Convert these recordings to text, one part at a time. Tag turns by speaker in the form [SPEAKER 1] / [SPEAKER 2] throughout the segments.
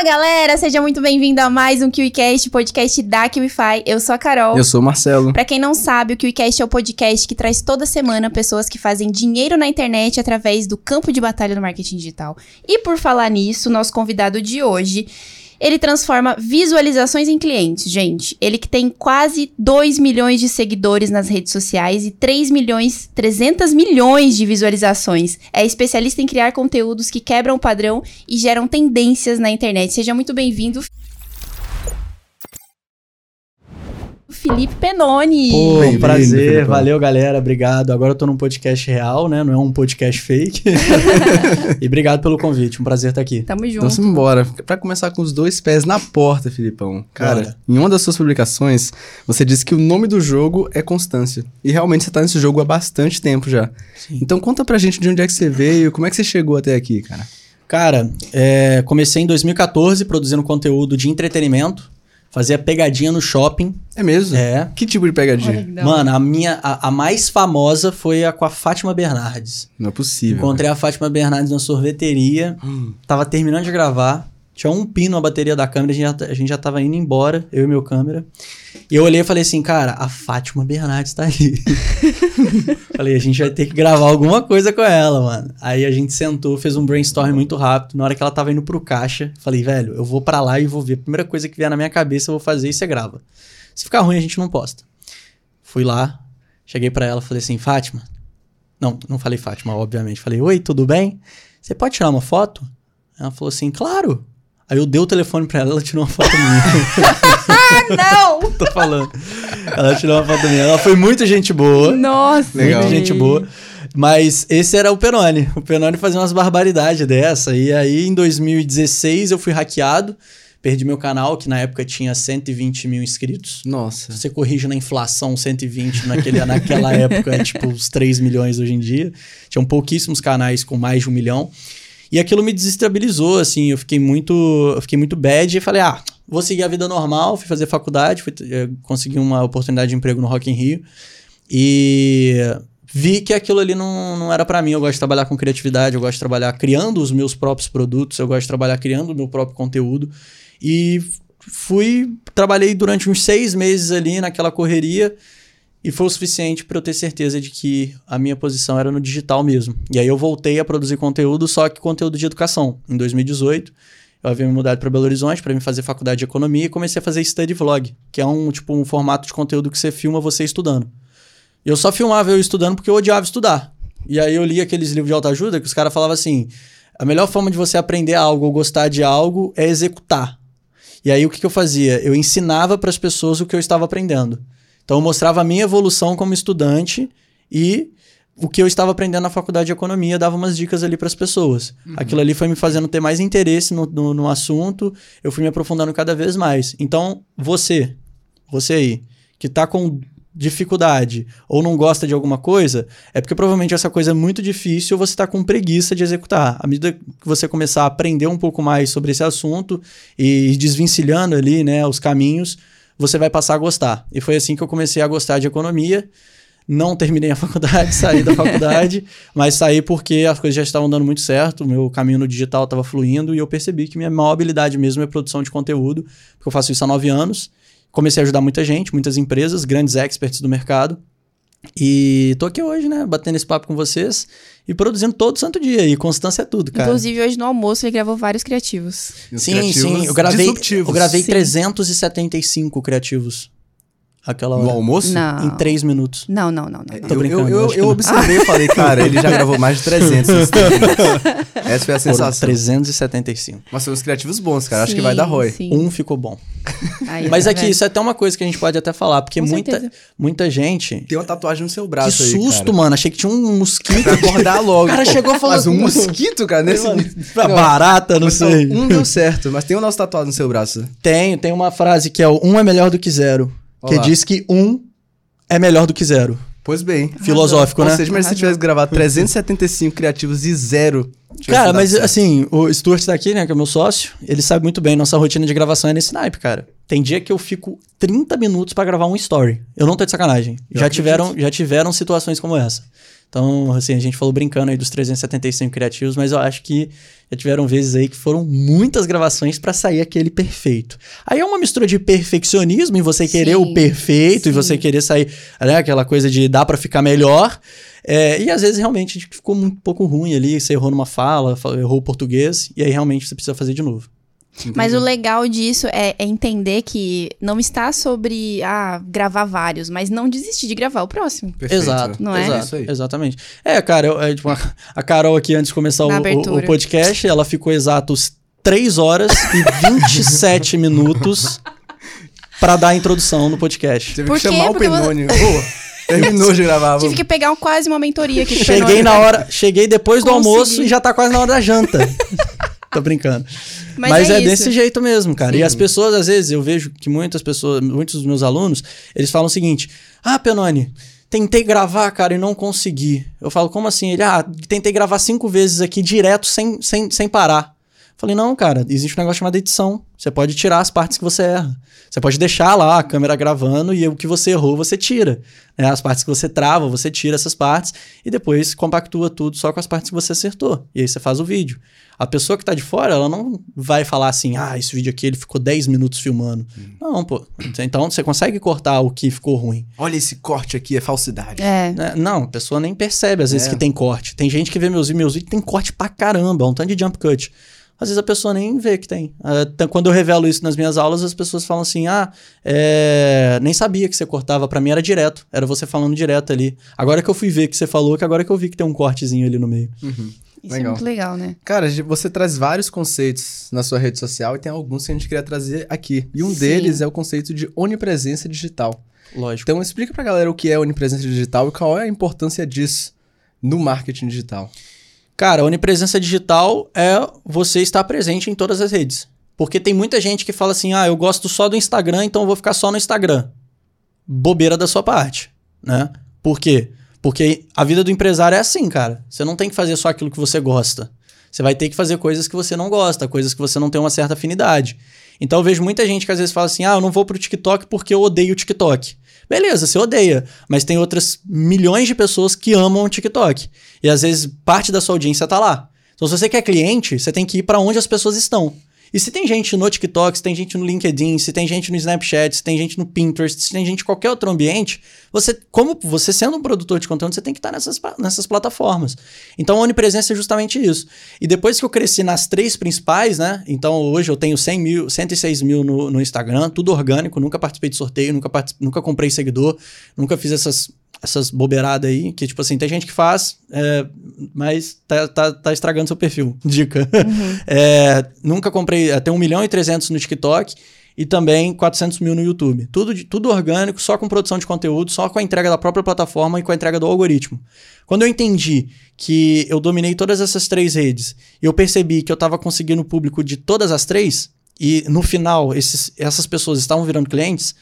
[SPEAKER 1] Fala galera, seja muito bem-vindo a mais um KiwiCast, podcast da KiwiFi. Eu sou a Carol.
[SPEAKER 2] Eu sou o Marcelo.
[SPEAKER 1] Pra quem não sabe, o KiwiCast é o podcast que traz toda semana pessoas que fazem dinheiro na internet através do campo de batalha do marketing digital. E por falar nisso, nosso convidado de hoje ele transforma visualizações em clientes, gente. Ele que tem quase 2 milhões de seguidores nas redes sociais e 3 milhões, 300 milhões de visualizações. É especialista em criar conteúdos que quebram o padrão e geram tendências na internet. Seja muito bem-vindo. Felipe Penoni.
[SPEAKER 3] Pô, Bem prazer, Felipe. valeu galera, obrigado. Agora eu tô num podcast real, né? Não é um podcast fake. e obrigado pelo convite, um prazer estar aqui.
[SPEAKER 1] Tamo junto.
[SPEAKER 2] Então vamos embora. Pra começar com os dois pés na porta, Filipão. Cara, Bora. em uma das suas publicações, você disse que o nome do jogo é Constância. E realmente você tá nesse jogo há bastante tempo já. Sim. Então conta pra gente de onde é que você veio, como é que você chegou até aqui, cara.
[SPEAKER 3] Cara, é, comecei em 2014 produzindo conteúdo de entretenimento Fazia pegadinha no shopping.
[SPEAKER 2] É mesmo?
[SPEAKER 3] É.
[SPEAKER 2] Que tipo de pegadinha?
[SPEAKER 3] Mano, a minha, a, a, mais famosa foi a com a Fátima Bernardes.
[SPEAKER 2] Não é possível.
[SPEAKER 3] Encontrei a Fátima Bernardes na sorveteria. Hum. Tava terminando de gravar. Tinha um pino na bateria da câmera, a gente, já, a gente já tava indo embora, eu e meu câmera. E eu olhei e falei assim, cara, a Fátima Bernardes tá ali. falei, a gente vai ter que gravar alguma coisa com ela, mano. Aí a gente sentou, fez um brainstorm muito rápido. Na hora que ela tava indo pro caixa, falei, velho, eu vou para lá e vou ver. A primeira coisa que vier na minha cabeça eu vou fazer e você grava. Se ficar ruim, a gente não posta. Fui lá, cheguei para ela, falei assim, Fátima. Não, não falei Fátima, obviamente. Falei, oi, tudo bem? Você pode tirar uma foto? Ela falou assim, claro. Aí eu dei o telefone pra ela, ela tirou uma foto
[SPEAKER 1] minha. não!
[SPEAKER 3] Tô falando. Ela tirou uma foto minha. Ela foi muito gente boa.
[SPEAKER 1] Nossa!
[SPEAKER 3] Legal. Muito gente boa. Mas esse era o Penone. O Penone fazia umas barbaridades dessa. E aí, em 2016, eu fui hackeado. Perdi meu canal, que na época tinha 120 mil inscritos.
[SPEAKER 2] Nossa.
[SPEAKER 3] Você corrige na inflação 120 naquele, naquela época, é tipo os 3 milhões hoje em dia. Tinham pouquíssimos canais com mais de um milhão. E aquilo me desestabilizou, assim, eu fiquei muito, eu fiquei muito bad e falei, ah, vou seguir a vida normal, fui fazer faculdade, fui, eh, consegui uma oportunidade de emprego no Rock in Rio e vi que aquilo ali não, não era para mim. Eu gosto de trabalhar com criatividade, eu gosto de trabalhar criando os meus próprios produtos, eu gosto de trabalhar criando o meu próprio conteúdo e fui, trabalhei durante uns seis meses ali naquela correria e foi o suficiente para eu ter certeza de que a minha posição era no digital mesmo. E aí eu voltei a produzir conteúdo, só que conteúdo de educação. Em 2018, eu havia me mudado para Belo Horizonte para me fazer faculdade de economia e comecei a fazer study vlog, que é um tipo um formato de conteúdo que você filma você estudando. Eu só filmava eu estudando porque eu odiava estudar. E aí eu li aqueles livros de autoajuda que os caras falavam assim: a melhor forma de você aprender algo ou gostar de algo é executar. E aí o que, que eu fazia? Eu ensinava para as pessoas o que eu estava aprendendo. Então eu mostrava a minha evolução como estudante e o que eu estava aprendendo na faculdade de economia, dava umas dicas ali para as pessoas. Uhum. Aquilo ali foi me fazendo ter mais interesse no, no, no, assunto, eu fui me aprofundando cada vez mais. Então, você, você aí, que está com dificuldade ou não gosta de alguma coisa, é porque provavelmente essa coisa é muito difícil ou você está com preguiça de executar. À medida que você começar a aprender um pouco mais sobre esse assunto e desvencilhando ali né, os caminhos, você vai passar a gostar. E foi assim que eu comecei a gostar de economia. Não terminei a faculdade, saí da faculdade, mas saí porque as coisas já estavam dando muito certo, o meu caminho no digital estava fluindo e eu percebi que minha maior habilidade mesmo é produção de conteúdo, porque eu faço isso há nove anos. Comecei a ajudar muita gente, muitas empresas, grandes experts do mercado. E tô aqui hoje, né, batendo esse papo com vocês e produzindo todo santo dia. E constância é tudo, cara.
[SPEAKER 1] Inclusive, hoje no almoço ele gravou vários criativos.
[SPEAKER 3] sim, criativos sim. Eu gravei, eu gravei sim. 375 criativos. Aquela hora.
[SPEAKER 2] No almoço?
[SPEAKER 1] Não.
[SPEAKER 3] Em três minutos.
[SPEAKER 1] Não, não, não. não,
[SPEAKER 2] não. Tô brincando. Eu, eu, eu, eu observei e falei, cara, ele já gravou mais de 300. Essa foi a sensação. Foram
[SPEAKER 3] 375.
[SPEAKER 2] Mas são os criativos bons, cara. Sim, Acho que vai dar ROI.
[SPEAKER 3] Sim. Um ficou bom. Aí, Mas aqui, é isso é até uma coisa que a gente pode até falar, porque muita, muita gente.
[SPEAKER 2] Tem uma tatuagem no seu braço
[SPEAKER 3] que
[SPEAKER 2] aí.
[SPEAKER 3] Que susto, mano. Achei que tinha um mosquito.
[SPEAKER 2] pra acordar logo. O
[SPEAKER 3] cara chegou falando.
[SPEAKER 2] Mas um mosquito, cara, nesse.
[SPEAKER 3] Pra barata, não sei.
[SPEAKER 2] Um deu certo, mas tem o nosso tatuado no seu braço.
[SPEAKER 3] Tenho, tem uma frase que é o um é melhor do que zero. Olá. Que diz que um é melhor do que zero.
[SPEAKER 2] Pois bem.
[SPEAKER 3] Filosófico, né?
[SPEAKER 2] Ou seja, mas se você tivesse gravado 375 criativos e zero.
[SPEAKER 3] Cara, mas certo. assim, o Stuart tá aqui, né, que é meu sócio, ele sabe muito bem, nossa rotina de gravação é nesse naipe, cara. Tem dia que eu fico 30 minutos para gravar um story. Eu não tô de sacanagem. já tiveram, já tiveram situações como essa. Então, assim, a gente falou brincando aí dos 375 criativos, mas eu acho que já tiveram vezes aí que foram muitas gravações para sair aquele perfeito. Aí é uma mistura de perfeccionismo em você querer sim, o perfeito sim. e você querer sair, né, aquela coisa de dá para ficar melhor. É, e às vezes realmente ficou um pouco ruim ali, você errou numa fala, errou o português, e aí realmente você precisa fazer de novo.
[SPEAKER 1] Entendi. Mas o legal disso é, é, entender que não está sobre ah, gravar vários, mas não desistir de gravar o próximo.
[SPEAKER 3] Perfeito. Exato. Não é? Exato, exatamente. É, cara, eu, é, tipo, a Carol aqui, antes de começar o, o, o, podcast, ela ficou exatos 3 horas e 27 minutos para dar a introdução no podcast.
[SPEAKER 2] Teve Por que chamar Porque o Penônio. Terminou de gravar.
[SPEAKER 1] Tive que pegar um, quase uma mentoria aqui.
[SPEAKER 3] Cheguei na hora, cheguei depois do Consegui. almoço e já tá quase na hora da janta. Tô brincando. Mas, Mas é, é desse jeito mesmo, cara. Sim. E as pessoas, às vezes, eu vejo que muitas pessoas, muitos dos meus alunos, eles falam o seguinte: Ah, Penone, tentei gravar, cara, e não consegui. Eu falo, como assim? Ele, ah, tentei gravar cinco vezes aqui direto, sem, sem, sem parar. Falei, não, cara, existe um negócio chamado edição. Você pode tirar as partes que você erra. Você pode deixar lá a câmera gravando e o que você errou, você tira. É, as partes que você trava, você tira essas partes e depois compactua tudo só com as partes que você acertou. E aí você faz o vídeo. A pessoa que tá de fora, ela não vai falar assim, ah, esse vídeo aqui ele ficou 10 minutos filmando. Hum. Não, pô. Então você consegue cortar o que ficou ruim.
[SPEAKER 2] Olha esse corte aqui, é falsidade.
[SPEAKER 1] É.
[SPEAKER 3] é não, a pessoa nem percebe às vezes é. que tem corte. Tem gente que vê meus, meus vídeos tem corte pra caramba, um tanto de jump cut às vezes a pessoa nem vê que tem. Uh, quando eu revelo isso nas minhas aulas, as pessoas falam assim: ah, é... nem sabia que você cortava. para mim era direto. Era você falando direto ali. Agora que eu fui ver que você falou, que agora que eu vi que tem um cortezinho ali no meio.
[SPEAKER 1] Uhum. Isso legal. é muito legal, né?
[SPEAKER 2] Cara, você traz vários conceitos na sua rede social e tem alguns que a gente queria trazer aqui. E um Sim. deles é o conceito de onipresença digital.
[SPEAKER 3] Lógico.
[SPEAKER 2] Então explica pra galera o que é onipresença digital e qual é a importância disso no marketing digital.
[SPEAKER 3] Cara, onipresença digital é você estar presente em todas as redes. Porque tem muita gente que fala assim: ah, eu gosto só do Instagram, então eu vou ficar só no Instagram. Bobeira da sua parte, né? Por quê? Porque a vida do empresário é assim, cara. Você não tem que fazer só aquilo que você gosta. Você vai ter que fazer coisas que você não gosta, coisas que você não tem uma certa afinidade. Então eu vejo muita gente que às vezes fala assim: ah, eu não vou pro TikTok porque eu odeio o TikTok. Beleza, você odeia, mas tem outras milhões de pessoas que amam o TikTok. E às vezes parte da sua audiência tá lá. Então, se você quer cliente, você tem que ir para onde as pessoas estão. E se tem gente no TikTok, se tem gente no LinkedIn, se tem gente no Snapchat, se tem gente no Pinterest, se tem gente em qualquer outro ambiente, você, como você sendo um produtor de conteúdo, você tem que estar nessas, nessas plataformas. Então a onipresença é justamente isso. E depois que eu cresci nas três principais, né? Então hoje eu tenho 100 mil, 106 mil no, no Instagram, tudo orgânico, nunca participei de sorteio, nunca, nunca comprei seguidor, nunca fiz essas essas bobeiradas aí, que, tipo assim, tem gente que faz, é, mas tá, tá, tá, estragando seu perfil. Dica. Uhum. É, nunca comprei, tem 1 milhão e 300 no TikTok e também 400 mil no YouTube. Tudo, tudo orgânico, só com produção de conteúdo, só com a entrega da própria plataforma e com a entrega do algoritmo. Quando eu entendi que eu dominei todas essas três redes e eu percebi que eu estava conseguindo o público de todas as três, e no final esses, essas pessoas estavam virando clientes,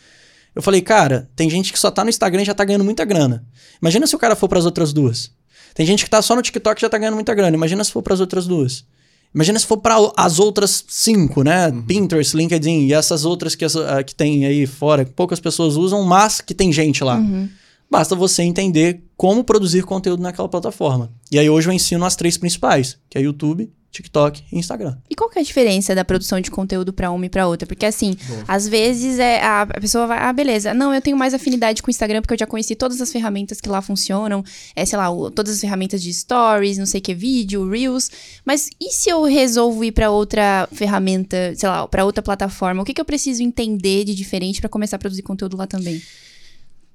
[SPEAKER 3] eu falei, cara, tem gente que só tá no Instagram e já tá ganhando muita grana. Imagina se o cara for para as outras duas. Tem gente que tá só no TikTok e já tá ganhando muita grana. Imagina se for para as outras duas. Imagina se for para as outras cinco, né? Uhum. Pinterest, LinkedIn e essas outras que, que tem aí fora, que poucas pessoas usam, mas que tem gente lá. Uhum. Basta você entender como produzir conteúdo naquela plataforma. E aí hoje eu ensino as três principais, que é YouTube, TikTok e Instagram.
[SPEAKER 1] E qual que é a diferença da produção de conteúdo para uma e para outra? Porque assim, Boa. às vezes é a, pessoa vai, ah, beleza, não, eu tenho mais afinidade com o Instagram porque eu já conheci todas as ferramentas que lá funcionam, é, sei lá, o, todas as ferramentas de stories, não sei que vídeo, reels, mas e se eu resolvo ir para outra ferramenta, sei lá, para outra plataforma? O que que eu preciso entender de diferente para começar a produzir conteúdo lá também?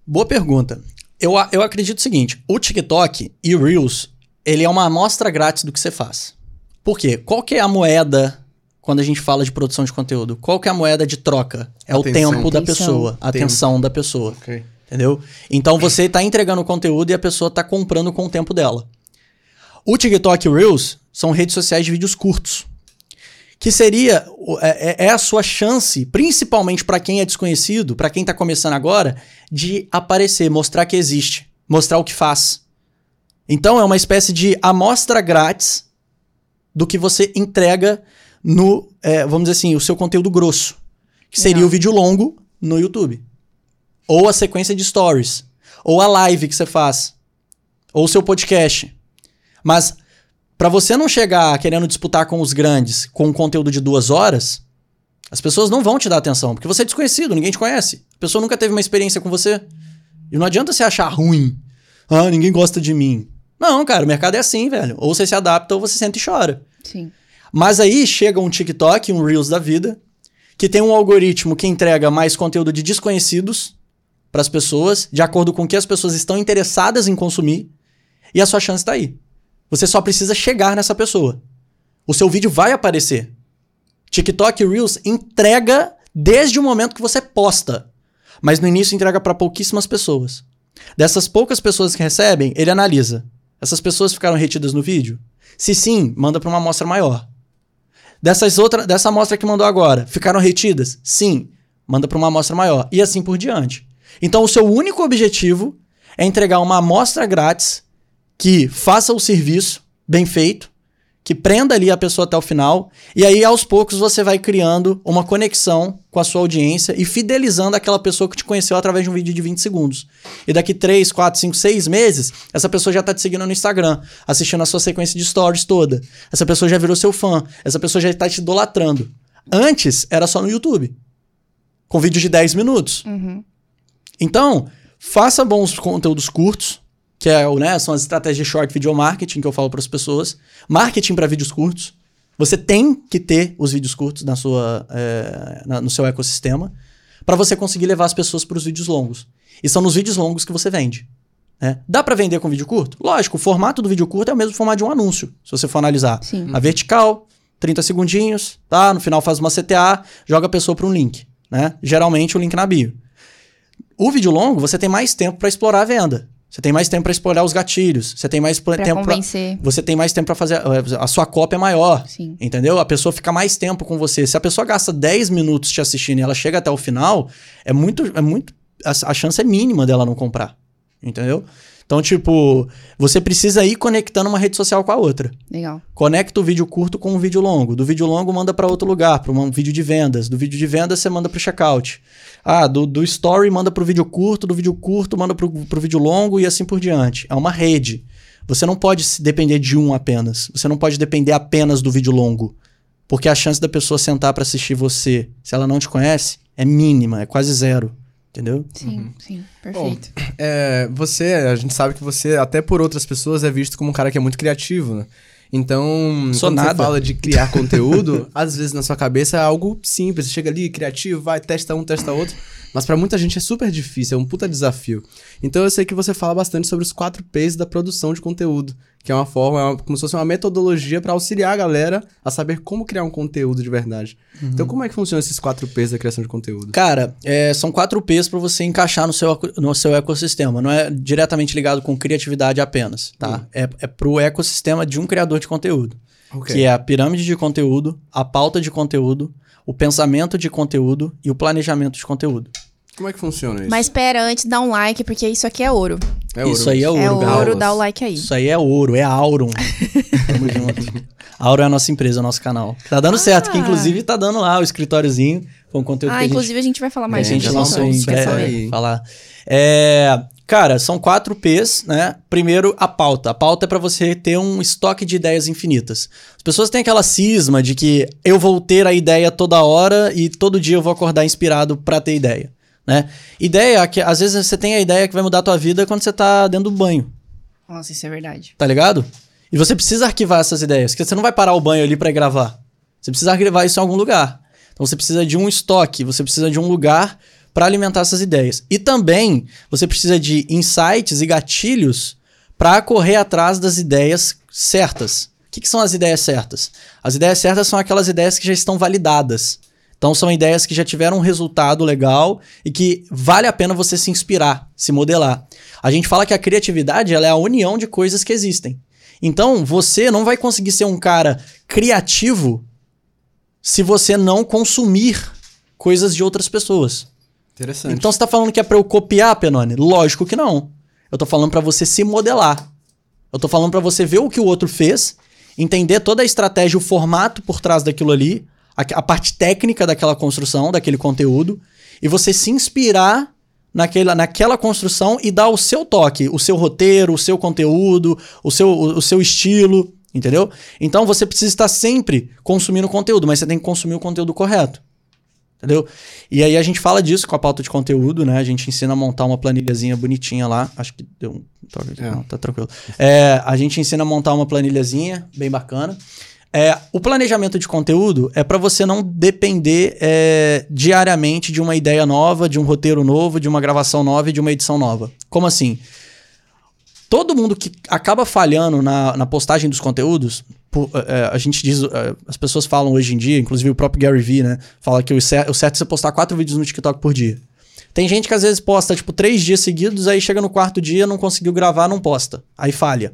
[SPEAKER 3] Boa pergunta. Eu, eu acredito o seguinte, o TikTok e o Reels, ele é uma amostra grátis do que você faz. Por quê? Qual que é a moeda quando a gente fala de produção de conteúdo? Qual que é a moeda de troca? É atenção. o tempo da pessoa, a atenção da pessoa. Okay. Entendeu? Então você está entregando o conteúdo e a pessoa está comprando com o tempo dela. O TikTok e o Reels são redes sociais de vídeos curtos. Que seria é, é, é a sua chance, principalmente para quem é desconhecido, para quem está começando agora, de aparecer, mostrar que existe, mostrar o que faz. Então é uma espécie de amostra grátis do que você entrega no, é, vamos dizer assim, o seu conteúdo grosso, que seria o vídeo longo no YouTube. Ou a sequência de stories. Ou a live que você faz. ou o seu podcast. Mas para você não chegar querendo disputar com os grandes com um conteúdo de duas horas, as pessoas não vão te dar atenção, porque você é desconhecido, ninguém te conhece. A pessoa nunca teve uma experiência com você. E não adianta você achar ruim. Ah, ninguém gosta de mim. Não, cara, o mercado é assim, velho. Ou você se adapta ou você senta e chora.
[SPEAKER 1] Sim.
[SPEAKER 3] Mas aí chega um TikTok, um Reels da vida, que tem um algoritmo que entrega mais conteúdo de desconhecidos para as pessoas, de acordo com o que as pessoas estão interessadas em consumir, e a sua chance está aí. Você só precisa chegar nessa pessoa. O seu vídeo vai aparecer. TikTok Reels entrega desde o momento que você posta, mas no início entrega para pouquíssimas pessoas. Dessas poucas pessoas que recebem, ele analisa. Essas pessoas ficaram retidas no vídeo? Se sim, manda para uma amostra maior. Dessas outra, dessa amostra que mandou agora, ficaram retidas? Sim, manda para uma amostra maior e assim por diante. Então o seu único objetivo é entregar uma amostra grátis que faça o serviço bem feito, que prenda ali a pessoa até o final, e aí aos poucos você vai criando uma conexão com a sua audiência e fidelizando aquela pessoa que te conheceu através de um vídeo de 20 segundos. E daqui 3, 4, 5, 6 meses, essa pessoa já tá te seguindo no Instagram, assistindo a sua sequência de stories toda. Essa pessoa já virou seu fã, essa pessoa já está te idolatrando. Antes era só no YouTube, com vídeos de 10 minutos.
[SPEAKER 1] Uhum.
[SPEAKER 3] Então, faça bons conteúdos curtos, que é, né, são as estratégias de short video marketing que eu falo para as pessoas. Marketing para vídeos curtos. Você tem que ter os vídeos curtos na sua, é, na, no seu ecossistema para você conseguir levar as pessoas para os vídeos longos. E são nos vídeos longos que você vende. Né? Dá para vender com vídeo curto? Lógico, o formato do vídeo curto é o mesmo formato de um anúncio, se você for analisar.
[SPEAKER 1] Sim.
[SPEAKER 3] A vertical, 30 segundinhos, tá? No final faz uma CTA, joga a pessoa para um link, né? Geralmente o link na bio. O vídeo longo, você tem mais tempo para explorar a venda. Você tem mais tempo para explorar os gatilhos. Você tem mais
[SPEAKER 1] Pra
[SPEAKER 3] tempo pra,
[SPEAKER 1] convencer.
[SPEAKER 3] Você tem mais tempo para fazer. A sua cópia é maior.
[SPEAKER 1] Sim.
[SPEAKER 3] Entendeu? A pessoa fica mais tempo com você. Se a pessoa gasta 10 minutos te assistindo e ela chega até o final, é muito. É muito a, a chance é mínima dela não comprar. Entendeu? Então, tipo, você precisa ir conectando uma rede social com a outra.
[SPEAKER 1] Legal.
[SPEAKER 3] Conecta o vídeo curto com o vídeo longo. Do vídeo longo manda para outro lugar, para um vídeo de vendas. Do vídeo de vendas você manda para o checkout. Ah, do, do story manda para o vídeo curto, do vídeo curto manda para o vídeo longo e assim por diante. É uma rede. Você não pode se depender de um apenas. Você não pode depender apenas do vídeo longo. Porque a chance da pessoa sentar para assistir você, se ela não te conhece, é mínima, é quase zero. Entendeu?
[SPEAKER 1] Sim, sim. Perfeito.
[SPEAKER 2] É, você, a gente sabe que você, até por outras pessoas, é visto como um cara que é muito criativo, né? Então,
[SPEAKER 3] Sou
[SPEAKER 2] quando
[SPEAKER 3] nada.
[SPEAKER 2] você fala de criar conteúdo, às vezes na sua cabeça é algo simples. Você chega ali, criativo, vai, testa um, testa outro. Mas pra muita gente é super difícil, é um puta desafio. Então eu sei que você fala bastante sobre os quatro P's da produção de conteúdo, que é uma forma, é uma- como se fosse uma metodologia pra auxiliar a galera a saber como criar um conteúdo de verdade. Então como é que funcionam esses quatro P's da criação de conteúdo?
[SPEAKER 3] Cara, é, são quatro P's para você encaixar no seu, no seu ecossistema. Não é diretamente ligado com criatividade apenas, tá? É, é pro ecossistema de um criador de conteúdo.
[SPEAKER 2] Ok.
[SPEAKER 3] Que é a pirâmide de conteúdo, a pauta de conteúdo, o pensamento de conteúdo e o planejamento de conteúdo.
[SPEAKER 2] Como é que funciona isso?
[SPEAKER 1] Mas espera, antes dá um like, porque isso aqui é ouro.
[SPEAKER 2] É
[SPEAKER 3] Isso aí é ouro,
[SPEAKER 1] é ouro, dá o like aí.
[SPEAKER 3] Isso aí é ouro, é Auron. Tamo junto. Auron é a nossa empresa, o nosso canal. Tá dando certo, que inclusive tá dando lá o escritóriozinho com o conteúdo
[SPEAKER 1] Ah,
[SPEAKER 3] que a gente
[SPEAKER 1] inclusive a gente vai falar mais
[SPEAKER 3] a gente lançou em breve, falar. É, cara, são quatro P's, né? Primeiro, a pauta. A pauta é pra você ter um estoque de ideias infinitas. As pessoas têm aquela cisma de que eu vou ter a ideia toda hora e todo dia eu vou acordar inspirado pra ter ideia, né? Ideia é que às vezes você tem a ideia que vai mudar a tua vida quando você tá dentro do banho,
[SPEAKER 1] Nossa, isso é verdade.
[SPEAKER 3] tá ligado? E você precisa arquivar essas ideias, porque você não vai parar o banho ali pra ir gravar. Você precisa arquivar isso em algum lugar. Então você precisa de um estoque, você precisa de um lugar para alimentar essas ideias. E também você precisa de insights e gatilhos para correr atrás das ideias certas. O que, que são as ideias certas? As ideias certas são aquelas ideias que já estão validadas. Então são ideias que já tiveram um resultado legal e que vale a pena você se inspirar, se modelar. A gente fala que a criatividade ela é a união de coisas que existem. Então você não vai conseguir ser um cara criativo se você não consumir coisas de outras pessoas.
[SPEAKER 2] Interessante.
[SPEAKER 3] Então você tá falando que é pra eu copiar, Penone? Lógico que não. Eu tô falando pra você se modelar. Eu tô falando pra você ver o que o outro fez, entender toda a estratégia, o formato por trás daquilo ali, a, a parte técnica daquela construção, daquele conteúdo, e você se inspirar naquela, naquela construção e dar o seu toque, o seu roteiro, o seu conteúdo, o seu, o, o seu estilo, entendeu? Então você precisa estar sempre consumindo conteúdo, mas você tem que consumir o conteúdo correto. Entendeu? E aí a gente fala disso com a pauta de conteúdo, né? A gente ensina a montar uma planilhazinha bonitinha lá. Acho que deu um. É. Não, tá tranquilo. É, a gente ensina a montar uma planilhazinha bem bacana. É, o planejamento de conteúdo é para você não depender é, diariamente de uma ideia nova, de um roteiro novo, de uma gravação nova e de uma edição nova. Como assim? Todo mundo que acaba falhando na, na postagem dos conteúdos, por, é, a gente diz, é, as pessoas falam hoje em dia, inclusive o próprio Gary Vee, né? Fala que o certo, o certo é você postar quatro vídeos no TikTok por dia. Tem gente que às vezes posta, tipo, três dias seguidos, aí chega no quarto dia, não conseguiu gravar, não posta. Aí falha.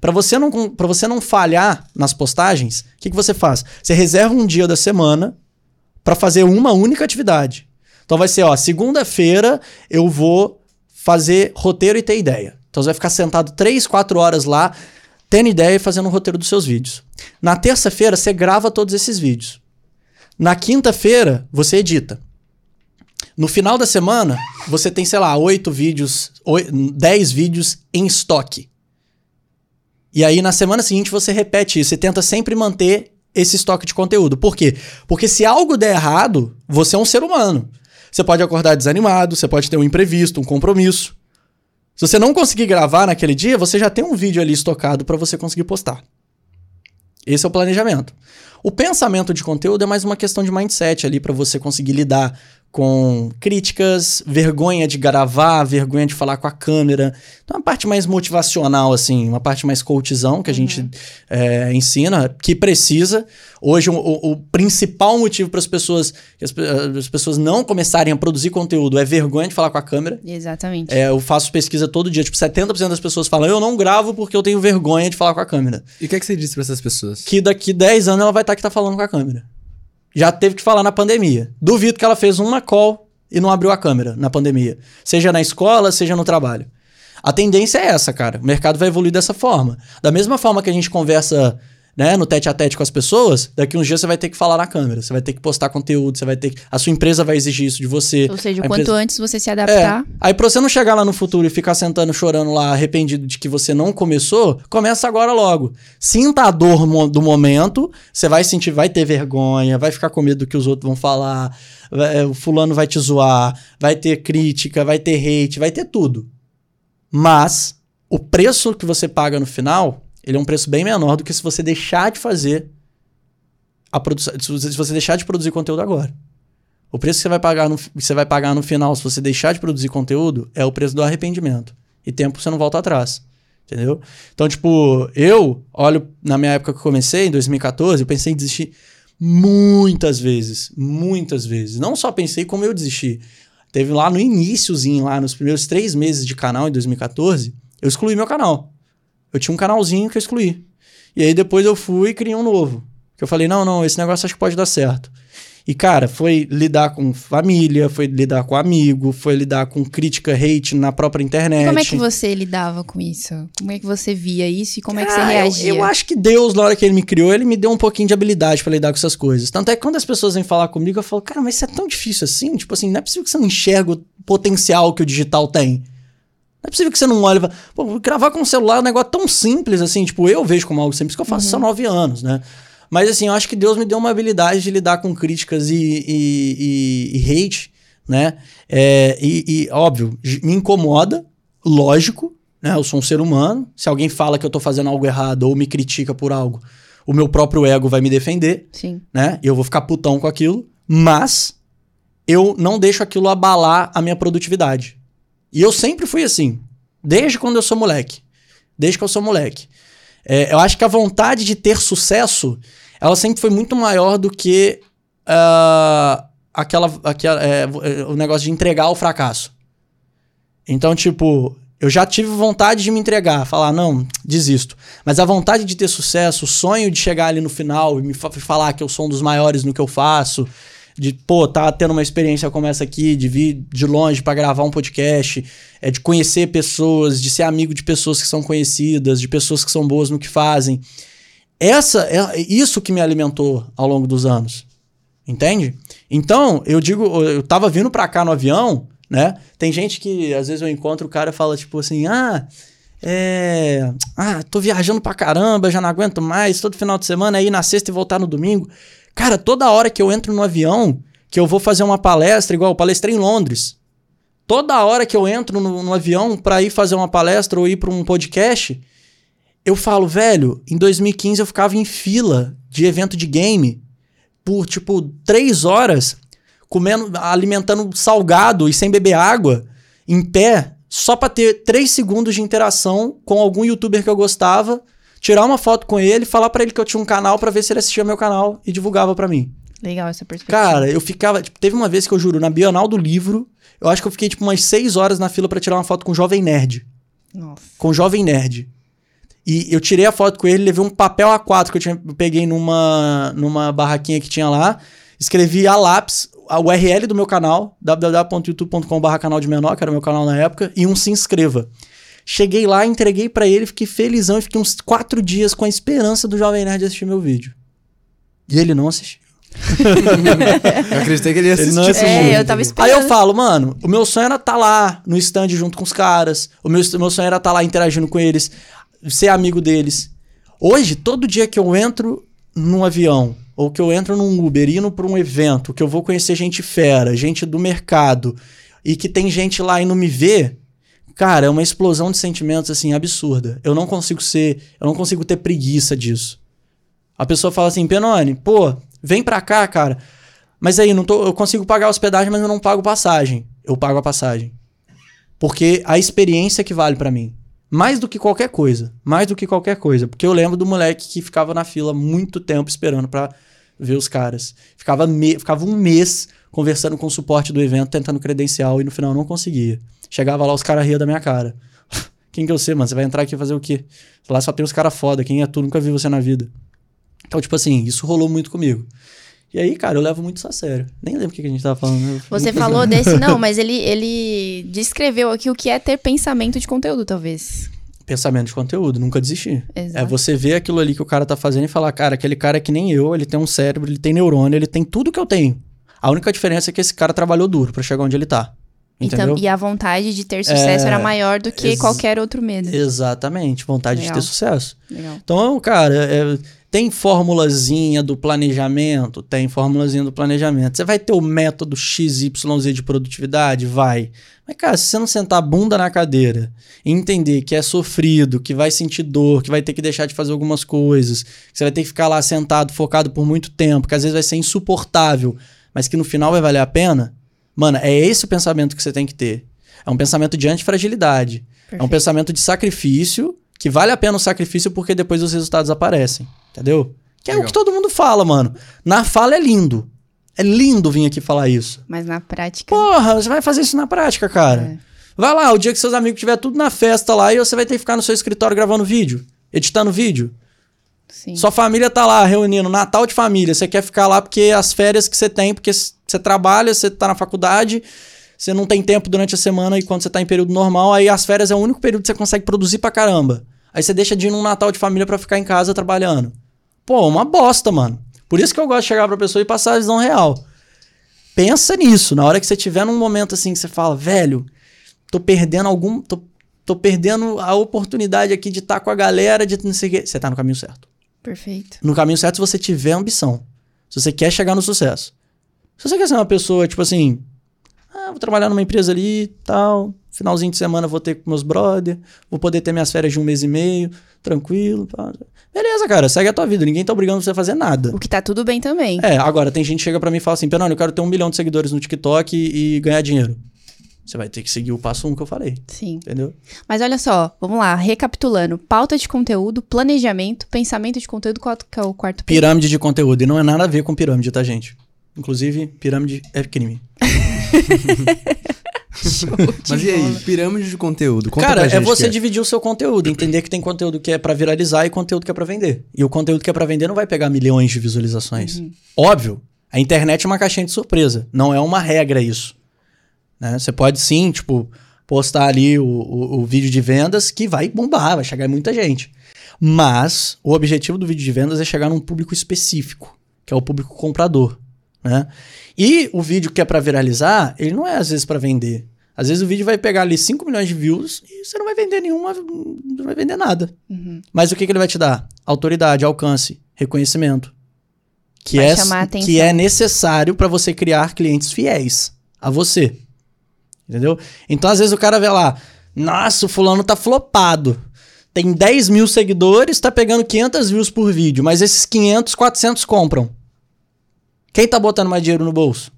[SPEAKER 3] Para você não para você não falhar nas postagens, o que, que você faz? Você reserva um dia da semana para fazer uma única atividade. Então vai ser, ó, segunda-feira eu vou fazer roteiro e ter ideia. Então você vai ficar sentado três, quatro horas lá, tendo ideia e fazendo o roteiro dos seus vídeos. Na terça-feira você grava todos esses vídeos. Na quinta-feira você edita. No final da semana, você tem, sei lá, oito vídeos, dez vídeos em estoque. E aí, na semana seguinte, você repete isso. Você tenta sempre manter esse estoque de conteúdo. Por quê? Porque se algo der errado, você é um ser humano. Você pode acordar desanimado, você pode ter um imprevisto, um compromisso. Se você não conseguir gravar naquele dia, você já tem um vídeo ali estocado para você conseguir postar. Esse é o planejamento. O pensamento de conteúdo é mais uma questão de mindset ali para você conseguir lidar com críticas, vergonha de gravar, vergonha de falar com a câmera. Então, uma parte mais motivacional, assim, uma parte mais coachzão que a uhum. gente é, ensina, que precisa. Hoje, o, o principal motivo para as pessoas, as, as, pessoas não começarem a produzir conteúdo é vergonha de falar com a câmera.
[SPEAKER 1] Exatamente.
[SPEAKER 3] É, eu faço pesquisa todo dia, tipo, 70% das pessoas falam, eu não gravo porque eu tenho vergonha de falar com a câmera.
[SPEAKER 2] E o que, é que você disse para essas pessoas?
[SPEAKER 3] Que daqui 10 anos ela vai estar aqui tá falando com a câmera já teve que falar na pandemia. Duvido que ela fez uma call e não abriu a câmera na pandemia. Seja na escola, seja no trabalho. A tendência é essa, cara. O mercado vai evoluir dessa forma. Da mesma forma que a gente conversa né, no tete a tete com as pessoas, daqui uns dias você vai ter que falar na câmera, você vai ter que postar conteúdo, você vai ter que. A sua empresa vai exigir isso de você.
[SPEAKER 1] Ou seja, o quanto antes você se adaptar.
[SPEAKER 3] É. Aí pra você não chegar lá no futuro e ficar sentando chorando lá, arrependido de que você não começou, começa agora logo. Sinta a dor do momento, você vai sentir, vai ter vergonha, vai ficar com medo do que os outros vão falar, vai, é, o fulano vai te zoar, vai ter crítica, vai ter hate, vai ter tudo. Mas o preço que você paga no final ele é um preço bem menor do que se você deixar de fazer a produção, se você deixar de produzir conteúdo agora. O preço que você vai pagar no, você vai pagar no final se você deixar de produzir conteúdo é o preço do arrependimento. E tempo você não volta atrás. Entendeu? Então, tipo, eu olho na minha época que eu comecei, em 2014, eu pensei em desistir muitas vezes. Muitas vezes. Não só pensei como eu desisti. Teve lá no iníciozinho, lá nos primeiros três meses de canal, em 2014, eu excluí meu canal. Eu tinha um canalzinho que eu excluí. E aí depois eu fui e criei um novo. Que eu falei, não, não, esse negócio acho que pode dar certo. E, cara, foi lidar com família, foi lidar com amigo, foi lidar com crítica, hate na própria internet. E
[SPEAKER 1] como é que você lidava com isso? Como é que você via isso e como é que você reagia?
[SPEAKER 3] Eu, eu, acho que Deus, na hora que ele me criou, ele me deu um pouquinho de habilidade para lidar com essas coisas. Tanto é que quando as pessoas vêm falar comigo, eu falo, cara, mas isso é tão difícil assim? Tipo assim, não é possível que você não enxerga o potencial que o digital tem. Não é possível que você não olhe e Pô, gravar com o celular é um negócio tão simples assim. Tipo, eu vejo como algo simples que eu faço uhum. isso há nove anos, né? Mas assim, eu acho que Deus me deu uma habilidade de lidar com críticas e, e, e, e hate, né? É, e, óbvio, me incomoda, lógico, né? Eu sou um ser humano. Se alguém fala que eu tô fazendo algo errado ou me critica por algo, o meu próprio ego vai me defender.
[SPEAKER 1] Sim.
[SPEAKER 3] Né? E eu vou ficar putão com aquilo. Mas eu não deixo aquilo abalar a minha produtividade. E eu sempre fui assim, desde quando eu sou moleque. Desde que eu sou moleque. É, eu acho que a vontade de ter sucesso, ela sempre foi muito maior do que uh, aquela, aquela é, o negócio de entregar o fracasso. Então, tipo, eu já tive vontade de me entregar, falar, não, desisto. Mas a vontade de ter sucesso, o sonho de chegar ali no final e me falar que eu sou um dos maiores no que eu faço, de, pô, tá tendo uma experiência como essa aqui, de vir de longe para gravar um podcast, é de conhecer pessoas, de ser amigo de pessoas que são conhecidas, de pessoas que são boas no que fazem. Essa é isso que me alimentou ao longo dos anos. Entende? Então, eu digo, eu tava vindo para cá no avião, né? Tem gente que, às vezes eu encontro o cara fala, tipo assim, ah, é... Ah, tô viajando pra caramba, já não aguento mais, todo final de semana, aí na sexta e voltar no domingo. Cara, toda hora que eu entro no avião, que eu vou fazer uma palestra, igual eu palestrei em Londres, toda hora que eu entro no, no avião para ir fazer uma palestra ou ir para um podcast, eu falo, velho, em 2015 eu ficava em fila de evento de game por, tipo, três horas comendo, alimentando salgado e sem beber água, em pé, só pra ter três segundos de interação com algum youtuber que eu gostava, tirar uma foto com ele, falar para ele que eu tinha um canal para ver se ele assistia meu canal e divulgava para mim.
[SPEAKER 1] Legal essa perspectiva.
[SPEAKER 3] Cara, eu ficava. Tipo, teve uma vez que eu juro, na Bienal do Livro, eu acho que eu fiquei tipo umas seis horas na fila para tirar uma foto com o Jovem Nerd.
[SPEAKER 1] Nossa.
[SPEAKER 3] Com o Jovem Nerd. E eu tirei a foto com ele, levei um papel A4 que eu, tinha, eu peguei numa, numa barraquinha que tinha lá, escrevi a lápis a URL do meu canal, www.youtube.com.br canal de menor, que era o meu canal na época, e um se inscreva. Cheguei lá, entreguei para ele, fiquei felizão e fiquei uns quatro dias com a esperança do Jovem Nerd assistir meu vídeo. E ele não assistiu.
[SPEAKER 2] eu acreditei que ele ia assistir. Ele não assistiu.
[SPEAKER 1] É, eu tava esperando.
[SPEAKER 3] Aí eu falo, mano, o meu sonho era estar tá lá no stand junto com os caras. O meu, meu sonho era estar tá lá interagindo com eles, ser amigo deles. Hoje, todo dia que eu entro num avião, ou que eu entro num Uber indo para um evento, que eu vou conhecer gente fera, gente do mercado, e que tem gente lá e não me vê, cara, é uma explosão de sentimentos assim absurda. Eu não consigo ser, eu não consigo ter preguiça disso. A pessoa fala assim, Penone, pô, vem pra cá, cara. Mas aí, não tô, eu consigo pagar hospedagem, mas eu não pago passagem. Eu pago a passagem. Porque a experiência que vale para mim. Mais do que qualquer coisa. Mais do que qualquer coisa. Porque eu lembro do moleque que ficava na fila muito tempo esperando para ver os caras. Ficava, me, ficava um mês conversando com o suporte do evento, tentando credencial e no final não conseguia. Chegava lá, os caras riam da minha cara. Quem que eu sei, mano? Você vai entrar aqui fazer o quê? Lá só tem os caras foda. Quem é tu? Nunca vi você na vida. Então, tipo assim, isso rolou muito comigo. E aí, cara, eu levo muito isso a sério. Nem lembro o que a gente tava falando. Né?
[SPEAKER 1] Você falou desse, não, mas ele, ele descreveu aqui o que é ter pensamento de conteúdo, talvez
[SPEAKER 3] pensamento de conteúdo, nunca desistir. Exato. É você ver aquilo ali que o cara tá fazendo e falar, cara, aquele cara é que nem eu, ele tem um cérebro, ele tem neurônio, ele tem tudo que eu tenho. A única diferença é que esse cara trabalhou duro para chegar onde ele tá. Entendeu?
[SPEAKER 1] E, e a vontade de ter sucesso é, era maior do que qualquer outro medo.
[SPEAKER 3] Exatamente, vontade Legal. de ter sucesso. Legal. Então, cara, é, tem formulazinha do planejamento? Tem formulazinha do planejamento. Você vai ter o método XYZ de produtividade? Vai. Mas, cara, se você não sentar a bunda na cadeira e entender que é sofrido, que vai sentir dor, que vai ter que deixar de fazer algumas coisas, que você vai ter que ficar lá sentado, focado por muito tempo, que às vezes vai ser insuportável, mas que no final vai valer a pena, mano, é esse o pensamento que você tem que ter. É um pensamento de antifragilidade. Perfeito. É um pensamento de sacrifício, que vale a pena o sacrifício porque depois os resultados aparecem. Entendeu? Que é Legal. o que todo mundo fala, mano. Na fala é lindo. É lindo vir aqui falar isso.
[SPEAKER 1] Mas na prática.
[SPEAKER 3] Porra, você vai fazer isso na prática, cara. É. Vai lá, o dia que seus amigos tiver tudo na festa lá e você vai ter que ficar no seu escritório gravando vídeo, editando vídeo. Sim. Sua família tá lá reunindo Natal de família. Você quer ficar lá porque as férias que você tem, porque você trabalha, você tá na faculdade, você não tem tempo durante a semana e quando você tá em período normal, aí as férias é o único período que você consegue produzir pra caramba. Aí você deixa de ir num Natal de família para ficar em casa trabalhando. Pô, uma bosta, mano. Por isso que eu gosto de chegar pra pessoa e passar a visão real. Pensa nisso. Na hora que você tiver num momento assim que você fala, velho, tô perdendo algum. Tô, tô perdendo a oportunidade aqui de estar tá com a galera, de não sei o quê. Você tá no caminho certo.
[SPEAKER 1] Perfeito.
[SPEAKER 3] No caminho certo se você tiver ambição. Se você quer chegar no sucesso. Se você quer ser uma pessoa, tipo assim, ah, vou trabalhar numa empresa ali tal, finalzinho de semana vou ter com meus brother, vou poder ter minhas férias de um mês e meio, tranquilo. Pá. Beleza, cara, segue a tua vida. Ninguém tá obrigando você a fazer nada.
[SPEAKER 1] O que tá tudo bem também.
[SPEAKER 3] É, agora tem gente que chega para mim e fala assim: Penônio, eu quero ter um milhão de seguidores no TikTok e, e ganhar dinheiro. Você vai ter que seguir o passo um que eu falei.
[SPEAKER 1] Sim.
[SPEAKER 3] Entendeu?
[SPEAKER 1] Mas olha só, vamos lá, recapitulando: pauta de conteúdo, planejamento, pensamento de conteúdo, qual é o quarto?
[SPEAKER 3] Pirâmide de conteúdo. E não é nada a ver com pirâmide, tá, gente? Inclusive, pirâmide é crime.
[SPEAKER 2] Mas e aí, pirâmide de conteúdo?
[SPEAKER 3] Conta Cara, é você é. dividir o seu conteúdo, entender que tem conteúdo que é para viralizar e conteúdo que é para vender. E o conteúdo que é para vender não vai pegar milhões de visualizações. Uhum. Óbvio, a internet é uma caixinha de surpresa, não é uma regra isso. Né? Você pode sim, tipo, postar ali o, o, o vídeo de vendas que vai bombar, vai chegar muita gente. Mas o objetivo do vídeo de vendas é chegar num público específico, que é o público comprador. Né? E o vídeo que é para viralizar, ele não é às vezes para vender. Às vezes o vídeo vai pegar ali 5 milhões de views e você não vai vender nenhuma, não vai vender nada.
[SPEAKER 1] Uhum.
[SPEAKER 3] Mas o que, que ele vai te dar? Autoridade, alcance, reconhecimento. Que,
[SPEAKER 1] Vai
[SPEAKER 3] é, que é necessário para você criar clientes fiéis a você. Entendeu? Então, às vezes, o cara vê lá, nossa, o fulano tá flopado. Tem 10 mil seguidores, tá pegando 500 views por vídeo, mas esses 500, 400 compram. Quem tá botando mais dinheiro no bolso?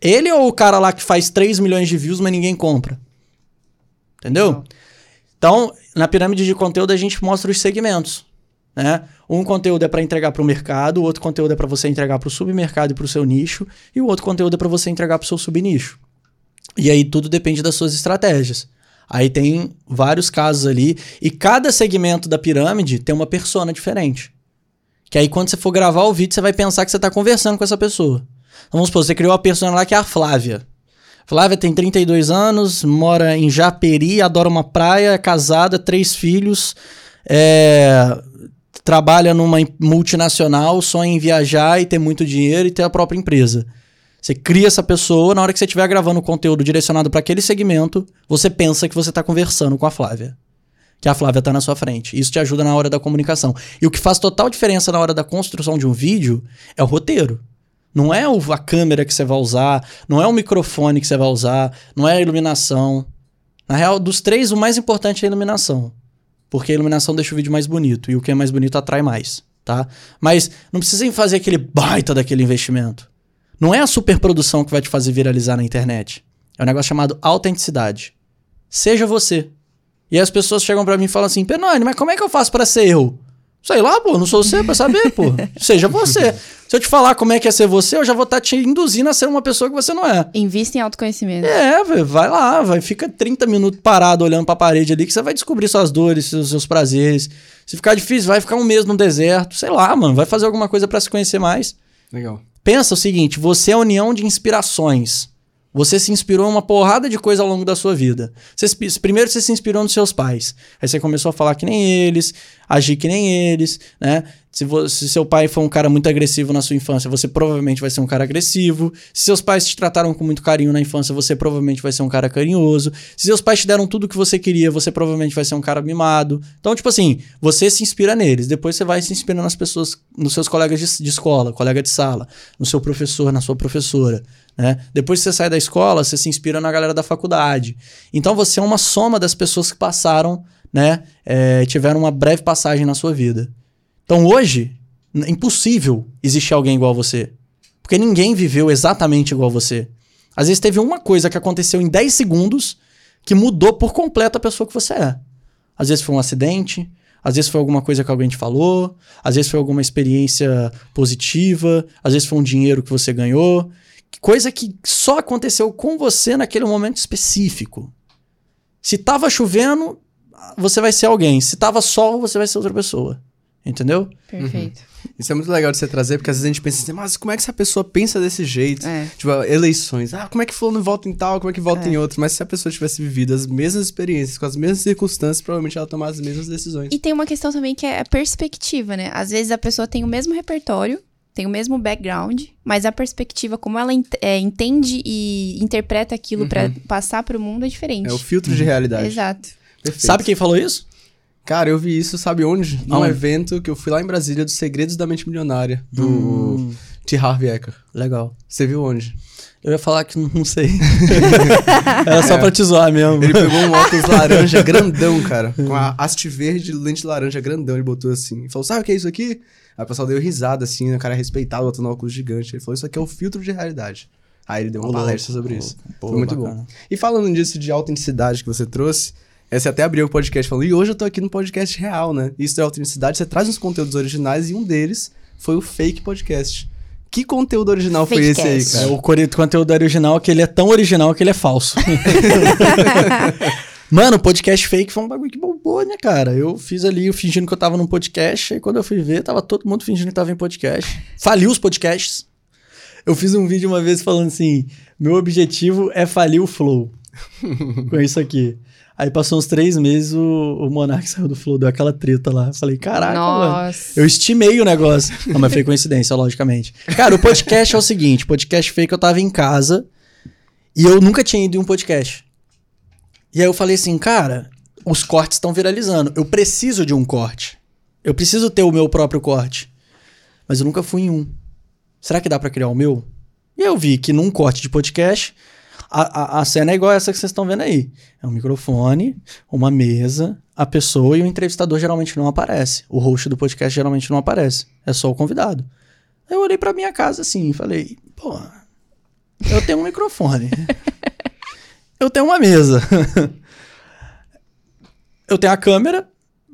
[SPEAKER 3] Ele ou o cara lá que faz 3 milhões de views, mas ninguém compra? Entendeu? Então, na pirâmide de conteúdo, a gente mostra os segmentos. Né? Um conteúdo é para entregar para o mercado, o outro conteúdo é para você entregar para o submercado e para o seu nicho, e o outro conteúdo é para você entregar para o seu subnicho. E aí tudo depende das suas estratégias. Aí tem vários casos ali, e cada segmento da pirâmide tem uma persona diferente. Que aí quando você for gravar o vídeo, você vai pensar que você está conversando com essa pessoa. Então, vamos supor, você criou uma persona lá que é a Flávia. Flávia tem 32 anos, mora em Japeri, adora uma praia, é casada, três filhos, é, trabalha numa multinacional, sonha em viajar e ter muito dinheiro e ter a própria empresa. Você cria essa pessoa, na hora que você estiver gravando conteúdo direcionado para aquele segmento, você pensa que você está conversando com a Flávia. Que a Flávia está na sua frente. Isso te ajuda na hora da comunicação. E o que faz total diferença na hora da construção de um vídeo é o roteiro. Não é a câmera que você vai usar, não é o microfone que você vai usar, não é a iluminação. Na real, dos três, o mais importante é a iluminação. Porque a iluminação deixa o vídeo mais bonito. E o que é mais bonito atrai mais, tá? Mas não precisem fazer aquele baita daquele investimento. Não é a superprodução que vai te fazer viralizar na internet. É um negócio chamado autenticidade. Seja você. E aí as pessoas chegam pra mim e falam assim: Penone, mas como é que eu faço pra ser eu? Sei lá, pô, não sou você pra saber, pô. Seja você. Se eu te falar como é que é ser você, eu já vou estar te induzindo a ser uma pessoa que você não é.
[SPEAKER 1] Invista em autoconhecimento.
[SPEAKER 3] É, velho, vai lá, vai, fica 30 minutos parado olhando pra parede ali que você vai descobrir suas dores, seus, seus prazeres. Se ficar difícil, vai ficar um mês no deserto, sei lá, mano, vai fazer alguma coisa pra se conhecer mais.
[SPEAKER 2] Legal.
[SPEAKER 3] Pensa o seguinte, você é a união de inspirações. Você se inspirou em uma porrada de coisa ao longo da sua vida. Você primeiro você se inspirou nos seus pais. Aí você começou a falar que nem eles, agir que nem eles, né? Se, vo- se seu pai foi um cara muito agressivo na sua infância, você provavelmente vai ser um cara agressivo. Se seus pais te trataram com muito carinho na infância, você provavelmente vai ser um cara carinhoso. Se seus pais te deram tudo que você queria, você provavelmente vai ser um cara mimado. Então, tipo assim, você se inspira neles. Depois você vai se inspirando nas pessoas, nos seus colegas de, de escola, colega de sala, no seu professor, na sua professora. Né? Depois que você sai da escola, você se inspira na galera da faculdade. Então você é uma soma das pessoas que passaram, né? é, tiveram uma breve passagem na sua vida. Então hoje, é impossível existir alguém igual a você. Porque ninguém viveu exatamente igual a você. Às vezes teve uma coisa que aconteceu em 10 segundos que mudou por completo a pessoa que você é. Às vezes foi um acidente, às vezes foi alguma coisa que alguém te falou, às vezes foi alguma experiência positiva, às vezes foi um dinheiro que você ganhou. Coisa que só aconteceu com você naquele momento específico. Se tava chovendo, você vai ser alguém. Se tava sol, você vai ser outra pessoa. Entendeu?
[SPEAKER 1] Perfeito.
[SPEAKER 2] Isso é muito legal de você trazer, porque às vezes a gente pensa assim, mas como é que essa pessoa pensa desse jeito?
[SPEAKER 1] É.
[SPEAKER 2] Tipo, eleições. Ah, como é que fulano vota em tal, como é que vota
[SPEAKER 1] É.
[SPEAKER 2] em outro? Mas se a pessoa tivesse vivido as mesmas experiências, com as mesmas circunstâncias, provavelmente ela tomar as mesmas decisões.
[SPEAKER 1] E tem uma questão também que é a perspectiva, né? Às vezes a pessoa tem o mesmo repertório, tem o mesmo background, mas a perspectiva, como ela ent- é, entende e interpreta aquilo pra passar pro mundo é diferente.
[SPEAKER 2] É o filtro de realidade.
[SPEAKER 1] Exato.
[SPEAKER 2] Perfeito.
[SPEAKER 3] Sabe quem falou isso?
[SPEAKER 2] Cara, eu vi isso, sabe onde? Num evento que eu fui lá em Brasília dos Segredos da Mente Milionária, do
[SPEAKER 3] Hum.
[SPEAKER 2] T. Harvey Eker.
[SPEAKER 3] Legal.
[SPEAKER 2] Você viu onde?
[SPEAKER 3] Eu ia falar que não sei. Era só pra te zoar mesmo.
[SPEAKER 2] Ele pegou um óculos laranja grandão, cara. Com a haste verde lente laranja grandão. Ele botou assim. E falou: Sabe o que é isso aqui? Aí o pessoal deu risada, assim, o cara respeitado, botando um óculos gigante. Ele falou: Isso aqui é o filtro de realidade. Aí ele deu uma palestra sobre isso.
[SPEAKER 3] Pô,
[SPEAKER 2] Foi muito
[SPEAKER 3] bacana.
[SPEAKER 2] bom. E falando disso de autenticidade que você trouxe, é, você até abriu o podcast falando, e hoje eu tô aqui no podcast real, né? Isso é autenticidade, você traz uns conteúdos originais e um deles foi o Fake Podcast. Que conteúdo original foi esse aí,
[SPEAKER 1] Fakecast.
[SPEAKER 3] É,
[SPEAKER 2] cara?
[SPEAKER 3] o core- conteúdo original é que ele é tão original que ele é falso. Mano, o podcast fake foi um bagulho que bombou, né, cara? Eu fiz ali, eu fingindo que eu tava num podcast, e quando eu fui ver, tava todo mundo fingindo que tava em podcast. Faliu os podcasts. Eu fiz um vídeo uma vez falando assim: meu objetivo é falir o Flow. com isso aqui. Aí passou uns três meses, o, o Monark saiu do Flow, deu aquela treta lá. Falei, caraca, mano.
[SPEAKER 1] Nossa.
[SPEAKER 3] Eu estimei o negócio. Não, mas foi coincidência, logicamente. Cara, o podcast é o seguinte: podcast fake, eu tava em casa E eu nunca tinha ido em um podcast. E aí eu falei assim, cara, os cortes estão viralizando. Eu preciso de um corte. Eu preciso ter o meu próprio corte. Mas eu nunca fui em um. Será que dá para criar o meu? E eu vi que num corte de podcast, a, a, a cena é igual essa que vocês estão vendo aí. É um microfone, uma mesa, a pessoa e o entrevistador geralmente não aparece. O host do podcast geralmente não aparece. É só o convidado. Eu olhei pra minha casa assim e falei, pô, eu tenho um microfone. eu tenho uma mesa. eu tenho a câmera.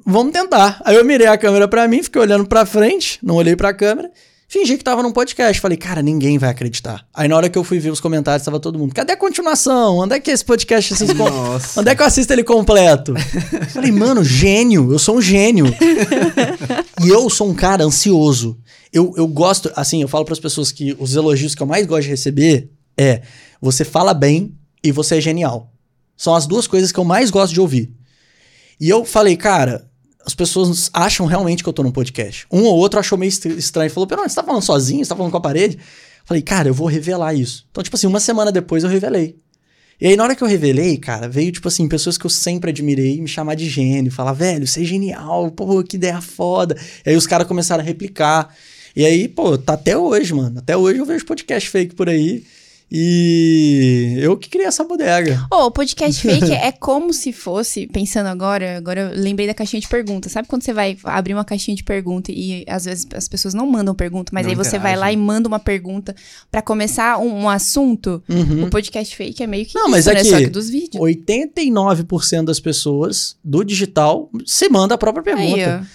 [SPEAKER 3] Vamos tentar. Aí eu mirei a câmera pra mim, fiquei olhando pra frente, não olhei pra câmera. Fingi que tava num podcast. Falei, cara, ninguém vai acreditar. Aí na hora que eu fui ver os comentários, tava todo mundo. Cadê a continuação? Onde é que esse podcast assiste com... Onde é que eu assisto ele completo? Falei, mano, gênio. Eu sou um gênio. e eu sou um cara ansioso. Eu, eu gosto, assim, eu falo para as pessoas que os elogios que eu mais gosto de receber é você fala bem e você é genial. São as duas coisas que eu mais gosto de ouvir. E eu falei, cara, as pessoas acham realmente que eu tô num podcast. Um ou outro achou meio estra- estranho. Falou, Pera, você tá falando sozinho? Você tá falando com a parede? Falei, cara, eu vou revelar isso. Então, tipo assim, uma semana depois eu revelei. E aí, na hora que eu revelei, cara, veio, tipo assim, pessoas que eu sempre admirei me chamar de gênio. Falar, velho, você é genial, pô, que ideia foda. E aí os caras começaram a replicar. E aí, pô, tá até hoje, mano. Até hoje eu vejo podcast fake por aí. E eu que criei essa bodega.
[SPEAKER 1] Ô, o podcast fake é como se fosse, pensando agora, agora eu lembrei da caixinha de perguntas. Sabe quando você vai abrir uma caixinha de pergunta e às vezes as pessoas não mandam pergunta, mas
[SPEAKER 2] Não
[SPEAKER 1] aí você vai
[SPEAKER 2] interagem.
[SPEAKER 1] lá e manda uma pergunta pra começar um, um assunto?
[SPEAKER 3] Uhum.
[SPEAKER 1] O podcast fake é meio que
[SPEAKER 3] Não,
[SPEAKER 1] isso,
[SPEAKER 3] mas é
[SPEAKER 1] né?
[SPEAKER 3] que
[SPEAKER 1] Só que dos vídeos.
[SPEAKER 3] 89% das pessoas do digital se manda a própria pergunta.
[SPEAKER 1] Aí.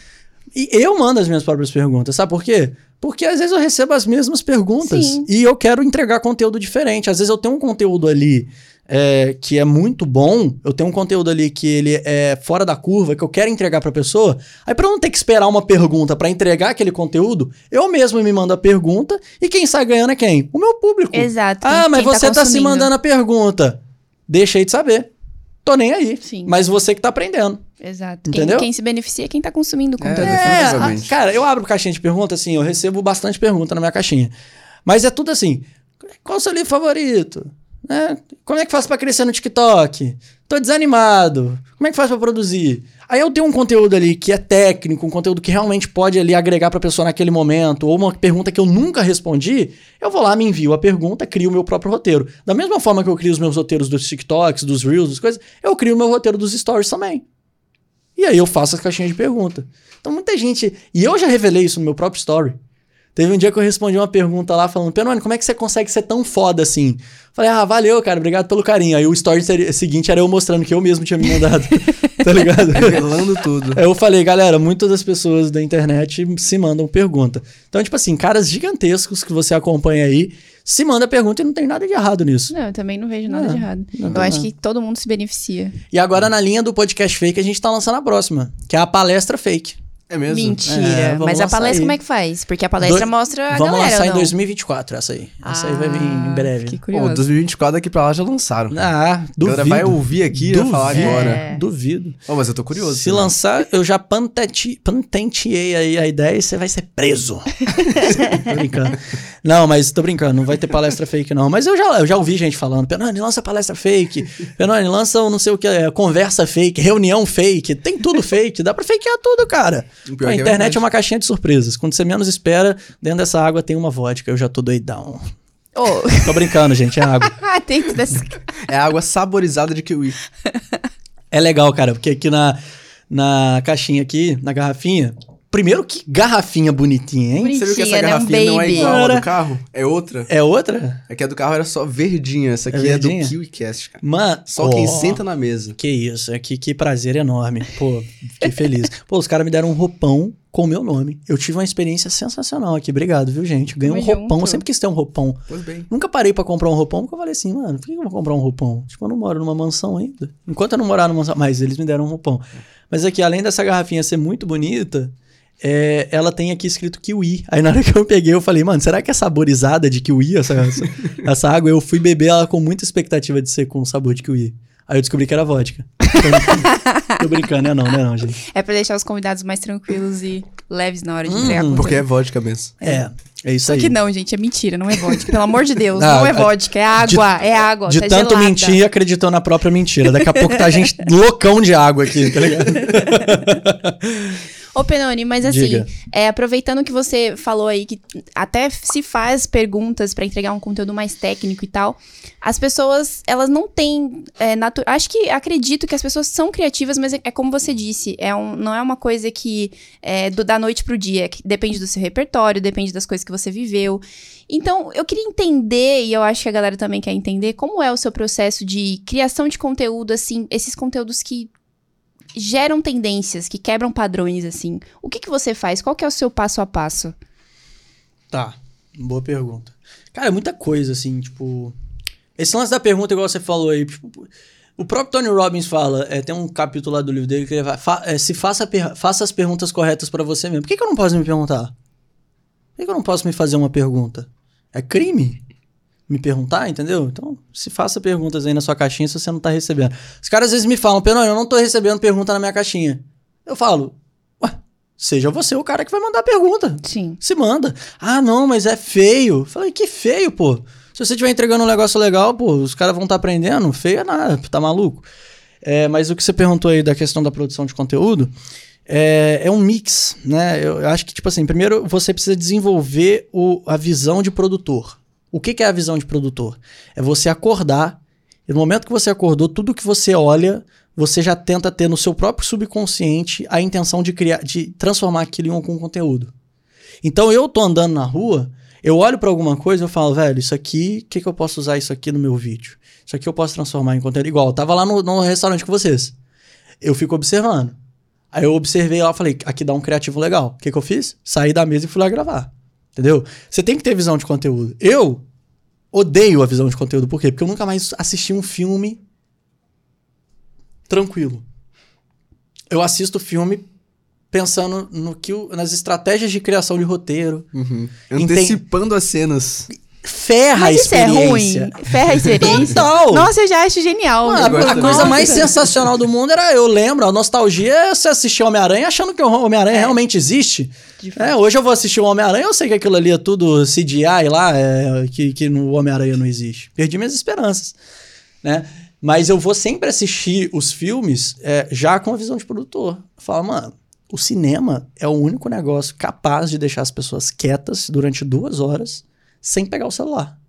[SPEAKER 3] E eu mando as minhas próprias perguntas, sabe por quê? Porque às vezes eu recebo as mesmas perguntas
[SPEAKER 1] Sim.
[SPEAKER 3] e eu quero entregar conteúdo diferente. Às vezes eu tenho um conteúdo ali é, que é muito bom, eu tenho um conteúdo ali que ele é fora da curva, que eu quero entregar pra pessoa. Aí eu não ter que esperar uma pergunta pra entregar aquele conteúdo, eu mesmo me mando a pergunta e quem sai ganhando é quem? O meu público.
[SPEAKER 1] Exato.
[SPEAKER 3] Ah, mas
[SPEAKER 1] quem
[SPEAKER 3] você tá, se
[SPEAKER 1] consumindo.
[SPEAKER 3] mandando a pergunta. Deixei de saber. Tô nem aí.
[SPEAKER 1] Sim.
[SPEAKER 3] Mas você que tá aprendendo.
[SPEAKER 1] Exato. Quem,
[SPEAKER 3] Entendeu?
[SPEAKER 1] quem se beneficia é quem tá consumindo o conteúdo.
[SPEAKER 2] É,
[SPEAKER 3] É, cara, eu abro caixinha de pergunta, assim, eu recebo bastante pergunta na minha caixinha. Mas é tudo assim, qual o seu livro favorito? Né? Como é que faz pra crescer no TikTok? Tô desanimado. Como é que faz pra produzir? Aí eu tenho um conteúdo ali que é técnico, um conteúdo que realmente pode ali agregar pra pessoa naquele momento, ou uma pergunta que eu nunca respondi, eu vou lá, me envio a pergunta, crio o meu próprio roteiro. Da mesma forma que eu crio os meus roteiros dos TikToks, dos Reels, das coisas, eu crio o meu roteiro dos Stories também. E aí eu faço as caixinhas de pergunta. Então muita gente. E eu já revelei isso no meu próprio story. Teve um dia que eu respondi uma pergunta lá falando, Penone, como é que você consegue ser tão foda assim? Falei, ah, valeu, cara, obrigado pelo carinho. Aí o story seria- seguinte era eu mostrando que eu mesmo tinha me mandado. tá ligado?
[SPEAKER 2] Revelando tudo.
[SPEAKER 3] Aí eu falei, galera, muitas das pessoas da internet se mandam pergunta. Então, tipo assim, caras gigantescos que você acompanha aí, se manda pergunta e não tem nada de errado nisso.
[SPEAKER 1] Não, eu também não vejo nada
[SPEAKER 3] Não,
[SPEAKER 1] de errado.
[SPEAKER 3] não
[SPEAKER 1] Eu acho que todo mundo se beneficia.
[SPEAKER 3] E agora, na linha do podcast fake, a gente tá lançando a próxima, que é a palestra fake.
[SPEAKER 2] É mesmo?
[SPEAKER 1] Mentira.
[SPEAKER 3] É, vamos
[SPEAKER 1] Mas a palestra
[SPEAKER 3] aí.
[SPEAKER 1] como é que faz? Porque a palestra
[SPEAKER 3] Do-
[SPEAKER 1] mostra a
[SPEAKER 3] Vamos
[SPEAKER 1] galera,
[SPEAKER 3] lançar em
[SPEAKER 1] não?
[SPEAKER 3] 2024 essa aí. Essa aí vai vir em
[SPEAKER 1] Ah,
[SPEAKER 3] breve.
[SPEAKER 1] Que
[SPEAKER 2] Pô,
[SPEAKER 1] curioso.
[SPEAKER 2] 2024 daqui pra lá já lançaram.
[SPEAKER 3] Ah,
[SPEAKER 2] A
[SPEAKER 3] duvido.
[SPEAKER 2] galera vai ouvir aqui e falar agora.
[SPEAKER 1] É.
[SPEAKER 3] Duvido.
[SPEAKER 2] Ô, mas eu tô curioso.
[SPEAKER 3] Se
[SPEAKER 2] né?
[SPEAKER 3] lançar, eu já patenti- patenteei aí a ideia e você vai ser preso. tô brincando. Não, mas tô brincando, não vai ter palestra fake não. Mas eu já, eu já ouvi gente falando, Penone, lança palestra fake. Penone, lança o não sei o que, é, conversa fake, reunião fake. Tem tudo fake, dá pra fakear tudo, cara. A
[SPEAKER 2] é é
[SPEAKER 3] internet
[SPEAKER 2] verdade.
[SPEAKER 3] é uma caixinha de surpresas. Quando você menos espera, dentro dessa água tem uma vodka. Eu já tô doidão.
[SPEAKER 1] Ô,
[SPEAKER 3] Tô brincando, gente, é água.
[SPEAKER 2] É água saborizada de kiwi.
[SPEAKER 3] É legal, cara, porque aqui na, na caixinha aqui, na garrafinha, primeiro que garrafinha bonitinha, hein?
[SPEAKER 1] Bonitinha.
[SPEAKER 2] Você viu que essa
[SPEAKER 1] né? Um
[SPEAKER 2] garrafinha não é igual a do carro? É outra?
[SPEAKER 3] É outra?
[SPEAKER 2] É que a do carro era só verdinha. Essa aqui é, do
[SPEAKER 3] verdinha?
[SPEAKER 2] KiwiCast, cara.
[SPEAKER 3] Mano,
[SPEAKER 2] Só quem
[SPEAKER 3] ó,
[SPEAKER 2] senta na mesa.
[SPEAKER 3] Que isso, é que, que prazer enorme. Pô, fiquei feliz. Pô, os caras me deram um roupão com o meu nome. Eu tive uma experiência sensacional aqui. Obrigado, viu, gente? Ganhei um roupão.
[SPEAKER 1] junto.
[SPEAKER 3] Eu sempre quis ter um roupão.
[SPEAKER 2] Pois bem.
[SPEAKER 3] Nunca parei pra comprar um roupão, porque eu falei assim, mano, por que eu vou comprar um roupão? Tipo, eu não moro numa mansão ainda. Enquanto eu não morar numa mansão. Mas eles me deram um roupão. Mas aqui, além dessa garrafinha ser muito bonita, é, ela tem aqui escrito kiwi. Aí na hora que eu peguei, eu falei, mano, será que é saborizada de kiwi essa, essa, essa água? Eu fui beber ela com muita expectativa de ser com sabor de kiwi. Aí eu descobri que era vodka. Tô brincando, é não, não é não, gente.
[SPEAKER 1] É pra deixar os convidados mais tranquilos e leves na hora de entregar conteúdo.
[SPEAKER 2] Porque é vodka mesmo.
[SPEAKER 3] É, é isso
[SPEAKER 1] Só
[SPEAKER 3] aí.
[SPEAKER 1] que não, gente, é mentira, não é vodka. Pelo amor de Deus,
[SPEAKER 3] Ah,
[SPEAKER 1] não é vodka, é água, é água.
[SPEAKER 3] De
[SPEAKER 1] tá
[SPEAKER 3] tanto
[SPEAKER 1] gelada.
[SPEAKER 3] mentir, acreditou na própria mentira. Daqui a pouco tá a gente loucão de água aqui, tá ligado?
[SPEAKER 1] Ô, Penoni, mas assim, é, aproveitando que você falou aí que até se faz perguntas pra entregar um conteúdo mais técnico e tal, as pessoas, elas não têm. é, natu- Acho que acredito que as pessoas são criativas, mas é, é como você disse, é um, não é uma coisa que é do, da noite pro dia, que depende do seu repertório, depende das coisas que você viveu. Então, eu queria entender, e eu acho que a galera também quer entender, como é o seu processo de criação de conteúdo, assim, esses conteúdos que geram tendências, que quebram padrões, assim. O que, que você faz? Qual que é o seu passo a passo?
[SPEAKER 3] Tá, boa pergunta. Cara, é muita coisa, assim, tipo. Esse lance da pergunta, igual você falou aí, tipo, o próprio Tony Robbins fala, é, tem um capítulo lá do livro dele que ele vai. fa- é, se faça, faça as perguntas corretas pra você mesmo. Por que, que eu não posso me perguntar? Por que, que eu não posso me fazer uma pergunta? É crime me perguntar, entendeu? Então, se faça perguntas aí na sua caixinha se você não tá recebendo. Os caras às vezes me falam, Penão, eu não tô recebendo pergunta na minha caixinha. Eu falo, ué, seja você o cara que vai mandar a pergunta.
[SPEAKER 1] Sim.
[SPEAKER 3] Se manda. Ah, não, mas é feio. Falei, que feio, pô. Se você estiver entregando um negócio legal, pô, os caras vão estar aprendendo. Feio é nada, tá maluco? É, mas o que você perguntou aí da questão da produção de conteúdo é, é um mix, né? Eu, eu acho que, tipo assim, primeiro você precisa desenvolver o, a visão de produtor. O que, é a visão de produtor? É você acordar, e no momento que você acordou, tudo que você olha, você já tenta ter no seu próprio subconsciente a intenção de criar, de transformar aquilo em algum conteúdo. Então eu tô andando na rua, eu olho pra alguma coisa eu falo, velho, isso aqui, o que, que eu posso usar isso aqui no meu vídeo? Isso aqui eu posso transformar em conteúdo. Igual, eu tava lá no, no restaurante com vocês. Eu fico observando. Aí eu observei lá, falei, aqui dá um criativo legal. O que, que eu fiz? Saí da mesa e fui lá gravar. Entendeu? Você tem que ter visão de conteúdo. Eu odeio a visão de conteúdo. Por quê? Porque eu nunca mais assisti um filme tranquilo. Eu assisto filme pensando no que nas estratégias de criação de roteiro.
[SPEAKER 2] Uhum. Antecipando as cenas.
[SPEAKER 3] Ferra
[SPEAKER 1] Mas
[SPEAKER 3] a
[SPEAKER 1] isso é
[SPEAKER 3] experiência.
[SPEAKER 1] ruim. Ferra a experiência.
[SPEAKER 3] Total.
[SPEAKER 1] Nossa, eu já acho genial.
[SPEAKER 3] Mano, a, a coisa mais sensacional do mundo era, eu lembro, a nostalgia é você assistir Homem-Aranha achando que o Homem-Aranha realmente existe. É, hoje eu vou assistir o Homem-Aranha, eu sei que aquilo ali é tudo CGI lá, é, que, que no Homem-Aranha não existe. Perdi minhas esperanças, né? Mas eu vou sempre assistir os filmes é, já com a visão de produtor. Fala, mano, o cinema é o único negócio capaz de deixar as pessoas quietas durante duas horas sem pegar o celular.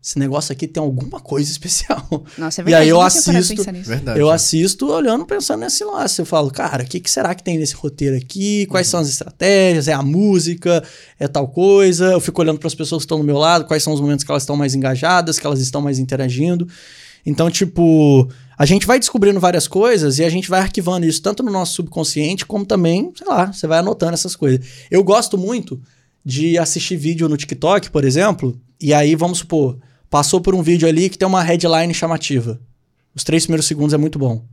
[SPEAKER 3] Esse negócio aqui tem alguma coisa especial.
[SPEAKER 1] Nossa, é
[SPEAKER 3] E
[SPEAKER 1] verdade.
[SPEAKER 3] aí eu assisto-.
[SPEAKER 2] Verdade.
[SPEAKER 3] Eu assisto olhando, pensando nesse lance. Eu falo, cara, o que, que será que tem nesse roteiro aqui? Quais são as estratégias? É a música? É tal coisa? Eu fico olhando para as pessoas que estão do meu lado, quais são os momentos que elas estão mais engajadas, que elas estão mais interagindo. Então, tipo, a gente vai descobrindo várias coisas e a gente vai arquivando isso tanto no nosso subconsciente, como também, sei lá, você vai anotando essas coisas. Eu gosto muito de assistir vídeo no TikTok, por exemplo, e aí, vamos supor, passou por um vídeo ali que tem uma headline chamativa. Os três primeiros segundos é muito bom.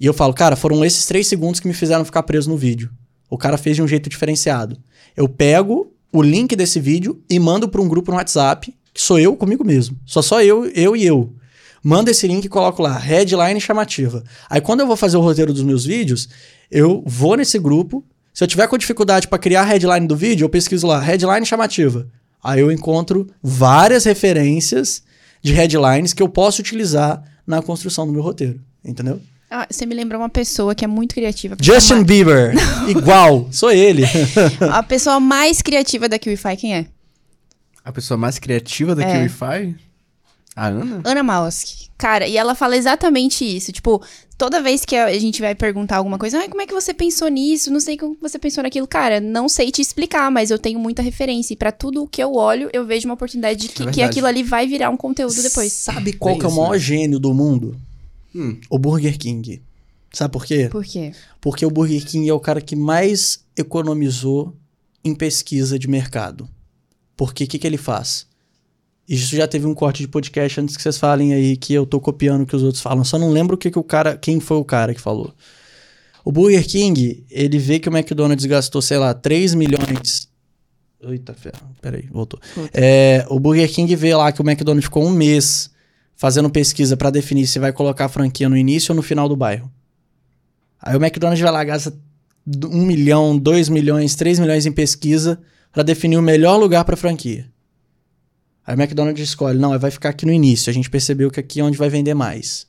[SPEAKER 3] E eu falo, cara, foram esses três segundos que me fizeram ficar preso no vídeo. O cara fez de um jeito diferenciado. Eu pego o link desse vídeo e mando para um grupo no WhatsApp, que sou eu comigo mesmo. Só só eu, eu e eu. Mando esse link e coloco lá, headline chamativa. Aí quando eu vou fazer o roteiro dos meus vídeos, eu vou nesse grupo. Se eu tiver com dificuldade para criar a headline do vídeo, eu pesquiso lá, headline chamativa. Aí eu encontro várias referências de headlines que eu posso utilizar na construção do meu roteiro. Entendeu?
[SPEAKER 1] Ah, você me lembrou uma pessoa que é muito criativa.
[SPEAKER 3] Justin Bieber. Igual. Sou ele.
[SPEAKER 1] A pessoa mais criativa da QIFI, quem é?
[SPEAKER 2] A pessoa mais criativa da
[SPEAKER 1] É.
[SPEAKER 2] QIFI? A Ana?
[SPEAKER 1] Ana Malski. Cara, e ela fala exatamente isso. Tipo, toda vez que a gente vai perguntar alguma coisa, ah, como é que você pensou nisso? Não sei como você pensou naquilo. Cara, não sei te explicar, mas eu tenho muita referência. E pra tudo o que eu olho, eu vejo uma oportunidade de que, que
[SPEAKER 2] verdade.
[SPEAKER 1] aquilo ali vai virar um conteúdo depois.
[SPEAKER 3] Sabe qual
[SPEAKER 2] Tem
[SPEAKER 3] que é o maior
[SPEAKER 2] né?
[SPEAKER 3] gênio do mundo?
[SPEAKER 2] Hum.
[SPEAKER 3] O Burger King. Sabe por quê?
[SPEAKER 1] Por quê?
[SPEAKER 3] Porque o Burger King é o cara que mais economizou em pesquisa de mercado. Porque o que, que ele faz? Isso já teve um corte de podcast antes que vocês falem aí que eu tô copiando o que os outros falam. Só não lembro o que, que o cara, quem foi o cara que falou. O Burger King, ele vê que o McDonald's gastou, sei lá, 3 milhões. Eita, ferro. Peraí, voltou.
[SPEAKER 1] Voltou.
[SPEAKER 3] É, o Burger King vê lá que o McDonald's ficou um mês fazendo pesquisa pra definir se vai colocar a franquia no início ou no final do bairro. Aí o McDonald's vai lá, gasta um milhão, dois milhões, três milhões em pesquisa para definir o melhor lugar para franquia. Aí o McDonald's escolhe, não, vai ficar aqui no início. A gente percebeu que aqui é onde vai vender mais.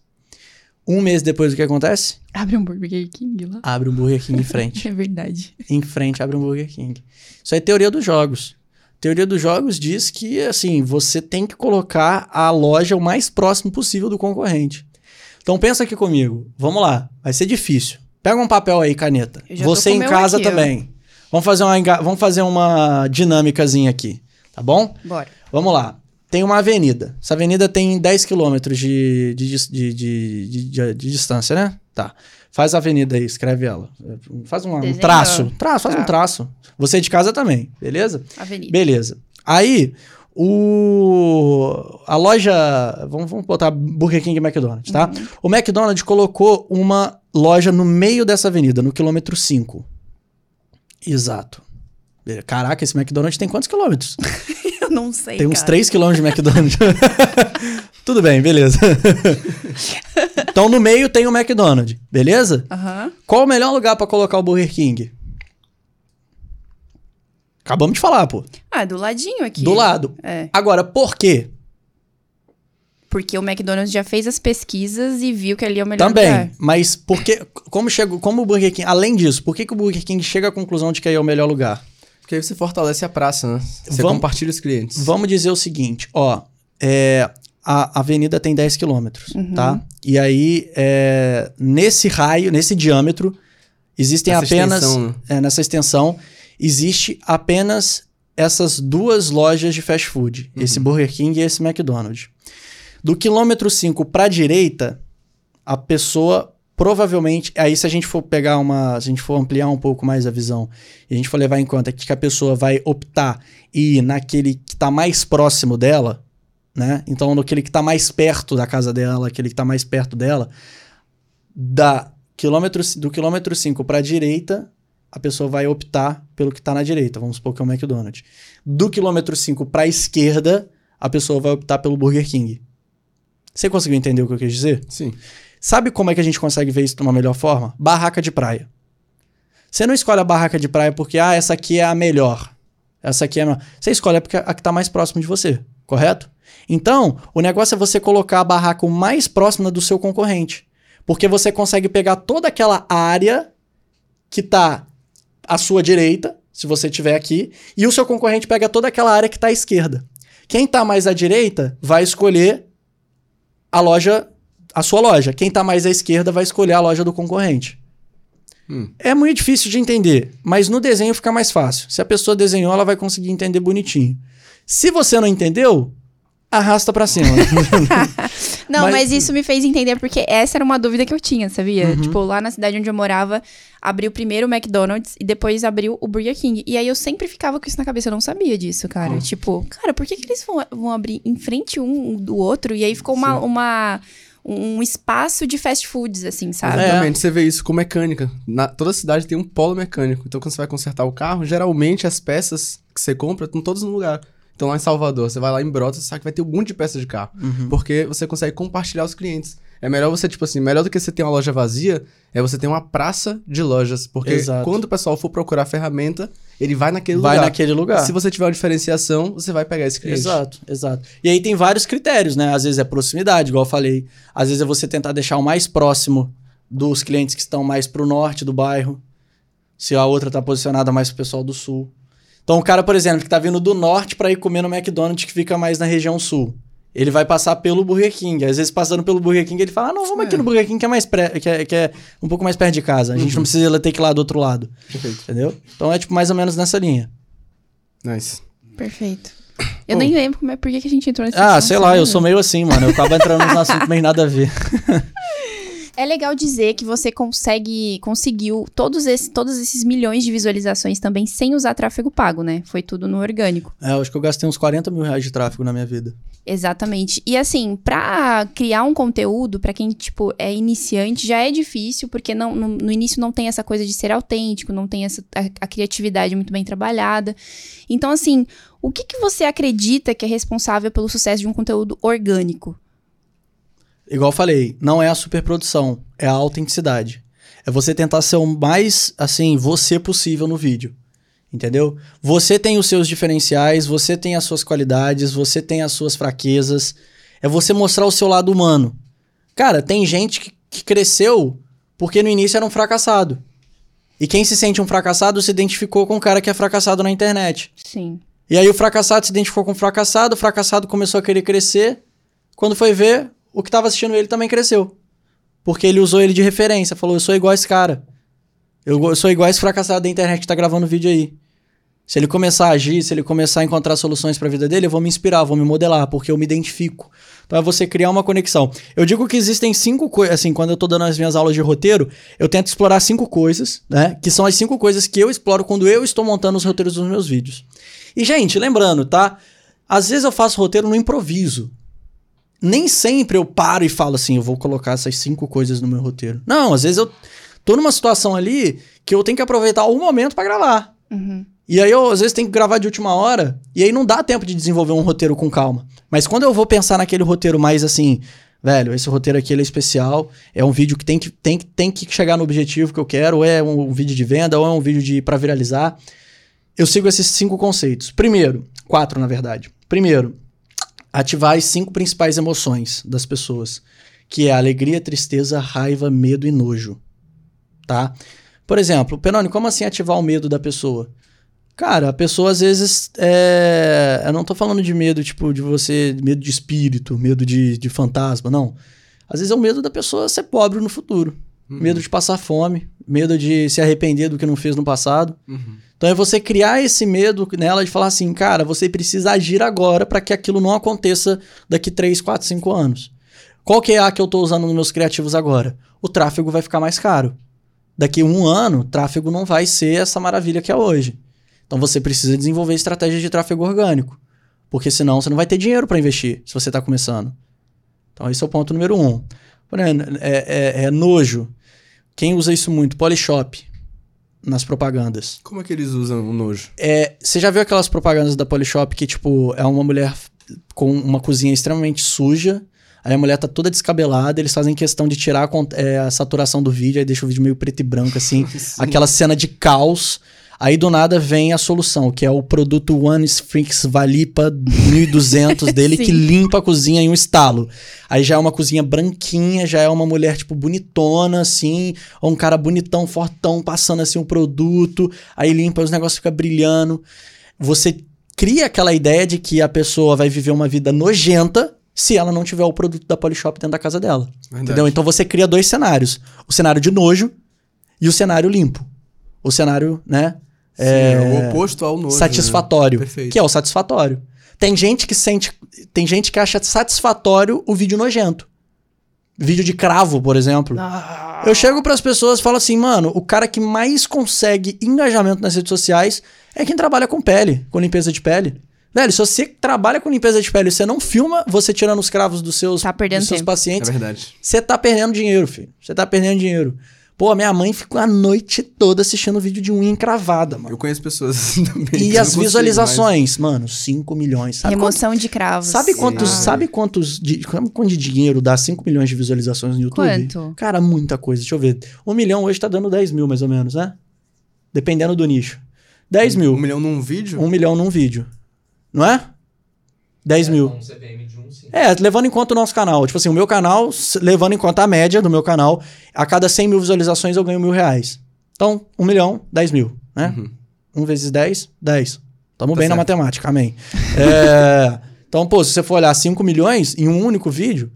[SPEAKER 3] Um mês depois, o que acontece?
[SPEAKER 1] Abre um Burger King lá.
[SPEAKER 3] Abre um Burger King em frente.
[SPEAKER 1] é verdade.
[SPEAKER 3] Em frente, abre um Burger King. Isso é teoria dos jogos. Teoria dos jogos diz que, assim, você tem que colocar a loja o mais próximo possível do concorrente. Então pensa aqui comigo. Vamos lá. Vai ser difícil. Pega um papel aí, caneta. Você em casa aqui, também. Vamos fazer, uma, vamos fazer uma dinâmicazinha aqui. Tá bom?
[SPEAKER 1] Bora.
[SPEAKER 3] Vamos lá tem uma avenida. Essa avenida tem 10 quilômetros de, de, de, de, distância, né? Tá. Faz a avenida aí, escreve ela. Faz um, um traço. Traço, faz tá. um traço. Você de casa também, beleza?
[SPEAKER 1] Avenida.
[SPEAKER 3] Beleza. Aí, o a loja, vamos, vamos botar Burger King e McDonald's, tá? Uhum. O McDonald's colocou uma loja no meio dessa avenida, no quilômetro 5. Exato. Caraca, esse McDonald's tem quantos quilômetros?
[SPEAKER 1] Eu não sei.
[SPEAKER 3] Tem uns 3 quilômetros de McDonald's. Tudo bem, beleza. então no meio tem o McDonald's, beleza?
[SPEAKER 1] Uhum.
[SPEAKER 3] Qual o melhor lugar para colocar o Burger King? Acabamos de falar, pô.
[SPEAKER 1] Ah, do ladinho aqui.
[SPEAKER 3] Do lado.
[SPEAKER 1] É.
[SPEAKER 3] Agora, por quê?
[SPEAKER 1] Porque o McDonald's já fez as pesquisas e viu que ali é o melhor
[SPEAKER 3] Também,
[SPEAKER 1] lugar.
[SPEAKER 3] Também, mas porque como chegou, como o Burger King, além disso, por que, que o Burger King chega à conclusão de que aí é o melhor lugar?
[SPEAKER 2] Porque aí você fortalece a praça, né? Você vamos, compartilha os clientes.
[SPEAKER 3] Vamos dizer o seguinte, ó. É, a avenida tem 10 quilômetros, uhum. tá? E aí, é, nesse raio, nesse diâmetro, existem Essa apenas... Extensão, né? é, nessa extensão, existe apenas essas duas lojas de fast food. Uhum. Esse Burger King e esse McDonald's. Do quilômetro 5 para a direita, a pessoa provavelmente, aí se a gente for pegar uma, se a gente for ampliar um pouco mais a visão, e a gente for levar em conta que a pessoa vai optar e ir naquele que está mais próximo dela, né? Então, naquele que está mais perto da casa dela, aquele que está mais perto dela, da quilômetro, do quilômetro 5 para a direita, a pessoa vai optar pelo que está na direita, vamos supor que é o McDonald's. Do quilômetro 5 para a esquerda, a pessoa vai optar pelo Burger King. Você conseguiu entender o que eu quis dizer?
[SPEAKER 2] Sim.
[SPEAKER 3] Sabe como é que a gente consegue ver isso de uma melhor forma? Barraca de praia. Você não escolhe a barraca de praia porque, ah, essa aqui é a melhor. Essa aqui é a melhor. Você escolhe a, a que está mais próximo de você, correto? Então, o negócio é você colocar a barraca o mais próxima do seu concorrente. Porque você consegue pegar toda aquela área que está à sua direita, se você estiver aqui, e o seu concorrente pega toda aquela área que está à esquerda. Quem está mais à direita vai escolher a loja a sua loja. Quem está mais à esquerda vai escolher a loja do concorrente. Hum. É muito difícil de entender, mas no desenho fica mais fácil. Se a pessoa desenhou, ela vai conseguir entender bonitinho. Se você não entendeu, arrasta para cima.
[SPEAKER 1] não, mas... mas... isso me fez entender porque essa era uma dúvida que eu tinha, sabia? Uhum. Tipo, lá na cidade onde eu morava, abriu primeiro o McDonald's e depois abriu o Burger King. E aí eu sempre ficava com isso na cabeça, eu não sabia disso, cara. Uhum. Tipo, cara, por que, que eles vão, vão abrir em frente um do outro? E aí ficou uma, uma um espaço de fast foods, assim, sabe?
[SPEAKER 2] Exatamente, é. você vê isso com mecânica. Na, toda cidade tem um polo mecânico. Então, quando você vai consertar o carro, geralmente as peças que você compra estão todas no lugar. Então, lá em Salvador, você vai lá em Brotas, você sabe que vai ter um monte de peças de carro. Uhum. Porque você consegue compartilhar os clientes. É melhor você, tipo assim, melhor do que você ter uma loja vazia, é você ter uma praça de lojas. Porque Exato. quando o pessoal for procurar ferramenta, ele vai naquele
[SPEAKER 3] vai
[SPEAKER 2] lugar.
[SPEAKER 3] Vai naquele lugar.
[SPEAKER 2] Se você tiver uma diferenciação, você vai pegar esse cliente.
[SPEAKER 3] Exato, exato. E aí tem vários critérios, né? Às vezes é proximidade, igual eu falei. Às vezes é você tentar deixar o mais próximo dos clientes que estão mais pro norte do bairro. Se a outra tá posicionada mais pro pessoal do sul. Então o cara, por exemplo, que tá vindo do norte para ir comer no McDonald's que fica mais na região sul. Ele vai passar pelo Burger King. Às vezes, passando pelo Burger King, ele fala: ah, não, vamos é. aqui no Burger King que é mais pré, que, é, que é um pouco mais perto de casa. A gente uhum. não precisa ter que ir lá do outro lado. Perfeito. Entendeu? Então é tipo mais ou menos nessa linha.
[SPEAKER 2] Nice.
[SPEAKER 1] Perfeito. Eu nem lembro como é, por que, que a gente entrou nesse
[SPEAKER 3] Ah, sei lá, eu sou meio assim, mano. Eu acabo entrando nos assuntos meio nada a ver.
[SPEAKER 1] É legal dizer que você consegue conseguiu todos, esse, todos esses milhões de visualizações também sem usar tráfego pago, né? Foi tudo no orgânico.
[SPEAKER 3] É, eu acho que eu gastei uns 40 mil reais de tráfego na minha vida.
[SPEAKER 1] Exatamente. E assim, pra criar um conteúdo, para quem, tipo, é iniciante, já é difícil, porque não, no, no, início não tem essa coisa de ser autêntico, não tem essa, a, a criatividade muito bem trabalhada. Então, assim, o que, que você acredita que é responsável pelo sucesso de um conteúdo orgânico?
[SPEAKER 3] Igual eu falei, não é a superprodução, é a autenticidade. É você tentar ser o mais, assim, você possível no vídeo. Entendeu? Você tem os seus diferenciais, você tem as suas qualidades, você tem as suas fraquezas. É você mostrar o seu lado humano. Cara, tem gente que, que cresceu porque no início era um fracassado. E quem se sente um fracassado se identificou com o cara que é fracassado na internet.
[SPEAKER 1] Sim.
[SPEAKER 3] E aí o fracassado se identificou com o fracassado, o fracassado começou a querer crescer. Quando foi ver, o que estava assistindo ele também cresceu. Porque ele usou ele de referência, falou: Eu sou igual esse cara. Eu sou igual esse fracassado da internet que tá gravando vídeo aí. Se ele começar a agir, se ele começar a encontrar soluções para a vida dele, eu vou me inspirar, vou me modelar, porque eu me identifico. Então é você criar uma conexão. Eu digo que existem cinco coisas, assim, quando eu tô dando as minhas aulas de roteiro, eu tento explorar cinco coisas, né? Que são as cinco coisas que eu exploro quando eu estou montando os roteiros dos meus vídeos. E, gente, lembrando, tá? Às vezes eu faço roteiro no improviso. Nem sempre eu paro e falo assim, eu vou colocar essas cinco coisas no meu roteiro. Não, às vezes eu tô numa situação ali que eu tenho que aproveitar o momento para gravar.
[SPEAKER 1] Uhum.
[SPEAKER 3] E aí eu às vezes tenho que gravar de última hora, e aí não dá tempo de desenvolver um roteiro com calma. Mas quando eu vou pensar naquele roteiro mais assim, velho, esse roteiro aqui é especial, é um vídeo que tem que, tem, tem que chegar no objetivo que eu quero, ou é um, um vídeo de venda, ou é um vídeo de para viralizar. Eu sigo esses cinco conceitos. Primeiro, quatro na verdade. Primeiro, ativar as cinco principais emoções das pessoas, que é alegria, tristeza, raiva, medo e nojo. Tá? Por exemplo, Penone, como assim ativar o medo da pessoa? Cara, a pessoa às vezes. É... Eu não tô falando de medo, tipo, de você. Medo de espírito, medo de, de fantasma, não. Às vezes é o medo da pessoa ser pobre no futuro. Uhum. Medo de passar fome, medo de se arrepender do que não fez no passado. Uhum. Então é você criar esse medo nela de falar assim, cara, você precisa agir agora para que aquilo não aconteça daqui 3, 4, 5 anos. Qual que é a que eu tô usando nos meus criativos agora? O tráfego vai ficar mais caro. Daqui um ano, o tráfego não vai ser essa maravilha que é hoje. Então você precisa desenvolver estratégias de tráfego orgânico. Porque senão você não vai ter dinheiro para investir se você está começando. Então esse é o ponto número um. É, é, é nojo. Quem usa isso muito? Polishop nas propagandas.
[SPEAKER 2] Como é que eles usam o nojo?
[SPEAKER 3] É, você já viu aquelas propagandas da Polishop que, tipo, é uma mulher com uma cozinha extremamente suja, aí a mulher tá toda descabelada, eles fazem questão de tirar a, é, a saturação do vídeo, aí deixa o vídeo meio preto e branco, assim, aquela cena de caos. Aí do nada vem a solução, que é o produto One Sphinx Valipa 1200 dele que limpa a cozinha em um estalo. Aí já é uma cozinha branquinha, já é uma mulher tipo bonitona assim, ou um cara bonitão, fortão passando assim um produto, aí limpa, os negócios ficam brilhando. Você cria aquela ideia de que a pessoa vai viver uma vida nojenta se ela não tiver o produto da Polishop dentro da casa dela. Verdade. Entendeu? Então você cria dois cenários: o cenário de nojo e o cenário limpo. O cenário, né?
[SPEAKER 2] Sim, é, é o oposto ao nojo.
[SPEAKER 3] Satisfatório. Né? Que é o satisfatório. Tem gente que sente. Tem gente que acha satisfatório o vídeo nojento. Vídeo de cravo, por exemplo. Ah. Eu chego para as pessoas e falo assim, mano, o cara que mais consegue engajamento nas redes sociais é quem trabalha com pele, com limpeza de pele. Velho, se você trabalha com limpeza de pele e você não filma você tirando os cravos dos seus,
[SPEAKER 1] tá dos
[SPEAKER 3] seus pacientes,
[SPEAKER 2] é verdade.
[SPEAKER 3] você tá perdendo dinheiro, filho. Você tá perdendo dinheiro. Pô, minha mãe ficou a noite toda assistindo vídeo de unha encravada, mano.
[SPEAKER 2] Eu conheço pessoas assim também.
[SPEAKER 3] E as visualizações, mas... mano, 5 milhões.
[SPEAKER 1] Sabe Remoção quanto, de cravos.
[SPEAKER 3] Sabe quantos, sabe quantos de, quanto de dinheiro dá 5 milhões de visualizações no YouTube?
[SPEAKER 1] Quanto?
[SPEAKER 3] Cara, muita coisa. Deixa eu ver. Um milhão hoje tá dando 10 mil, mais ou menos, né? Dependendo do nicho. 10
[SPEAKER 2] um,
[SPEAKER 3] mil.
[SPEAKER 2] Um milhão num vídeo?
[SPEAKER 3] Um milhão num vídeo. Não é? 10 é, mil. Um CPM sim. É, levando em conta o nosso canal. Tipo assim, o meu canal, levando em conta a média do meu canal, a cada 100 mil visualizações eu ganho mil reais. Então, um milhão, 10 mil, né? Uhum. Um vezes 10, 10. Tamo tá bem certo. na matemática, amém. é, então, pô, se você for olhar 5 milhões em um único vídeo,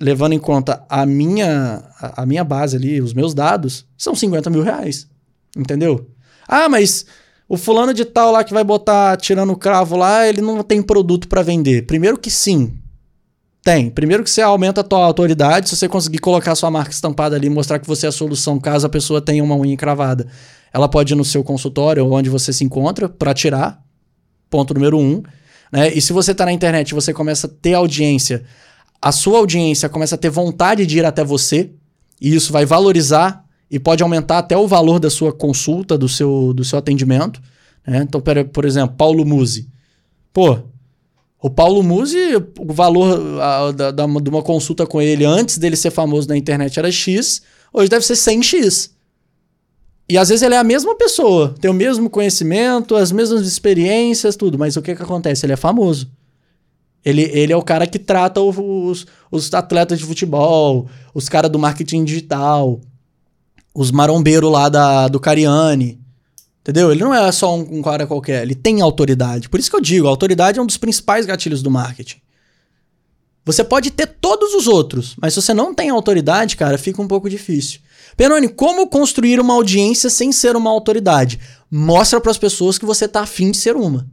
[SPEAKER 3] levando em conta a minha, a, a minha base ali, os meus dados, são 50 mil reais. Entendeu? Ah, mas o fulano de tal lá que vai botar tirando cravo lá, ele não tem produto para vender. Primeiro que sim. Tem. Primeiro que você aumenta a tua autoridade, se você conseguir colocar sua marca estampada ali, mostrar que você é a solução caso a pessoa tenha uma unha encravada. Ela pode ir no seu consultório ou onde você se encontra para tirar. Ponto número um. Né? E se você está na internet você começa a ter audiência, a sua audiência começa a ter vontade de ir até você, e isso vai valorizar e pode aumentar até o valor da sua consulta, do seu, do seu atendimento. Né? Então, por exemplo, Paulo Musi. Pô, o Paulo Musi, o valor a, da, da, de uma consulta com ele antes dele ser famoso na internet era X, hoje deve ser 100x. E às vezes ele é a mesma pessoa, tem o mesmo conhecimento, as mesmas experiências, tudo, mas o que que acontece? Ele é famoso. Ele, ele é o cara que trata os, os atletas de futebol, os caras do marketing digital, os marombeiros lá da, do Cariani. Entendeu? Ele não é só um, um, cara qualquer, ele tem autoridade. Por isso que eu digo, a autoridade é um dos principais gatilhos do marketing. Você pode ter todos os outros, mas se você não tem autoridade, cara, fica um pouco difícil. Peroni, como construir uma audiência sem ser uma autoridade? Mostra para as pessoas que você tá afim de ser uma.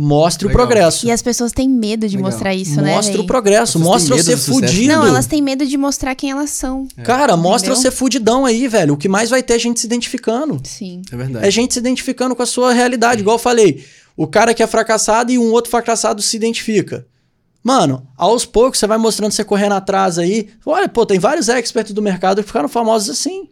[SPEAKER 3] Mostre Legal. o progresso.
[SPEAKER 1] E as pessoas têm medo de Legal. mostrar isso, né?
[SPEAKER 3] Mostra o progresso, mostra você fudido.
[SPEAKER 1] Não, elas têm medo de mostrar quem elas são.
[SPEAKER 3] É. Cara, mostra você fudidão aí, velho. O que mais vai ter é gente se identificando.
[SPEAKER 1] Sim.
[SPEAKER 3] É verdade. É gente se identificando com a sua realidade. Igual eu falei, o cara que é fracassado e um outro fracassado se identifica. Mano, aos poucos você vai mostrando você correndo atrás aí. Olha, pô, tem vários experts do mercado que ficaram famosos assim.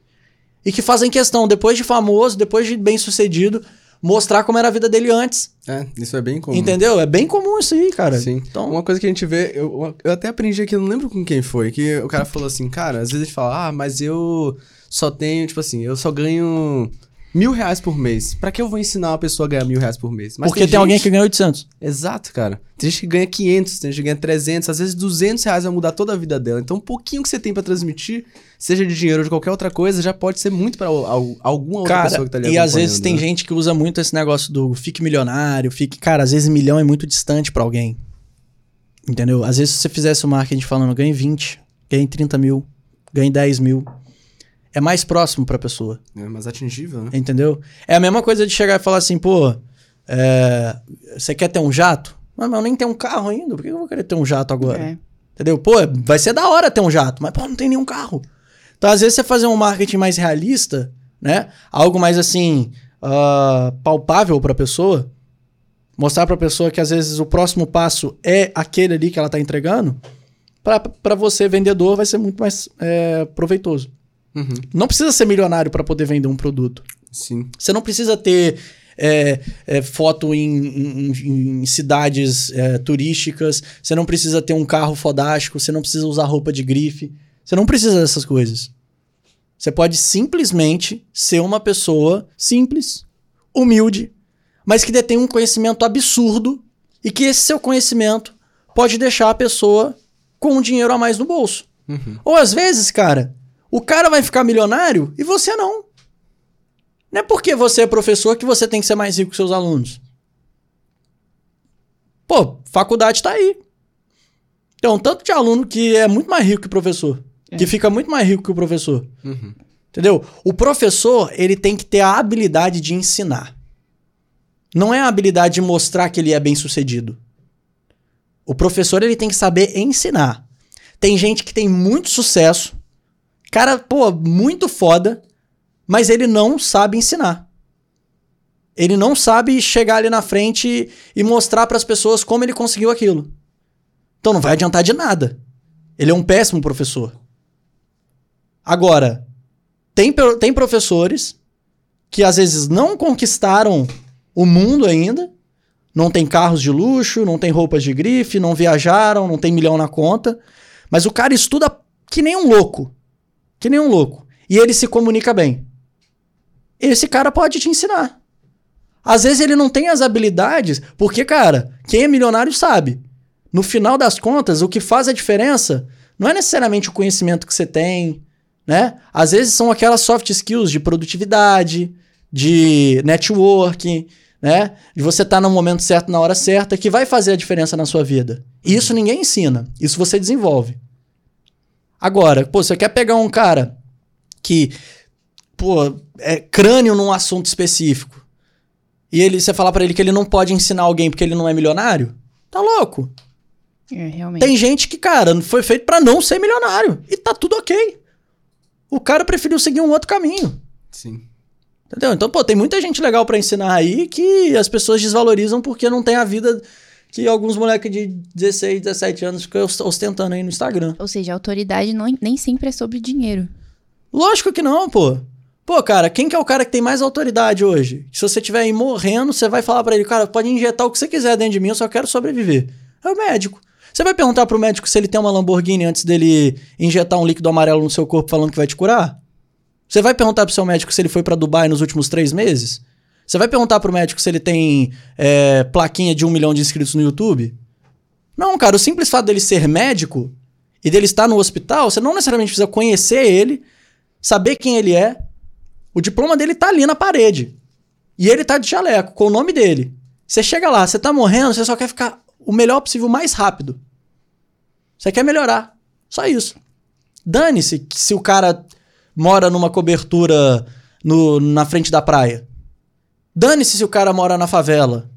[SPEAKER 3] E que fazem questão, depois de famoso, depois de bem sucedido, mostrar como era a vida dele antes.
[SPEAKER 2] É, isso é bem comum.
[SPEAKER 3] Entendeu? É bem comum isso aí, cara.
[SPEAKER 2] Sim. Então, uma coisa que a gente vê, eu, eu até aprendi aqui, não lembro com quem foi, que o cara falou assim, cara, às vezes a gente fala, ah, mas eu só tenho, tipo assim, eu só ganho mil reais por mês. Pra que eu vou ensinar uma pessoa a ganhar mil reais por mês?
[SPEAKER 3] Mas Porque tem, tem gente... alguém que ganha 800.
[SPEAKER 2] Exato, cara. Tem gente que ganha 500, tem gente que ganha 300, às vezes 200 reais vai mudar toda a vida dela. Então, um pouquinho que você tem para transmitir, seja de dinheiro ou de qualquer outra coisa, já pode ser muito para alguma outra
[SPEAKER 3] cara,
[SPEAKER 2] pessoa que tá ali
[SPEAKER 3] E às vezes tem né? gente que usa muito esse negócio do fique milionário, fique. Cara, às vezes milhão é muito distante para alguém. Entendeu? Às vezes se você fizesse o marketing falando, ganhe 20, ganhe 30 mil, ganhe 10 mil é mais próximo pra pessoa.
[SPEAKER 2] É mais atingível, né?
[SPEAKER 3] Entendeu? É a mesma coisa de chegar e falar assim, pô, é, você quer ter um jato? Mas, mas eu nem tenho um carro ainda, por que eu vou querer ter um jato agora? É. Entendeu? Pô, vai ser da hora ter um jato, mas pô, não tem nenhum carro. Então, às vezes, você fazer um marketing mais realista, né? Algo mais assim, uh, palpável pra pessoa, mostrar pra pessoa que às vezes o próximo passo é aquele ali que ela tá entregando, para você, vendedor, vai ser muito mais é, proveitoso. Uhum. Não precisa ser milionário para poder vender um produto.
[SPEAKER 2] Sim.
[SPEAKER 3] Você não precisa ter é, é, foto em, em, em cidades é, turísticas, você não precisa ter um carro fodástico, você não precisa usar roupa de grife, você não precisa dessas coisas. Você pode simplesmente ser uma pessoa simples, humilde, mas que detém um conhecimento absurdo e que esse seu conhecimento pode deixar a pessoa com um dinheiro a mais no bolso. Uhum. Ou às vezes, cara, o cara vai ficar milionário e você não. Não é porque você é professor que você tem que ser mais rico que seus alunos. Pô, faculdade tá aí. Tem um tanto de aluno que é muito mais rico que o professor. É. Que fica muito mais rico que o professor. Uhum. Entendeu? O professor, ele tem que ter a habilidade de ensinar. Não é a habilidade de mostrar que ele é bem sucedido. O professor, ele tem que saber ensinar. Tem gente que tem muito sucesso Cara, pô, muito foda, mas ele não sabe ensinar. Ele não sabe chegar ali na frente e mostrar para as pessoas como ele conseguiu aquilo. Então não vai adiantar de nada. Ele é um péssimo professor. Agora, tem, tem professores que às vezes não conquistaram o mundo ainda, não tem carros de luxo, não tem roupas de grife, não viajaram, não tem milhão na conta, mas o cara estuda que nem um louco. Que nem um louco. E ele se comunica bem. Esse cara pode te ensinar. Às vezes ele não tem as habilidades, porque, cara, quem é milionário sabe. No final das contas, o que faz a diferença não é necessariamente o conhecimento que você tem, né? Às vezes são aquelas soft skills de produtividade, de networking, né? De você estar tá no momento certo, na hora certa, que vai fazer a diferença na sua vida. E isso ninguém ensina. Isso você desenvolve. Agora, pô, você quer pegar um cara que, pô, é crânio num assunto específico e ele, você falar para ele que ele não pode ensinar alguém porque ele não é milionário? Tá louco.
[SPEAKER 1] É, realmente.
[SPEAKER 3] Tem gente que, cara, foi feito para não ser milionário e tá tudo ok. O cara preferiu seguir um outro caminho.
[SPEAKER 2] Sim.
[SPEAKER 3] Entendeu? Então, pô, tem muita gente legal para ensinar aí que as pessoas desvalorizam porque não tem a vida que alguns moleques de 16, 17 anos ficam ostentando aí no Instagram.
[SPEAKER 1] Ou seja, a autoridade não, nem sempre é sobre dinheiro.
[SPEAKER 3] Lógico que não, pô. Pô, cara, quem que é o cara que tem mais autoridade hoje? Se você estiver aí morrendo, você vai falar para ele, cara, pode injetar o que você quiser dentro de mim, eu só quero sobreviver. É o médico. Você vai perguntar pro médico se ele tem uma Lamborghini antes dele injetar um líquido amarelo no seu corpo falando que vai te curar? Você vai perguntar pro seu médico se ele foi para Dubai nos últimos três meses? Você vai perguntar pro médico se ele tem é, plaquinha de um milhão de inscritos no YouTube? Não, cara, o simples fato dele ser médico e dele estar no hospital, você não necessariamente precisa conhecer ele, saber quem ele é. O diploma dele tá ali na parede. E ele tá de jaleco, com o nome dele. Você chega lá, você tá morrendo, você só quer ficar o melhor possível, mais rápido. Você quer melhorar. Só isso. Dane-se se o cara mora numa cobertura no, na frente da praia. Dane-se se o cara mora na favela.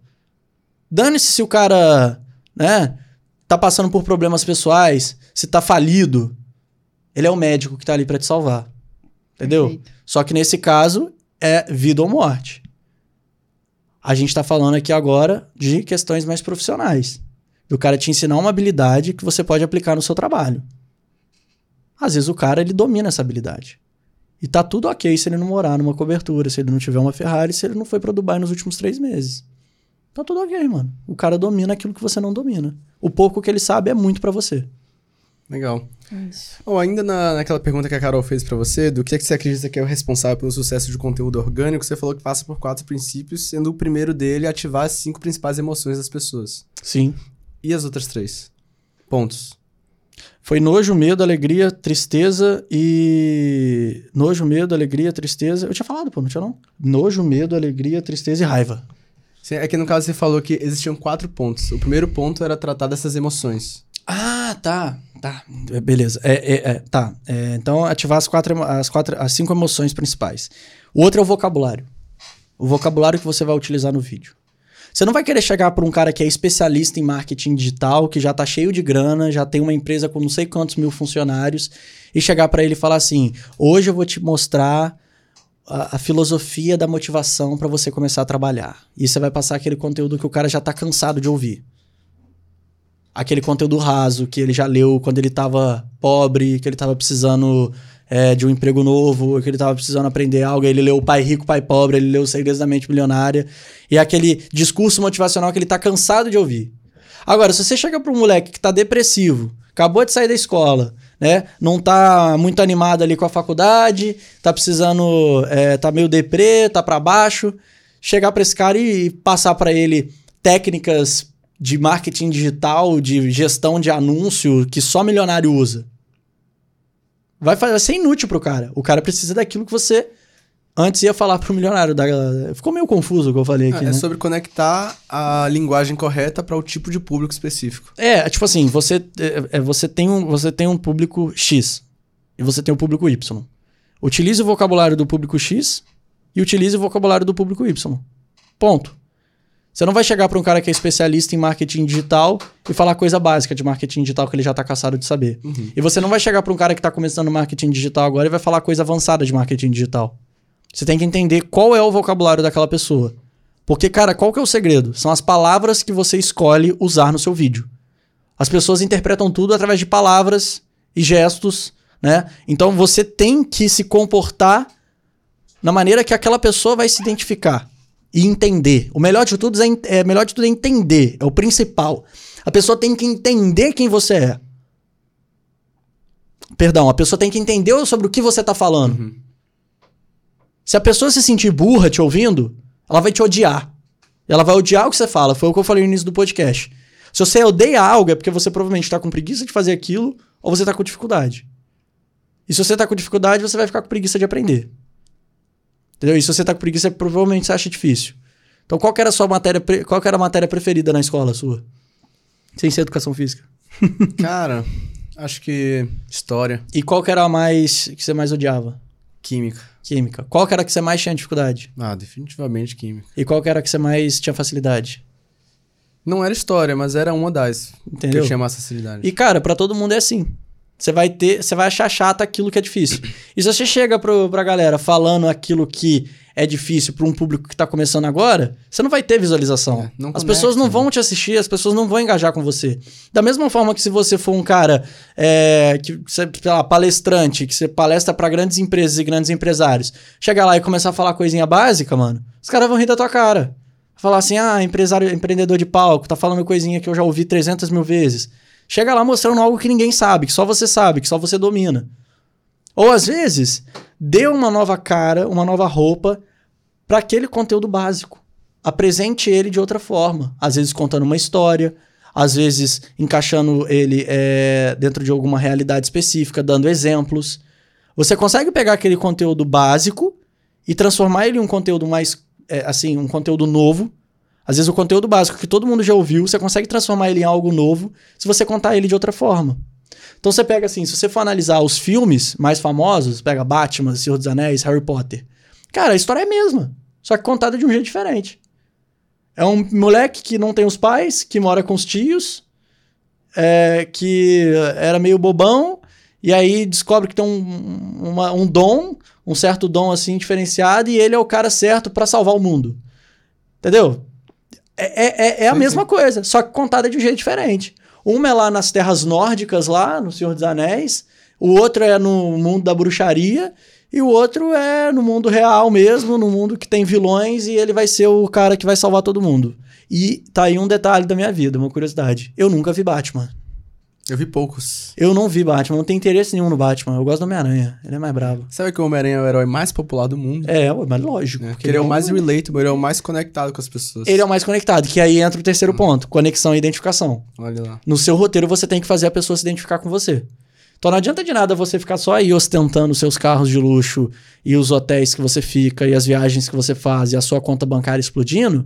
[SPEAKER 3] Dane-se se o cara, né, tá passando por problemas pessoais, se tá falido. Ele é o médico que tá ali para te salvar. Entendeu? Perfeito. Só que nesse caso é vida ou morte. A gente tá falando aqui agora de questões mais profissionais. Do cara te ensinar uma habilidade que você pode aplicar no seu trabalho. Às vezes o cara ele domina essa habilidade. E tá tudo ok se ele não morar numa cobertura, se ele não tiver uma Ferrari, se ele não foi para Dubai nos últimos três meses. Tá tudo ok, mano. O cara domina aquilo que você não domina. O pouco que ele sabe é muito para você.
[SPEAKER 2] Legal. Bom, ainda na, naquela pergunta que a Carol fez para você, do que, é que você acredita que é o responsável pelo sucesso de conteúdo orgânico, você falou que passa por quatro princípios, sendo o primeiro dele ativar as cinco principais emoções das pessoas.
[SPEAKER 3] Sim.
[SPEAKER 2] E as outras três? Pontos.
[SPEAKER 3] Foi nojo, medo, alegria, tristeza e. Nojo, medo, alegria, tristeza. Eu tinha falado, pô, não tinha não? Nojo, medo, alegria, tristeza e raiva.
[SPEAKER 2] Sim, é que no caso você falou que existiam quatro pontos. O primeiro ponto era tratar dessas emoções.
[SPEAKER 3] Ah, tá. Tá. Beleza. É, é, é tá. É, então, ativar as quatro, as quatro, as cinco emoções principais. O outro é o vocabulário. O vocabulário que você vai utilizar no vídeo. Você não vai querer chegar para um cara que é especialista em marketing digital, que já tá cheio de grana, já tem uma empresa com não sei quantos mil funcionários, e chegar para ele e falar assim: hoje eu vou te mostrar a, a filosofia da motivação para você começar a trabalhar. E você vai passar aquele conteúdo que o cara já tá cansado de ouvir. Aquele conteúdo raso que ele já leu quando ele tava pobre, que ele tava precisando é, de um emprego novo, que ele estava precisando aprender algo, ele leu o Pai Rico, Pai Pobre, ele leu Os Segredos da Mente Milionária, e é aquele discurso motivacional que ele está cansado de ouvir. Agora, se você chega para um moleque que está depressivo, acabou de sair da escola, né? Não está muito animado ali com a faculdade, está precisando, é, tá meio deprê, tá para baixo, chegar para esse cara e passar para ele técnicas de marketing digital, de gestão de anúncio que só milionário usa vai, vai ser inútil pro cara. O cara precisa daquilo que você antes ia falar pro milionário. Da... Ficou meio confuso o que eu falei aqui.
[SPEAKER 2] É,
[SPEAKER 3] né?
[SPEAKER 2] sobre conectar a linguagem correta para o tipo de público específico.
[SPEAKER 3] É, tipo assim, você, é, é, você, tem um, você tem um público X e você tem um público Y. Utilize o vocabulário do público X e utilize o vocabulário do público Y. Ponto. Você não vai chegar para um cara que é especialista em marketing digital e falar coisa básica de marketing digital que ele já está cansado de saber. Uhum. E você não vai chegar para um cara que está começando marketing digital agora e vai falar coisa avançada de marketing digital. Você tem que entender qual é o vocabulário daquela pessoa. Porque, cara, qual que é o segredo? São as palavras que você escolhe usar no seu vídeo. As pessoas interpretam tudo através de palavras e gestos, né? Então você tem que se comportar na maneira que aquela pessoa vai se identificar e entender. O melhor de tudo é, é, melhor de tudo é entender, é o principal. A pessoa tem que entender quem você é. Perdão, a pessoa tem que entender sobre o que você está falando. Uhum. Se a pessoa se sentir burra te ouvindo, ela vai te odiar. Ela vai odiar o que você fala. Foi o que eu falei no início do podcast. Se você odeia algo, é porque você provavelmente está com preguiça de fazer aquilo ou você está com dificuldade. E se você está com dificuldade, você vai ficar com preguiça de aprender. Entendeu? E se você tá com preguiça, provavelmente você acha difícil. Então, qual era a sua matéria, qual era a matéria preferida na escola sua? Sem ser educação física.
[SPEAKER 2] Cara, acho que história.
[SPEAKER 3] E qual que era a mais que você mais odiava?
[SPEAKER 2] Química.
[SPEAKER 3] Química. Qual que era que você mais tinha dificuldade?
[SPEAKER 2] Ah, definitivamente química.
[SPEAKER 3] E qual que era que você mais tinha facilidade?
[SPEAKER 2] Não era história, mas era uma das Entendeu? que eu tinha mais facilidade.
[SPEAKER 3] E cara, para todo mundo é assim. Você vai ter, você vai achar chato aquilo que é difícil. E se você chega pro, pra galera falando aquilo que é difícil para um público que tá começando agora, você não vai ter visualização. É, as pessoas não né? vão te assistir, as pessoas não vão engajar com você. Da mesma forma que se você for um cara é, que, sei lá, palestrante, que você palestra para grandes empresas e grandes empresários, chegar lá e começar a falar coisinha básica, mano, os caras vão rir da tua cara. Falar assim, ah, empresário, empreendedor de palco, tá falando coisinha que eu já ouvi 300 mil vezes. Chega lá mostrando algo que ninguém sabe, que só você sabe, que só você domina. Ou às vezes, dê uma nova cara, uma nova roupa para aquele conteúdo básico. Apresente ele de outra forma. Às vezes contando uma história, às vezes encaixando ele é, dentro de alguma realidade específica, dando exemplos. Você consegue pegar aquele conteúdo básico e transformar ele em um conteúdo mais, é, assim, um conteúdo novo. Às vezes o conteúdo básico que todo mundo já ouviu, você consegue transformar ele em algo novo se você contar ele de outra forma. Então você pega assim, se você for analisar os filmes mais famosos, pega Batman, Senhor dos Anéis, Harry Potter. Cara, a história é a mesma, só que contada de um jeito diferente. É um moleque que não tem os pais, que mora com os tios, é, que era meio bobão, e aí descobre que tem um, uma, um dom, um certo dom assim diferenciado, e ele é o cara certo para salvar o mundo. Entendeu? É, é, é, é a sim, mesma sim. coisa, só que contada de um jeito diferente. Uma é lá nas terras nórdicas, lá no Senhor dos Anéis, o outro é no mundo da bruxaria, e o outro é no mundo real mesmo, no mundo que tem vilões, e ele vai ser o cara que vai salvar todo mundo. E tá aí um detalhe da minha vida, uma curiosidade. Eu nunca vi Batman.
[SPEAKER 2] Eu vi poucos.
[SPEAKER 3] Eu não vi Batman, não tenho interesse nenhum no Batman. Eu gosto do Homem-Aranha, ele é mais bravo.
[SPEAKER 2] Sabe que o Homem-Aranha é o herói mais popular do mundo?
[SPEAKER 3] É, mas lógico.
[SPEAKER 2] É, porque ele é o mais relatable, ele é o mais conectado com as pessoas.
[SPEAKER 3] Ele é o mais conectado, que aí entra o terceiro hum. ponto, conexão e identificação.
[SPEAKER 2] Olha lá.
[SPEAKER 3] No seu roteiro você tem que fazer a pessoa se identificar com você. Então não adianta de nada você ficar só aí ostentando seus carros de luxo e os hotéis que você fica e as viagens que você faz e a sua conta bancária explodindo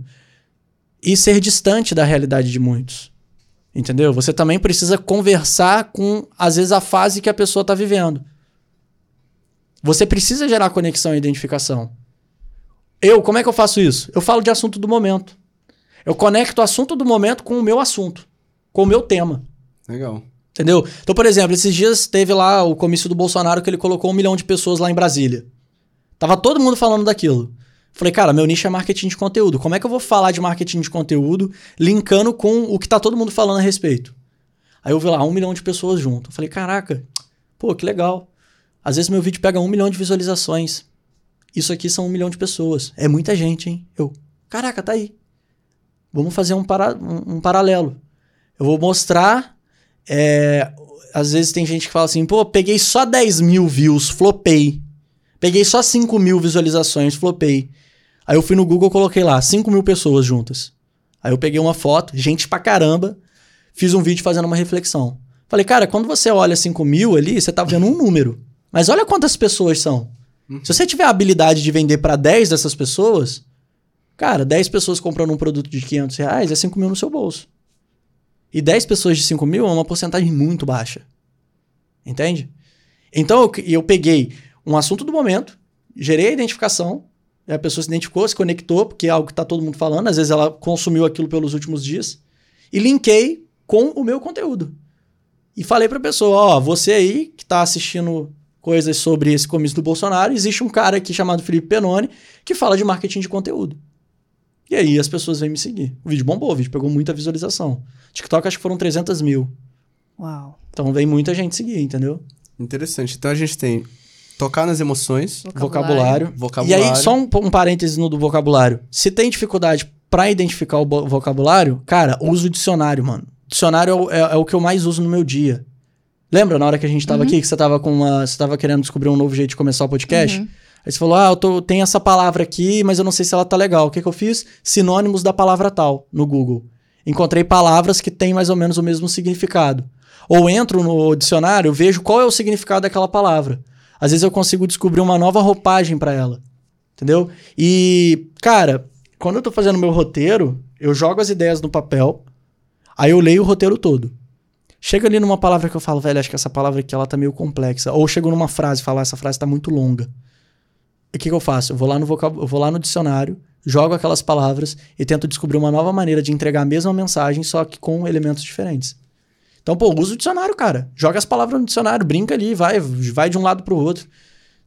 [SPEAKER 3] e ser distante da realidade de muitos. Entendeu? Você também precisa conversar com, às vezes, a fase que a pessoa está vivendo. Você precisa gerar conexão e identificação. Eu, como é que eu faço isso? Eu falo de assunto do momento. Eu conecto o assunto do momento com o meu assunto, com o meu tema.
[SPEAKER 2] Legal.
[SPEAKER 3] Entendeu? Então, por exemplo, esses dias teve lá o comício do Bolsonaro que ele colocou um milhão de pessoas lá em Brasília. Tava todo mundo falando daquilo. Falei, cara, meu nicho é marketing de conteúdo. Como é que eu vou falar de marketing de conteúdo linkando com o que tá todo mundo falando a respeito? Aí eu vi lá um milhão de pessoas junto. Falei, caraca, pô, que legal. Às vezes meu vídeo pega um milhão de visualizações. Isso aqui são um milhão de pessoas. É muita gente, hein? Eu, caraca, tá aí. Vamos fazer um, para, um, um paralelo. Eu vou mostrar é, às vezes tem gente que fala assim, pô, peguei só 10 mil views, flopei. Peguei só 5 mil visualizações, flopei. Aí eu fui no Google, coloquei lá, 5 mil pessoas juntas. Aí eu peguei uma foto, gente pra caramba, fiz um vídeo fazendo uma reflexão. Falei, cara, quando você olha 5 mil ali, você tá vendo um número. Mas olha quantas pessoas são. Se você tiver a habilidade de vender para 10 dessas pessoas, cara, 10 pessoas comprando um produto de 500 reais é 5 mil no seu bolso. E 10 pessoas de 5 mil é uma porcentagem muito baixa. Entende? Então eu, eu peguei um assunto do momento, gerei a identificação, a pessoa se identificou, se conectou, porque é algo que está todo mundo falando, às vezes ela consumiu aquilo pelos últimos dias, e linkei com o meu conteúdo. E falei para a pessoa: ó, você aí que está assistindo coisas sobre esse comício do Bolsonaro, existe um cara aqui chamado Felipe Penoni que fala de marketing de conteúdo. E aí as pessoas vêm me seguir. O vídeo bombou, o vídeo pegou muita visualização. TikTok acho que foram 300 mil.
[SPEAKER 1] Uau.
[SPEAKER 3] Então vem muita gente seguir, entendeu?
[SPEAKER 2] Interessante. Então a gente tem tocar nas emoções,
[SPEAKER 3] vocabulário.
[SPEAKER 2] vocabulário.
[SPEAKER 3] E aí, só um, um parêntese no do vocabulário. Se tem dificuldade para identificar o vocabulário, cara, usa o dicionário, mano. Dicionário é, é, é, o que eu mais uso no meu dia. Lembra na hora que a gente tava uhum. aqui, que você tava com uma. Você tava querendo descobrir um novo jeito de começar o podcast? Uhum. Aí você falou, ah, eu tô, tem essa palavra aqui, mas eu não sei se ela tá legal. O que, que eu fiz? Sinônimos da palavra tal no Google. Encontrei palavras que têm mais ou menos o mesmo significado. Ou entro no dicionário, vejo qual é o significado daquela palavra. Às vezes eu consigo descobrir uma nova roupagem para ela. Entendeu? E, cara, quando eu tô fazendo meu roteiro, eu jogo as ideias no papel, aí eu leio o roteiro todo. Chega ali numa palavra que eu falo, velho, acho que essa palavra aqui ela tá meio complexa. Ou chego numa frase e falo, essa frase tá muito longa o que, que eu faço? Eu vou lá no vocab... eu vou lá no dicionário, jogo aquelas palavras e tento descobrir uma nova maneira de entregar a mesma mensagem, só que com elementos diferentes. Então, pô, usa o dicionário, cara. Joga as palavras no dicionário, brinca ali, vai, vai de um lado pro outro.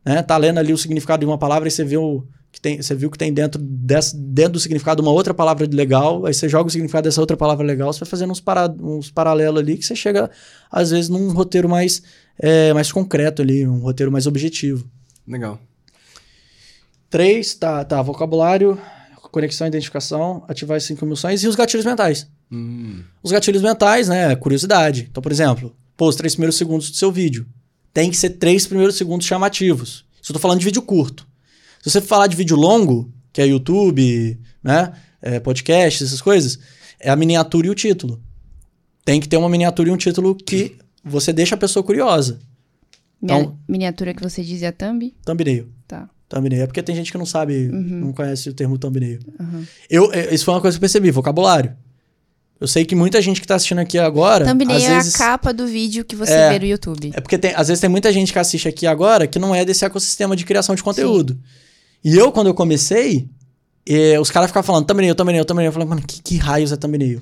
[SPEAKER 3] Né? Tá lendo ali o significado de uma palavra e você vê o que tem, você viu que tem dentro, desse, dentro do significado uma outra palavra legal, aí você joga o significado dessa outra palavra legal, você vai fazendo uns, para, uns paralelos ali que você chega, às vezes, num roteiro mais, é, mais concreto ali, um roteiro mais objetivo.
[SPEAKER 2] Legal.
[SPEAKER 3] Três, tá, tá, vocabulário, conexão e identificação, ativar as cinco emoções e os gatilhos mentais.
[SPEAKER 2] Hum.
[SPEAKER 3] Os gatilhos mentais, né, curiosidade. Então, por exemplo, pô, os três primeiros segundos do seu vídeo. tem que ser três primeiros segundos chamativos. Isso eu tô falando de vídeo curto. Se você falar de vídeo longo, que é YouTube, né? É, podcast, essas coisas, é a miniatura e o título. Tem que ter uma miniatura e um título que você deixa a pessoa curiosa.
[SPEAKER 1] Minha-
[SPEAKER 3] Então-
[SPEAKER 1] miniatura que você dizia thumb?
[SPEAKER 3] Thumbnail.
[SPEAKER 1] Tá.
[SPEAKER 3] Thumbnail. É porque tem gente que não sabe, não conhece o termo thumbnail.
[SPEAKER 1] Uhum.
[SPEAKER 3] Eu, é, isso foi uma coisa que eu percebi, vocabulário. Eu sei que muita gente que tá assistindo aqui agora.
[SPEAKER 1] Thumbnail
[SPEAKER 3] às
[SPEAKER 1] é
[SPEAKER 3] vezes,
[SPEAKER 1] a capa do vídeo que você
[SPEAKER 3] É.
[SPEAKER 1] vê no YouTube.
[SPEAKER 3] É porque tem, às vezes tem muita gente que assiste aqui agora que não é desse ecossistema de criação de conteúdo. E eu, quando eu comecei, eh, os caras ficavam falando thumbnail, thumbnail, thumbnail. Eu falei, mano, que, que raios é thumbnail?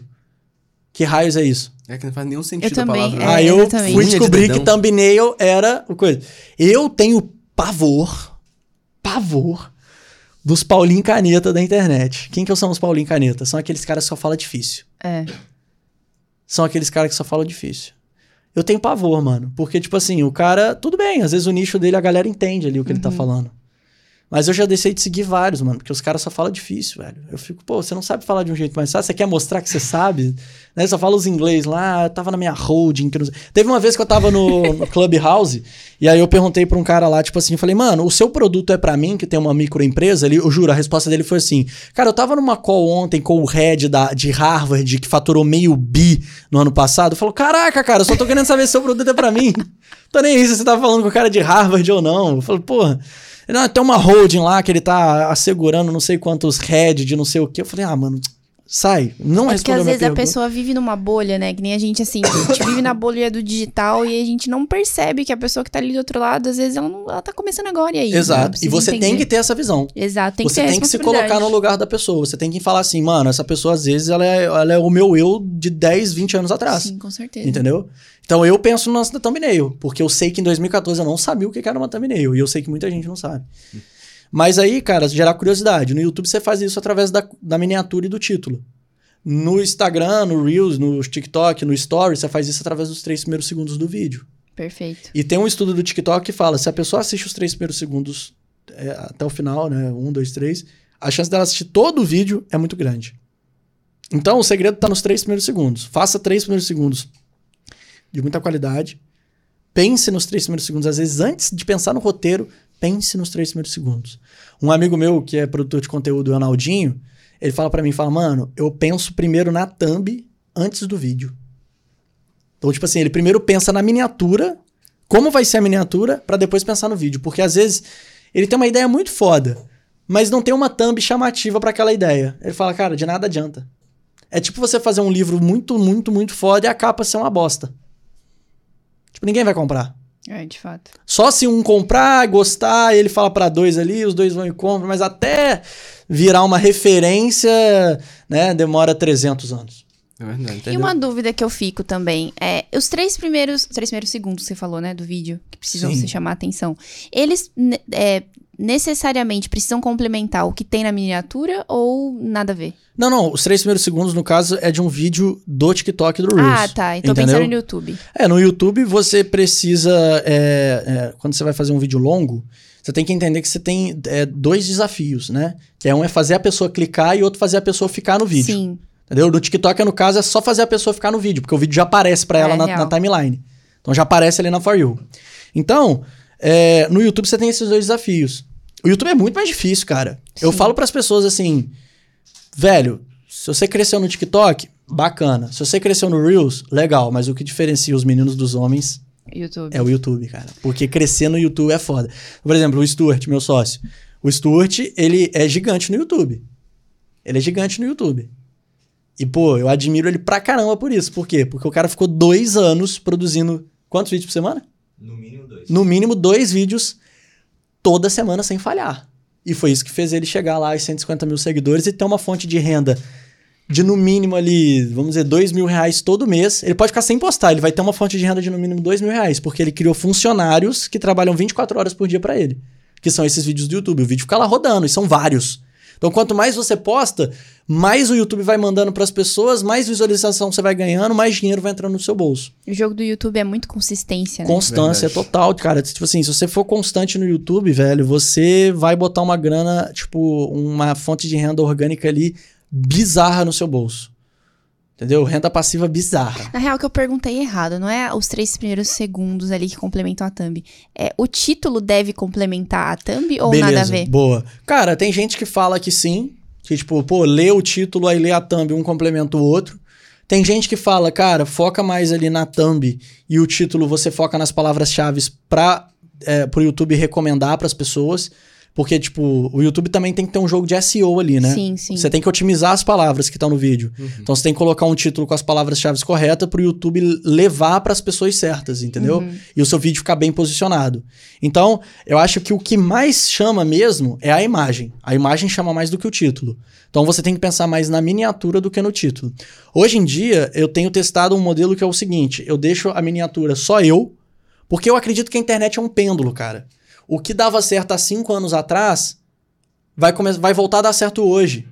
[SPEAKER 3] Que raios é isso?
[SPEAKER 2] É que não faz nenhum sentido
[SPEAKER 1] Eu também,
[SPEAKER 2] a palavra.
[SPEAKER 1] É,
[SPEAKER 3] Aí eu
[SPEAKER 1] exatamente.
[SPEAKER 3] fui
[SPEAKER 2] Unha de
[SPEAKER 3] descobrir que thumbnail era o coisa. Eu tenho pavor, pavor dos Paulinho Caneta da internet. Quem que são os Paulinho Caneta? São aqueles caras que só falam difícil.
[SPEAKER 1] É.
[SPEAKER 3] São aqueles caras que só falam difícil. Eu tenho pavor, mano. Porque, tipo assim, o cara, tudo bem, às vezes o nicho dele, a galera entende ali o que ele tá falando. Mas eu já deixei de seguir vários, mano, porque os caras só falam difícil, velho. Eu fico, pô, você não sabe falar de um jeito mais fácil, você quer mostrar que você sabe, né? Só fala os inglês lá, eu tava na minha holding. Que não. Teve uma vez que eu tava no, no Clubhouse, e aí eu perguntei pra um cara lá, tipo assim, falei, mano, o seu produto é pra mim, que tem uma microempresa? Ele, eu juro, a resposta dele foi assim, cara, eu tava numa call ontem com o head da, de Harvard, que faturou meio bi no ano passado. Falou, caraca, cara, eu só tô querendo saber se o seu produto é pra mim. tô nem se você tá falando com o cara de Harvard ou não. Eu falei, porra... Não, tem uma holding lá que ele tá assegurando não sei quantos head de não sei o que. Eu falei, ah, mano, sai. Não
[SPEAKER 1] É porque
[SPEAKER 3] respondeu
[SPEAKER 1] às vezes a
[SPEAKER 3] pergunta.
[SPEAKER 1] pessoa vive numa bolha, né? Que nem a gente, assim, a gente vive na bolha do digital e a gente não percebe que a pessoa que tá ali do outro lado, às vezes ela, não, ela tá começando agora e aí. né?
[SPEAKER 3] Exato. E você tem
[SPEAKER 1] entender.
[SPEAKER 3] que ter essa visão.
[SPEAKER 1] Exato, tem que
[SPEAKER 3] você tem que se colocar no lugar da pessoa. Você tem que falar assim, mano, essa pessoa às vezes ela é, ela é o meu eu de 10, 20 anos atrás.
[SPEAKER 1] Sim, com certeza.
[SPEAKER 3] Entendeu? Então eu penso no lance da thumbnail, porque eu sei que em 2014 eu não sabia o que era uma thumbnail, e eu sei que muita gente não sabe. Mas aí, cara, gerar curiosidade. No YouTube você faz isso através da, da miniatura e do título. No Instagram, no Reels, no TikTok, no Story, você faz isso através dos três primeiros segundos do vídeo.
[SPEAKER 1] Perfeito.
[SPEAKER 3] E tem um estudo do TikTok que fala: se a pessoa assiste os três primeiros segundos é, até o final, né? Um, dois, três, a chance dela assistir todo o vídeo é muito grande. Então, o segredo tá nos três primeiros segundos. Faça três primeiros segundos de muita qualidade. Pense nos três primeiros segundos. Às vezes, antes de pensar no roteiro, pense nos três primeiros segundos. Um amigo meu, que é produtor de conteúdo, o Ronaldinho, ele fala pra mim, fala, mano, eu penso primeiro na thumb antes do vídeo. Então, tipo assim, ele primeiro pensa na miniatura, como vai ser a miniatura, pra depois pensar no vídeo. Porque às vezes ele tem uma ideia muito foda, mas não tem uma thumb chamativa pra aquela ideia. Ele fala, cara, de nada adianta. É tipo você fazer um livro muito, muito, muito foda e a capa ser uma bosta. Tipo, ninguém vai comprar.
[SPEAKER 1] É, de fato.
[SPEAKER 3] Só se um comprar, gostar, ele fala pra dois ali, os dois vão e compram, mas até virar uma referência, né, demora 300 anos.
[SPEAKER 2] É verdade,
[SPEAKER 1] E uma dúvida que eu fico também é, os três primeiros, três primeiros segundos que você falou, né, do vídeo, que precisam
[SPEAKER 3] Sim.
[SPEAKER 1] se chamar a atenção, eles é, necessariamente precisam complementar o que tem na miniatura ou nada a ver?
[SPEAKER 3] Não, não, os três primeiros segundos, no caso, é de um vídeo do TikTok do Reels.
[SPEAKER 1] ah, tá. Então pensando no YouTube.
[SPEAKER 3] É, no YouTube você precisa. é, é, quando você vai fazer um vídeo longo, você tem que entender que você tem é, dois desafios, né? Que é um é fazer a pessoa clicar e outro fazer a pessoa ficar no vídeo.
[SPEAKER 1] Sim.
[SPEAKER 3] Entendeu? No TikTok, no caso, é só fazer a pessoa ficar no vídeo, porque o vídeo já aparece pra ela
[SPEAKER 1] É,
[SPEAKER 3] na,
[SPEAKER 1] real.
[SPEAKER 3] na timeline. Então já aparece ali na For You. Então, é, no YouTube você tem esses dois desafios. O YouTube é muito mais difícil, cara. Eu
[SPEAKER 1] Sim.
[SPEAKER 3] falo pras pessoas assim, velho, se você cresceu no TikTok, bacana. Se você cresceu no Reels, legal. Mas o que diferencia os meninos dos homens
[SPEAKER 1] YouTube.
[SPEAKER 3] é o YouTube, cara. Porque crescer no YouTube é foda. Por exemplo, o Stuart, meu sócio. O Stuart, ele é gigante no YouTube. Ele é gigante no YouTube. E, pô, eu admiro ele pra caramba por isso. Por quê? Porque o cara ficou dois anos produzindo quantos vídeos por semana?
[SPEAKER 4] No mínimo dois.
[SPEAKER 3] No mínimo dois vídeos toda semana sem falhar. E foi isso que fez ele chegar lá aos 150 mil seguidores e ter uma fonte de renda de no mínimo ali, vamos dizer, dois mil reais todo mês. Ele pode ficar sem postar, ele vai ter uma fonte de renda de no mínimo dois mil reais, porque ele criou funcionários que trabalham 24 horas por dia pra ele. Que são esses vídeos do YouTube. O vídeo fica lá rodando, e são vários. Então, quanto mais você posta, mais o YouTube vai mandando pras pessoas, mais visualização você vai ganhando, mais dinheiro vai entrando no seu bolso.
[SPEAKER 1] O jogo do YouTube é muito consistência, né?
[SPEAKER 3] Constância
[SPEAKER 2] Verdade.
[SPEAKER 3] total, cara. Tipo assim, se você for constante no YouTube, velho, você vai botar uma grana, tipo, uma fonte de renda orgânica ali bizarra no seu bolso. Entendeu? Renda passiva bizarra.
[SPEAKER 1] Na real, que eu perguntei errado, não é os três primeiros segundos ali que complementam a thumb. É, o título deve complementar a thumb ou
[SPEAKER 3] Beleza,
[SPEAKER 1] nada a ver?
[SPEAKER 3] boa. Cara, tem gente que fala que sim, que tipo, pô, lê o título, aí lê a thumb, um complementa o outro. Tem gente que fala, cara, foca mais ali na thumb e o título você foca nas palavras-chave para é, pro YouTube recomendar para as pessoas. Porque, tipo, o YouTube também tem que ter um jogo de SEO ali, né?
[SPEAKER 1] Sim, sim.
[SPEAKER 3] Você tem que otimizar as palavras que estão no vídeo. Então você tem que colocar um título com as palavras-chave corretas para o YouTube levar para as pessoas certas, entendeu? E o seu vídeo ficar bem posicionado. Então, eu acho que o que mais chama mesmo é a imagem. A imagem chama mais do que o título. Então você tem que pensar mais na miniatura do que no título. Hoje em dia, eu tenho testado um modelo que é o seguinte: eu deixo a miniatura só eu, porque eu acredito que a internet é um pêndulo, cara. O que dava certo há cinco anos atrás vai, vai voltar a dar certo hoje.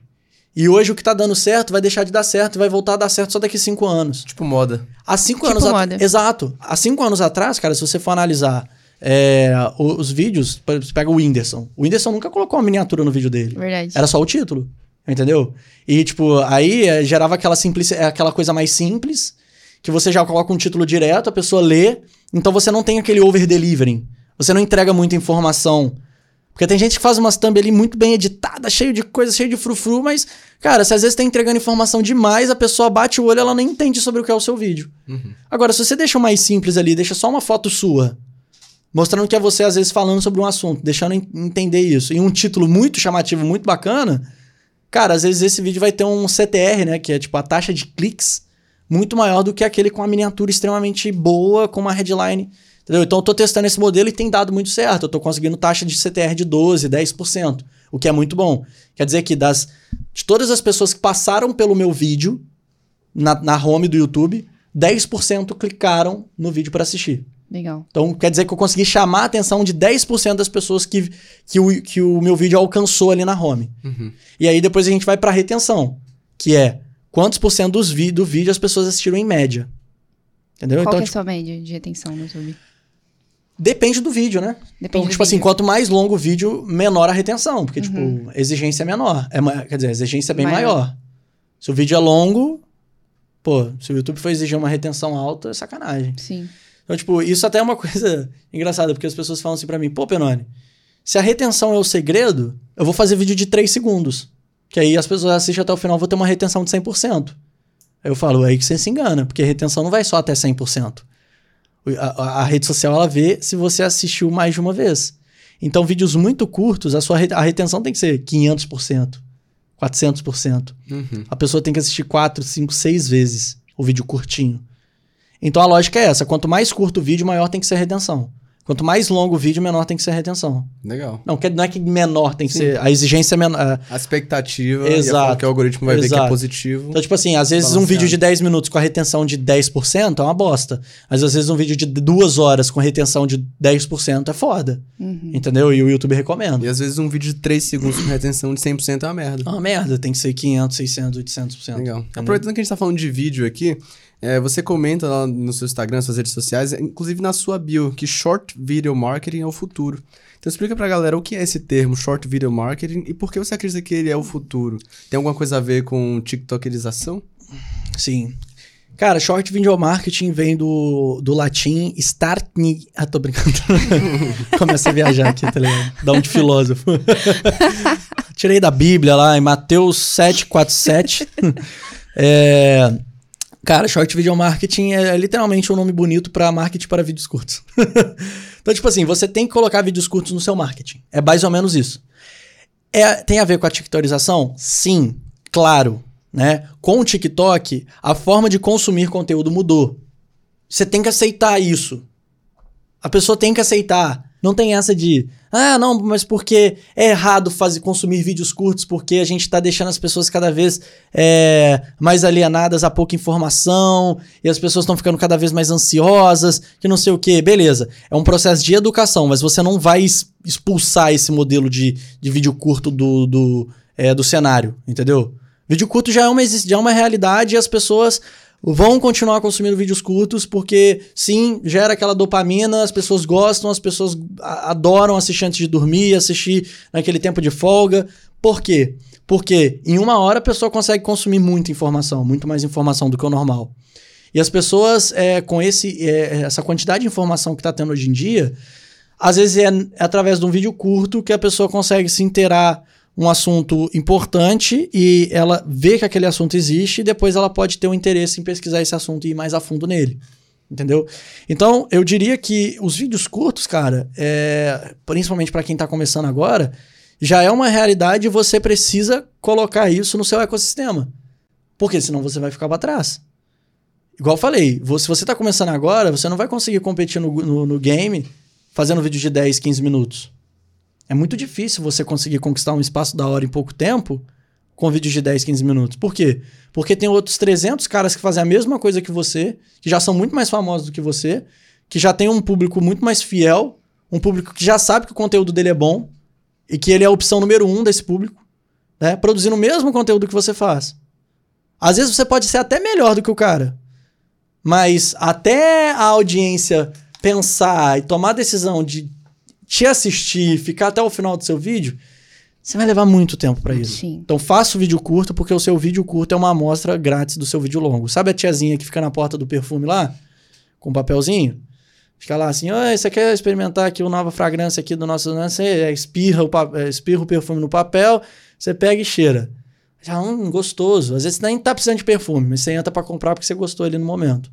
[SPEAKER 3] E hoje o que tá dando certo vai deixar de dar certo e vai voltar a dar certo só daqui cinco anos.
[SPEAKER 2] Tipo moda.
[SPEAKER 3] Há cinco
[SPEAKER 1] Tipo
[SPEAKER 3] anos
[SPEAKER 1] moda.
[SPEAKER 3] atrás. Exato. Há cinco anos atrás, cara, se você for analisar é, os vídeos, você pega o Whindersson. O Whindersson nunca colocou uma miniatura no vídeo dele.
[SPEAKER 1] Verdade.
[SPEAKER 3] Era só o título. Entendeu? E, tipo, aí é, gerava aquela, simplici- é, aquela coisa mais simples, que você já coloca um título direto, a pessoa lê, então você não tem aquele over-delivering. Você não entrega muita informação. Porque tem gente que faz umas thumb ali muito bem editada, cheio de coisa, cheio de frufru, mas, cara, se às vezes tá entregando informação demais, a pessoa bate o olho, ela nem entende sobre o que é o seu vídeo. Agora, se você deixa mais simples ali, deixa só uma foto sua, mostrando que é você, às vezes, falando sobre um assunto, deixando en- entender isso, e um título muito chamativo, muito bacana, cara, às vezes esse vídeo vai ter um CTR, né, que é tipo a taxa de cliques, muito maior do que aquele com a miniatura extremamente boa, com uma headline. Entendeu? Então eu tô testando esse modelo e tem dado muito certo. Eu tô conseguindo taxa de CTR de 12, 10%, o que é muito bom. Quer dizer que das de todas as pessoas que passaram pelo meu vídeo na, na home do YouTube, 10% clicaram no vídeo para assistir.
[SPEAKER 1] Legal.
[SPEAKER 3] Então quer dizer que eu consegui chamar a atenção de 10% das pessoas que, que, o, que o meu vídeo alcançou ali na home. E aí depois a gente vai para retenção, que é quantos por cento dos vi do vídeo as pessoas assistiram em média. Entendeu?
[SPEAKER 1] Qual
[SPEAKER 3] então,
[SPEAKER 1] que é a
[SPEAKER 3] tipo,
[SPEAKER 1] sua média de retenção no YouTube?
[SPEAKER 3] Depende do vídeo, né?
[SPEAKER 1] Depende
[SPEAKER 3] Então, tipo assim,
[SPEAKER 1] vídeo.
[SPEAKER 3] quanto mais longo o vídeo, menor a retenção. Porque, tipo, a exigência é menor. É, quer dizer, a exigência é bem
[SPEAKER 1] Maior.
[SPEAKER 3] maior. Se o vídeo é longo, pô, se o YouTube for exigir uma retenção alta, é sacanagem.
[SPEAKER 1] Sim.
[SPEAKER 3] Então, tipo, isso até é uma coisa engraçada, porque as pessoas falam assim pra mim, pô, Penone, se a retenção é o segredo, eu vou fazer vídeo de 3 segundos. Que aí as pessoas assistem até o final, vou ter uma retenção de 100%. Aí eu falo, é aí que você se engana, porque a retenção não vai só até 100%. A- a rede social, ela vê se você assistiu mais de uma vez. Então, vídeos muito curtos, a sua re- a retenção tem que ser 500%, 400%.
[SPEAKER 2] Uhum.
[SPEAKER 3] A pessoa tem que assistir 4, 5, 6 vezes o vídeo curtinho. Então a lógica é essa: quanto mais curto o vídeo, maior tem que ser a retenção. Quanto mais longo o vídeo, menor tem que ser a retenção.
[SPEAKER 2] Legal.
[SPEAKER 3] Não, quer- não é que menor tem que
[SPEAKER 2] Sim.
[SPEAKER 3] ser. A exigência é menor.
[SPEAKER 2] A expectativa e a
[SPEAKER 3] Exato.
[SPEAKER 2] que o algoritmo vai ver que é
[SPEAKER 3] Exato.
[SPEAKER 2] positivo.
[SPEAKER 3] Então, tipo assim, às vezes um vídeo de 10 minutos com a retenção de 10% é uma bosta. Mas às vezes um vídeo de duas horas com retenção de 10% é foda.
[SPEAKER 1] Uhum.
[SPEAKER 3] Entendeu? E o YouTube recomenda.
[SPEAKER 2] E às vezes um vídeo de 3 segundos com retenção de 100% é uma merda.
[SPEAKER 3] É uma merda, tem que ser 500, 600, 800%.
[SPEAKER 2] Legal.
[SPEAKER 3] Entendeu?
[SPEAKER 2] Aproveitando que a gente tá falando de vídeo aqui, é, você comenta lá no seu Instagram, nas suas redes sociais, inclusive na sua bio, que Short Video Marketing é o futuro. Então explica pra galera o que é esse termo, Short Video Marketing, e por que você acredita que ele é o futuro? Tem alguma coisa a ver com TikTokerização?
[SPEAKER 3] Sim. Cara, short video marketing vem do, do latim startni... Ah, tô brincando. Comecei a viajar aqui, tá ligado? Dá um de filósofo. Tirei da Bíblia lá, em Mateus 747. é... Cara, short video marketing é literalmente um nome bonito pra marketing para vídeos curtos. então, tipo assim, você tem que colocar vídeos curtos no seu marketing. É mais ou menos isso. É, tem a ver com a TikTokização? Sim, claro. Né? Com o TikTok, a forma de consumir conteúdo mudou. Você tem que aceitar isso. A pessoa tem que aceitar. Não tem essa de, ah, não, mas porque é errado fazer, consumir vídeos curtos, porque a gente tá deixando as pessoas cada vez é, mais alienadas a pouca informação, e as pessoas estão ficando cada vez mais ansiosas, que não sei o que. Beleza, é um processo de educação, mas você não vai expulsar esse modelo de, de vídeo curto do, do, é, do cenário, entendeu? Vídeo curto já é, uma, já é uma realidade e as pessoas vão continuar consumindo vídeos curtos porque, sim, gera aquela dopamina, as pessoas gostam, as pessoas adoram assistir antes de dormir, assistir naquele tempo de folga. Por quê? Porque em uma hora a pessoa consegue consumir muita informação, muito mais informação do que o normal. E as pessoas, é, com esse, é, essa quantidade de informação que está tendo hoje em dia, às vezes é, é através de um vídeo curto que a pessoa consegue se inteirar um assunto importante e ela vê que aquele assunto existe e depois ela pode ter um interesse em pesquisar esse assunto e ir mais a fundo nele. Entendeu? Então, eu diria que os vídeos curtos, cara, é, principalmente para quem está começando agora, já é uma realidade e você precisa colocar isso no seu ecossistema. Porque senão você vai ficar para trás. Igual eu falei, se você está começando agora, você não vai conseguir competir no, no, no game fazendo vídeo de 10, 15 minutos. É muito difícil você conseguir conquistar um espaço da hora em pouco tempo com vídeos de 10, 15 minutos. Por quê? Porque tem outros 300 caras que fazem a mesma coisa que você, que já são muito mais famosos do que você, que já tem um público muito mais fiel, um público que já sabe que o conteúdo dele é bom e que ele é a opção número um desse público, né? Produzindo o mesmo conteúdo que você faz. Às vezes você pode ser até melhor do que o cara, mas até a audiência pensar e tomar a decisão de te assistir, ficar até o final do seu vídeo, você vai levar muito tempo para isso. Sim. Então faça o vídeo curto, porque o seu vídeo curto é uma amostra grátis do seu vídeo longo. Sabe a tiazinha que fica na porta do perfume lá? Com um papelzinho? Fica lá assim, oi, você quer experimentar aqui uma nova fragrância aqui do nosso... Você espirra o, é, espirra o perfume no papel, você pega e cheira. Já, hum, gostoso. Às vezes você nem tá precisando de perfume, mas você entra para comprar porque você gostou ali no momento.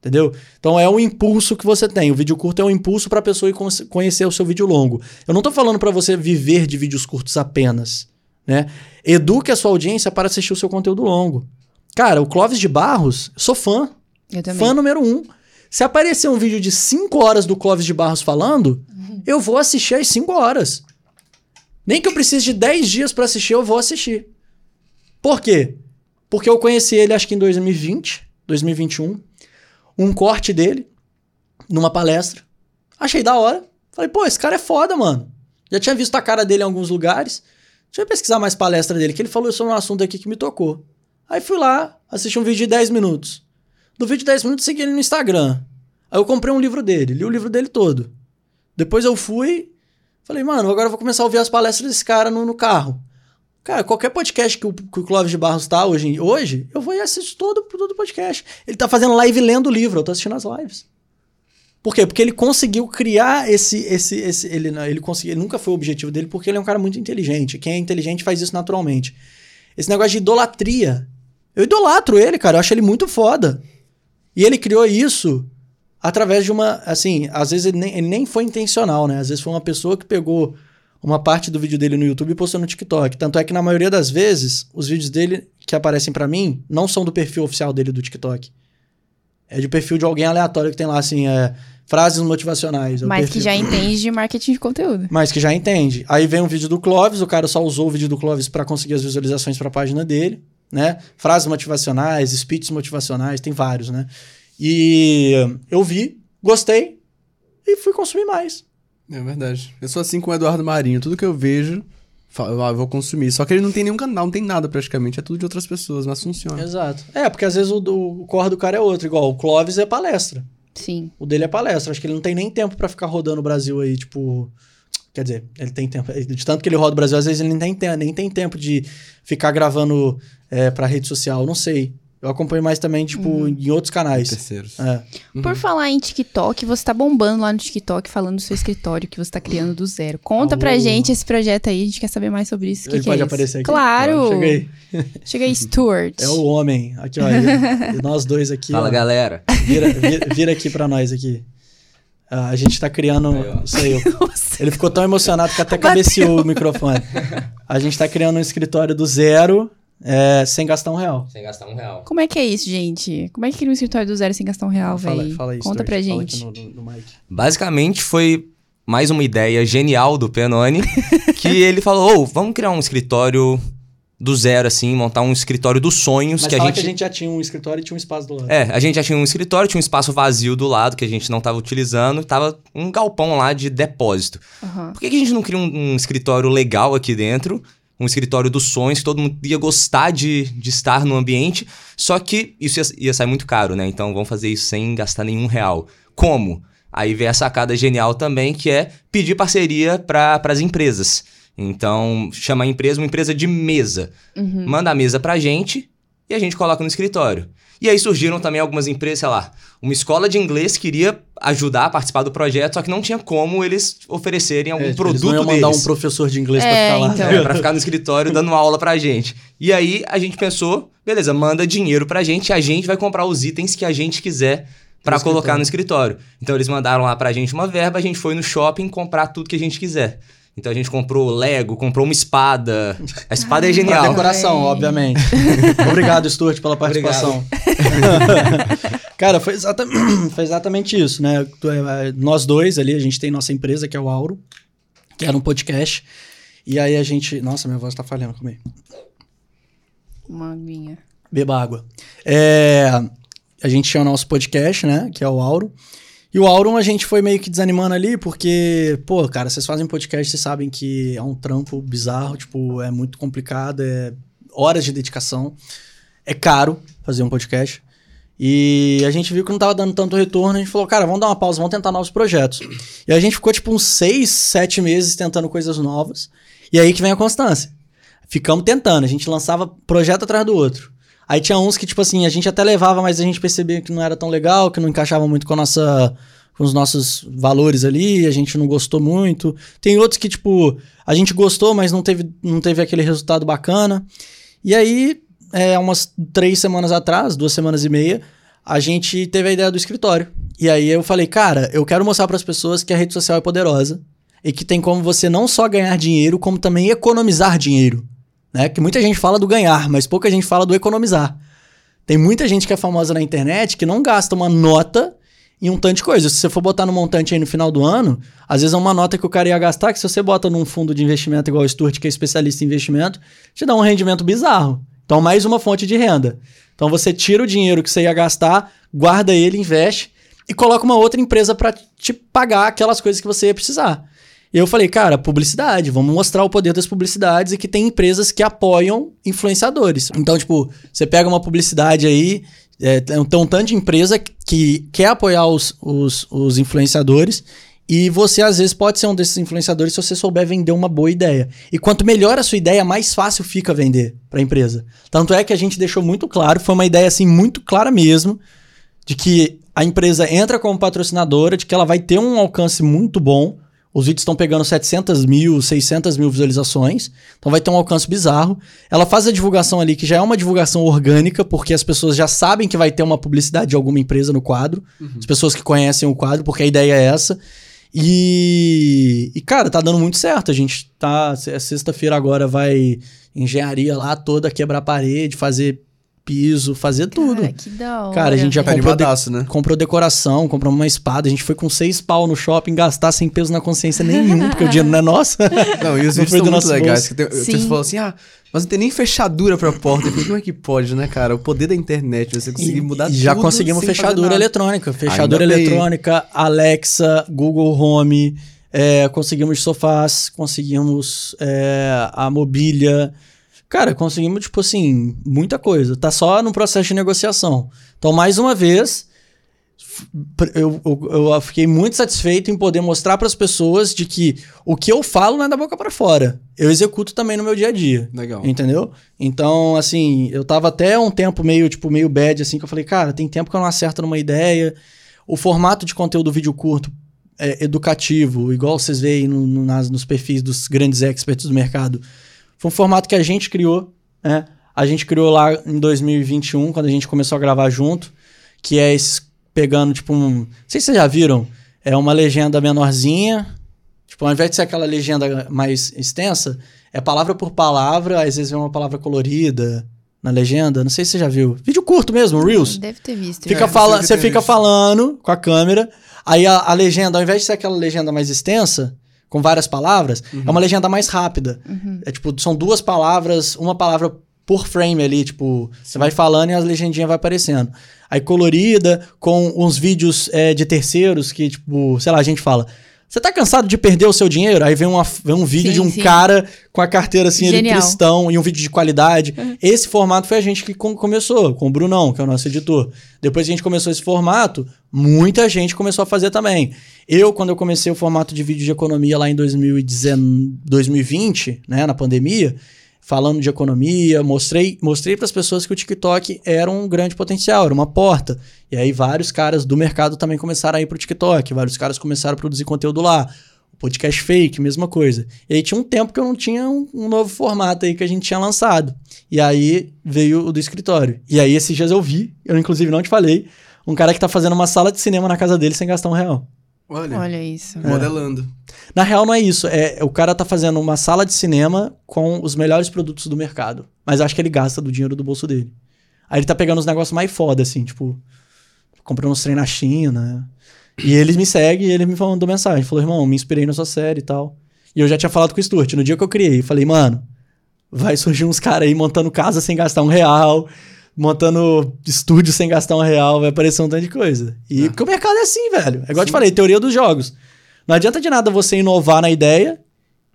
[SPEAKER 3] Entendeu? Então é um impulso que você tem. O vídeo curto é um impulso para a pessoa ir conhecer o seu vídeo longo. Eu não estou falando para você viver de vídeos curtos apenas, né? Eduque a sua audiência para assistir o seu conteúdo longo. Cara, o Clóvis de Barros, sou fã.
[SPEAKER 1] Eu também.
[SPEAKER 3] Fã número um. Se aparecer um vídeo de 5 horas do Clóvis de Barros falando, uhum. eu vou assistir às 5 horas. Nem que eu precise de 10 dias para assistir, eu vou assistir. Por quê? Porque eu conheci ele acho que em 2020, 2021 um corte dele numa palestra. Achei da hora. Falei, pô, esse cara é foda, mano. Já tinha visto a cara dele em alguns lugares. Deixa eu pesquisar mais palestra dele, que ele falou sobre um assunto aqui que me tocou. Aí fui lá, assisti um vídeo de 10 minutos. No vídeo de 10 minutos, segui ele no Instagram. Aí eu comprei um livro dele, li o livro dele todo. Depois eu fui, falei, mano, agora eu vou começar a ouvir as palestras desse cara no, no carro. Cara, qualquer podcast que o, que o Clóvis de Barros tá hoje, hoje, eu vou e assisto todo, todo podcast. Ele tá fazendo live lendo o livro, eu tô assistindo as lives. Por quê? Porque ele conseguiu criar esse. esse, esse ele, ele, conseguiu, ele nunca foi o objetivo dele, porque ele é um cara muito inteligente. Quem é inteligente faz isso naturalmente. Esse negócio de idolatria. Eu idolatro ele, cara. Eu acho ele muito foda. E ele criou isso através de uma. Assim, às vezes ele nem, ele nem foi intencional, né? Às vezes foi uma pessoa que pegou uma parte do vídeo dele no YouTube e postou no TikTok. Tanto é que na maioria das vezes, os vídeos dele que aparecem para mim não são do perfil oficial dele do TikTok. É de perfil de alguém aleatório que tem lá, assim, é, frases motivacionais. É
[SPEAKER 1] Mas
[SPEAKER 3] perfil.
[SPEAKER 1] que já entende de marketing de conteúdo.
[SPEAKER 3] Mas que já entende. Aí vem um vídeo do Clóvis, o cara só usou o vídeo do Clóvis para conseguir as visualizações para a página dele, né? Frases motivacionais, speeches motivacionais, tem vários, né? E eu vi, gostei e fui consumir mais.
[SPEAKER 2] É verdade. Eu sou assim com o Eduardo Marinho. Tudo que eu vejo, eu vou consumir. Só que ele não tem nenhum canal, não tem nada praticamente. É tudo de outras pessoas, mas funciona.
[SPEAKER 3] Exato. É, porque às vezes o, o corre do cara é outro. Igual o Clóvis é palestra.
[SPEAKER 1] Sim.
[SPEAKER 3] O dele é palestra. Acho que ele não tem nem tempo para ficar rodando o Brasil aí, tipo. Quer dizer, ele tem tempo. De tanto que ele roda o Brasil, às vezes ele nem tem, nem tem tempo de ficar gravando é, pra rede social. Não sei. Eu acompanho mais também, tipo, uhum. em outros canais.
[SPEAKER 2] Terceiros.
[SPEAKER 3] É.
[SPEAKER 1] Uhum. Por falar em TikTok, você tá bombando lá no TikTok falando do seu escritório que você tá criando do zero. Conta Alô. pra gente esse projeto aí, a gente quer saber mais sobre isso. Que,
[SPEAKER 3] Ele
[SPEAKER 1] que
[SPEAKER 3] pode
[SPEAKER 1] é
[SPEAKER 3] aparecer aqui?
[SPEAKER 1] Claro!
[SPEAKER 3] Cheguei.
[SPEAKER 1] Cheguei, Stuart.
[SPEAKER 3] É o homem. Aqui, ó. nós dois aqui.
[SPEAKER 4] Fala,
[SPEAKER 3] ó,
[SPEAKER 4] galera.
[SPEAKER 3] Vira, vira, vira, aqui pra nós aqui. Uh, a gente tá criando. Aí, isso aí. Ele ficou tão emocionado que até cabeceou o microfone. A gente tá criando um escritório do zero é, sem gastar um real.
[SPEAKER 4] Sem gastar um real.
[SPEAKER 1] Como é que é isso, gente? Como é que cria um escritório do zero sem gastar um real, velho?
[SPEAKER 3] Fala,
[SPEAKER 1] Conta
[SPEAKER 3] Stuart,
[SPEAKER 1] pra gente.
[SPEAKER 3] No, no, no
[SPEAKER 4] Basicamente foi mais uma ideia genial do Penone, que ele falou, oh, vamos criar um escritório do zero, assim, montar um escritório dos sonhos.
[SPEAKER 3] Mas
[SPEAKER 4] que a gente...
[SPEAKER 3] que a gente já tinha um escritório e tinha um espaço do lado.
[SPEAKER 4] É, a gente já tinha um escritório, tinha um espaço vazio do lado que a gente não estava utilizando, tava um galpão lá de depósito.
[SPEAKER 1] Uhum.
[SPEAKER 4] Por que, que a gente não cria um, um escritório legal aqui dentro um escritório dos sonhos, que todo mundo ia gostar de, de estar no ambiente, só que isso ia, ia sair muito caro, né? Então vamos fazer isso sem gastar nenhum real. Como? Aí vem a sacada genial também, que é pedir parceria para as empresas. Então, chama a empresa uma empresa de mesa. Manda a mesa pra gente e a gente coloca no escritório. E aí surgiram também algumas empresas, sei lá, uma escola de inglês queria ajudar a participar do projeto, só que não tinha como eles oferecerem algum
[SPEAKER 3] É, tipo,
[SPEAKER 4] produto
[SPEAKER 3] eles não iam mandar
[SPEAKER 4] deles.
[SPEAKER 3] um professor de inglês pra
[SPEAKER 1] É,
[SPEAKER 3] ficar lá.
[SPEAKER 1] então.
[SPEAKER 4] É, pra ficar no escritório dando aula pra gente. E aí a gente pensou, beleza, manda dinheiro pra gente e a gente vai comprar os itens que a gente quiser pra
[SPEAKER 3] No
[SPEAKER 4] colocar
[SPEAKER 3] escritório.
[SPEAKER 4] no escritório. Então eles mandaram lá pra gente uma verba, a gente foi no shopping comprar tudo que a gente quiser. Então a gente comprou Lego, comprou uma espada. A espada é
[SPEAKER 3] Pra
[SPEAKER 4] genial.
[SPEAKER 3] decoração,
[SPEAKER 1] Ai.
[SPEAKER 3] obviamente. Obrigado, Stuart, pela participação. Cara, foi, exata- foi exatamente isso, né? Tu, é, Nós dois ali, a gente tem nossa empresa, que é o Auro, que era um podcast. E aí a gente. Nossa, minha voz tá falhando comigo.
[SPEAKER 1] Uma aguinha.
[SPEAKER 3] Beba água. É, a gente tinha o nosso podcast, né? Que é o Auro. E o Auron a gente foi meio que desanimando ali, porque, pô, cara, vocês fazem podcast, vocês sabem que é um trampo bizarro, tipo, é muito complicado, é horas de dedicação. É caro fazer um podcast. E a gente viu que não tava dando tanto retorno, a gente falou, cara, vamos dar uma pausa, vamos tentar novos projetos. E a gente ficou, tipo, uns seis, sete meses tentando coisas novas. E aí que vem a constância. Ficamos tentando, a gente lançava projeto atrás do outro. Aí tinha uns que, tipo assim, a gente até levava, mas a gente percebia que não era tão legal, que não encaixava muito com, a nossa, com os nossos valores ali, a gente não gostou muito. Tem outros que, tipo, a gente gostou, mas não teve, não teve aquele resultado bacana. E aí, é, umas três semanas atrás, duas semanas e meia, a gente teve a ideia do escritório. E aí eu falei, cara, eu quero mostrar para as pessoas que a rede social é poderosa e que tem como você não só ganhar dinheiro, como também economizar dinheiro. Né? Que muita gente fala do ganhar, mas pouca gente fala do economizar. Tem muita gente que é famosa na internet que não gasta uma nota em um tanto de coisa. Se você for botar no montante aí no final do ano, às vezes é uma nota que o cara ia gastar, que se você bota num fundo de investimento igual o Stuart, que é especialista em investimento, te dá um rendimento bizarro. Então, mais uma fonte de renda. Então, você tira o dinheiro que você ia gastar, guarda ele, investe e coloca uma outra empresa para te pagar aquelas coisas que você ia precisar. E eu falei, cara, publicidade, vamos mostrar o poder das publicidades e que tem empresas que apoiam influenciadores. Então, tipo, você pega uma publicidade aí, é, tem um tanto de empresa que quer apoiar os, os, os influenciadores e você, às vezes, pode ser um desses influenciadores se você souber vender uma boa ideia. E quanto melhor a sua ideia, mais fácil fica vender para a empresa. Tanto é que a gente deixou muito claro, foi uma ideia assim muito clara mesmo, de que a empresa entra como patrocinadora, de que ela vai ter um alcance muito bom. Os vídeos estão pegando 700 mil, 600 mil visualizações, então vai ter um alcance bizarro. Ela faz a divulgação ali, que já é uma divulgação orgânica, porque as pessoas já sabem que vai ter uma publicidade de alguma empresa no quadro, as pessoas que conhecem o quadro, porque a ideia é essa. E, e, cara, tá dando muito certo. A gente tá. é Sexta-feira agora vai engenharia lá toda, quebrar parede, fazer piso, fazer tudo.
[SPEAKER 1] Cara, que da hora.
[SPEAKER 3] Cara, a gente já
[SPEAKER 2] Tá
[SPEAKER 3] comprou, de-
[SPEAKER 2] né?
[SPEAKER 3] comprou decoração, comprou uma espada. A gente foi com seis pau no shopping gastar sem peso na consciência nenhum, porque o dinheiro não é nosso.
[SPEAKER 2] Não, e os vídeos
[SPEAKER 3] do
[SPEAKER 2] muito
[SPEAKER 3] nosso
[SPEAKER 2] legais. que tem-
[SPEAKER 1] Sim.
[SPEAKER 2] Você falou assim, ah, mas não tem nem fechadura pra porta. Falei, como é que pode, né, cara? O poder da internet, você conseguir mudar
[SPEAKER 3] E já
[SPEAKER 2] tudo
[SPEAKER 3] conseguimos
[SPEAKER 2] sem fazer
[SPEAKER 3] fechadura eletrônica. Fechadura
[SPEAKER 2] Ainda bem.
[SPEAKER 3] eletrônica, Alexa, Google Home, é, conseguimos sofás, conseguimos é, a mobília. Cara, conseguimos, tipo assim, muita coisa. Tá só no processo de negociação. Então, mais uma vez, eu, eu, eu fiquei muito satisfeito em poder mostrar para as pessoas de que o que eu falo não é da boca para fora. Eu executo também no meu dia a dia.
[SPEAKER 2] Legal.
[SPEAKER 3] Entendeu? Então, assim, eu tava até um tempo meio, tipo, meio bad, assim, que eu falei, cara, tem tempo que eu não acerto numa ideia. O formato de conteúdo vídeo curto é educativo, igual vocês veem no, no- nas, nos perfis dos grandes experts do mercado, foi um formato que a gente criou, né? A gente criou lá em 2021, quando a gente começou a gravar junto, que é esses pegando, tipo, um. Não sei se vocês já viram, é uma legenda menorzinha. Tipo, ao invés de ser aquela legenda mais extensa, é palavra por palavra, às vezes vem uma palavra colorida na legenda. Não sei se você já viu. Vídeo curto mesmo, Reels.
[SPEAKER 1] Deve ter visto.
[SPEAKER 3] Fica
[SPEAKER 2] É,
[SPEAKER 3] fala,
[SPEAKER 2] você
[SPEAKER 3] fica
[SPEAKER 2] visto.
[SPEAKER 3] falando com a câmera, aí a, a legenda, ao invés de ser aquela legenda mais extensa, com várias palavras, é uma legenda mais rápida. É tipo, são duas palavras, uma palavra por frame ali, tipo, você vai falando e a legendinha vai aparecendo. Aí colorida, com uns vídeos é, de terceiros que, tipo, sei lá, a gente fala, Você tá cansado de perder o seu dinheiro? Aí vem, uma, vem um vídeo
[SPEAKER 1] Sim,
[SPEAKER 3] de um
[SPEAKER 1] sim.
[SPEAKER 3] cara com a carteira assim, ele
[SPEAKER 1] Genial.
[SPEAKER 3] tristão, e um vídeo de qualidade. Esse formato foi a gente que com- começou, com o Brunão, que é o nosso editor. Depois que a gente começou esse formato, muita gente começou a fazer também. Eu, quando eu comecei o formato de vídeo de economia lá em 2019, 2020, né, na pandemia, falando de economia, mostrei, mostrei para as pessoas que o TikTok era um grande potencial, era uma porta. E aí vários caras do mercado também começaram a ir pro TikTok, vários caras começaram a produzir conteúdo lá. O podcast fake, mesma coisa. E aí tinha um tempo que eu não tinha um, um novo formato aí que a gente tinha lançado. E aí veio o do escritório. E aí esses dias eu vi, eu inclusive não te falei, um cara que tá fazendo uma sala de cinema na casa dele sem gastar um real.
[SPEAKER 2] Olha,
[SPEAKER 1] Olha isso.
[SPEAKER 2] modelando.
[SPEAKER 3] Na real, não é isso. É, o cara tá fazendo uma sala de cinema com os melhores produtos do mercado. Mas acho que ele gasta do dinheiro do bolso dele. Aí ele tá pegando os negócios mais foda, assim, tipo, comprando uns trem na China. E ele me segue e ele me mandou mensagem. Falou, irmão, me inspirei na sua série e tal. E eu já tinha falado com o Stuart. No dia que eu criei, falei, mano, vai surgir uns caras aí montando casa sem gastar um real, montando estúdio sem gastar um real, vai aparecer um tanto de coisa. E porque o mercado é assim, velho. É igual eu te falei, teoria dos jogos. Não adianta de nada você inovar na ideia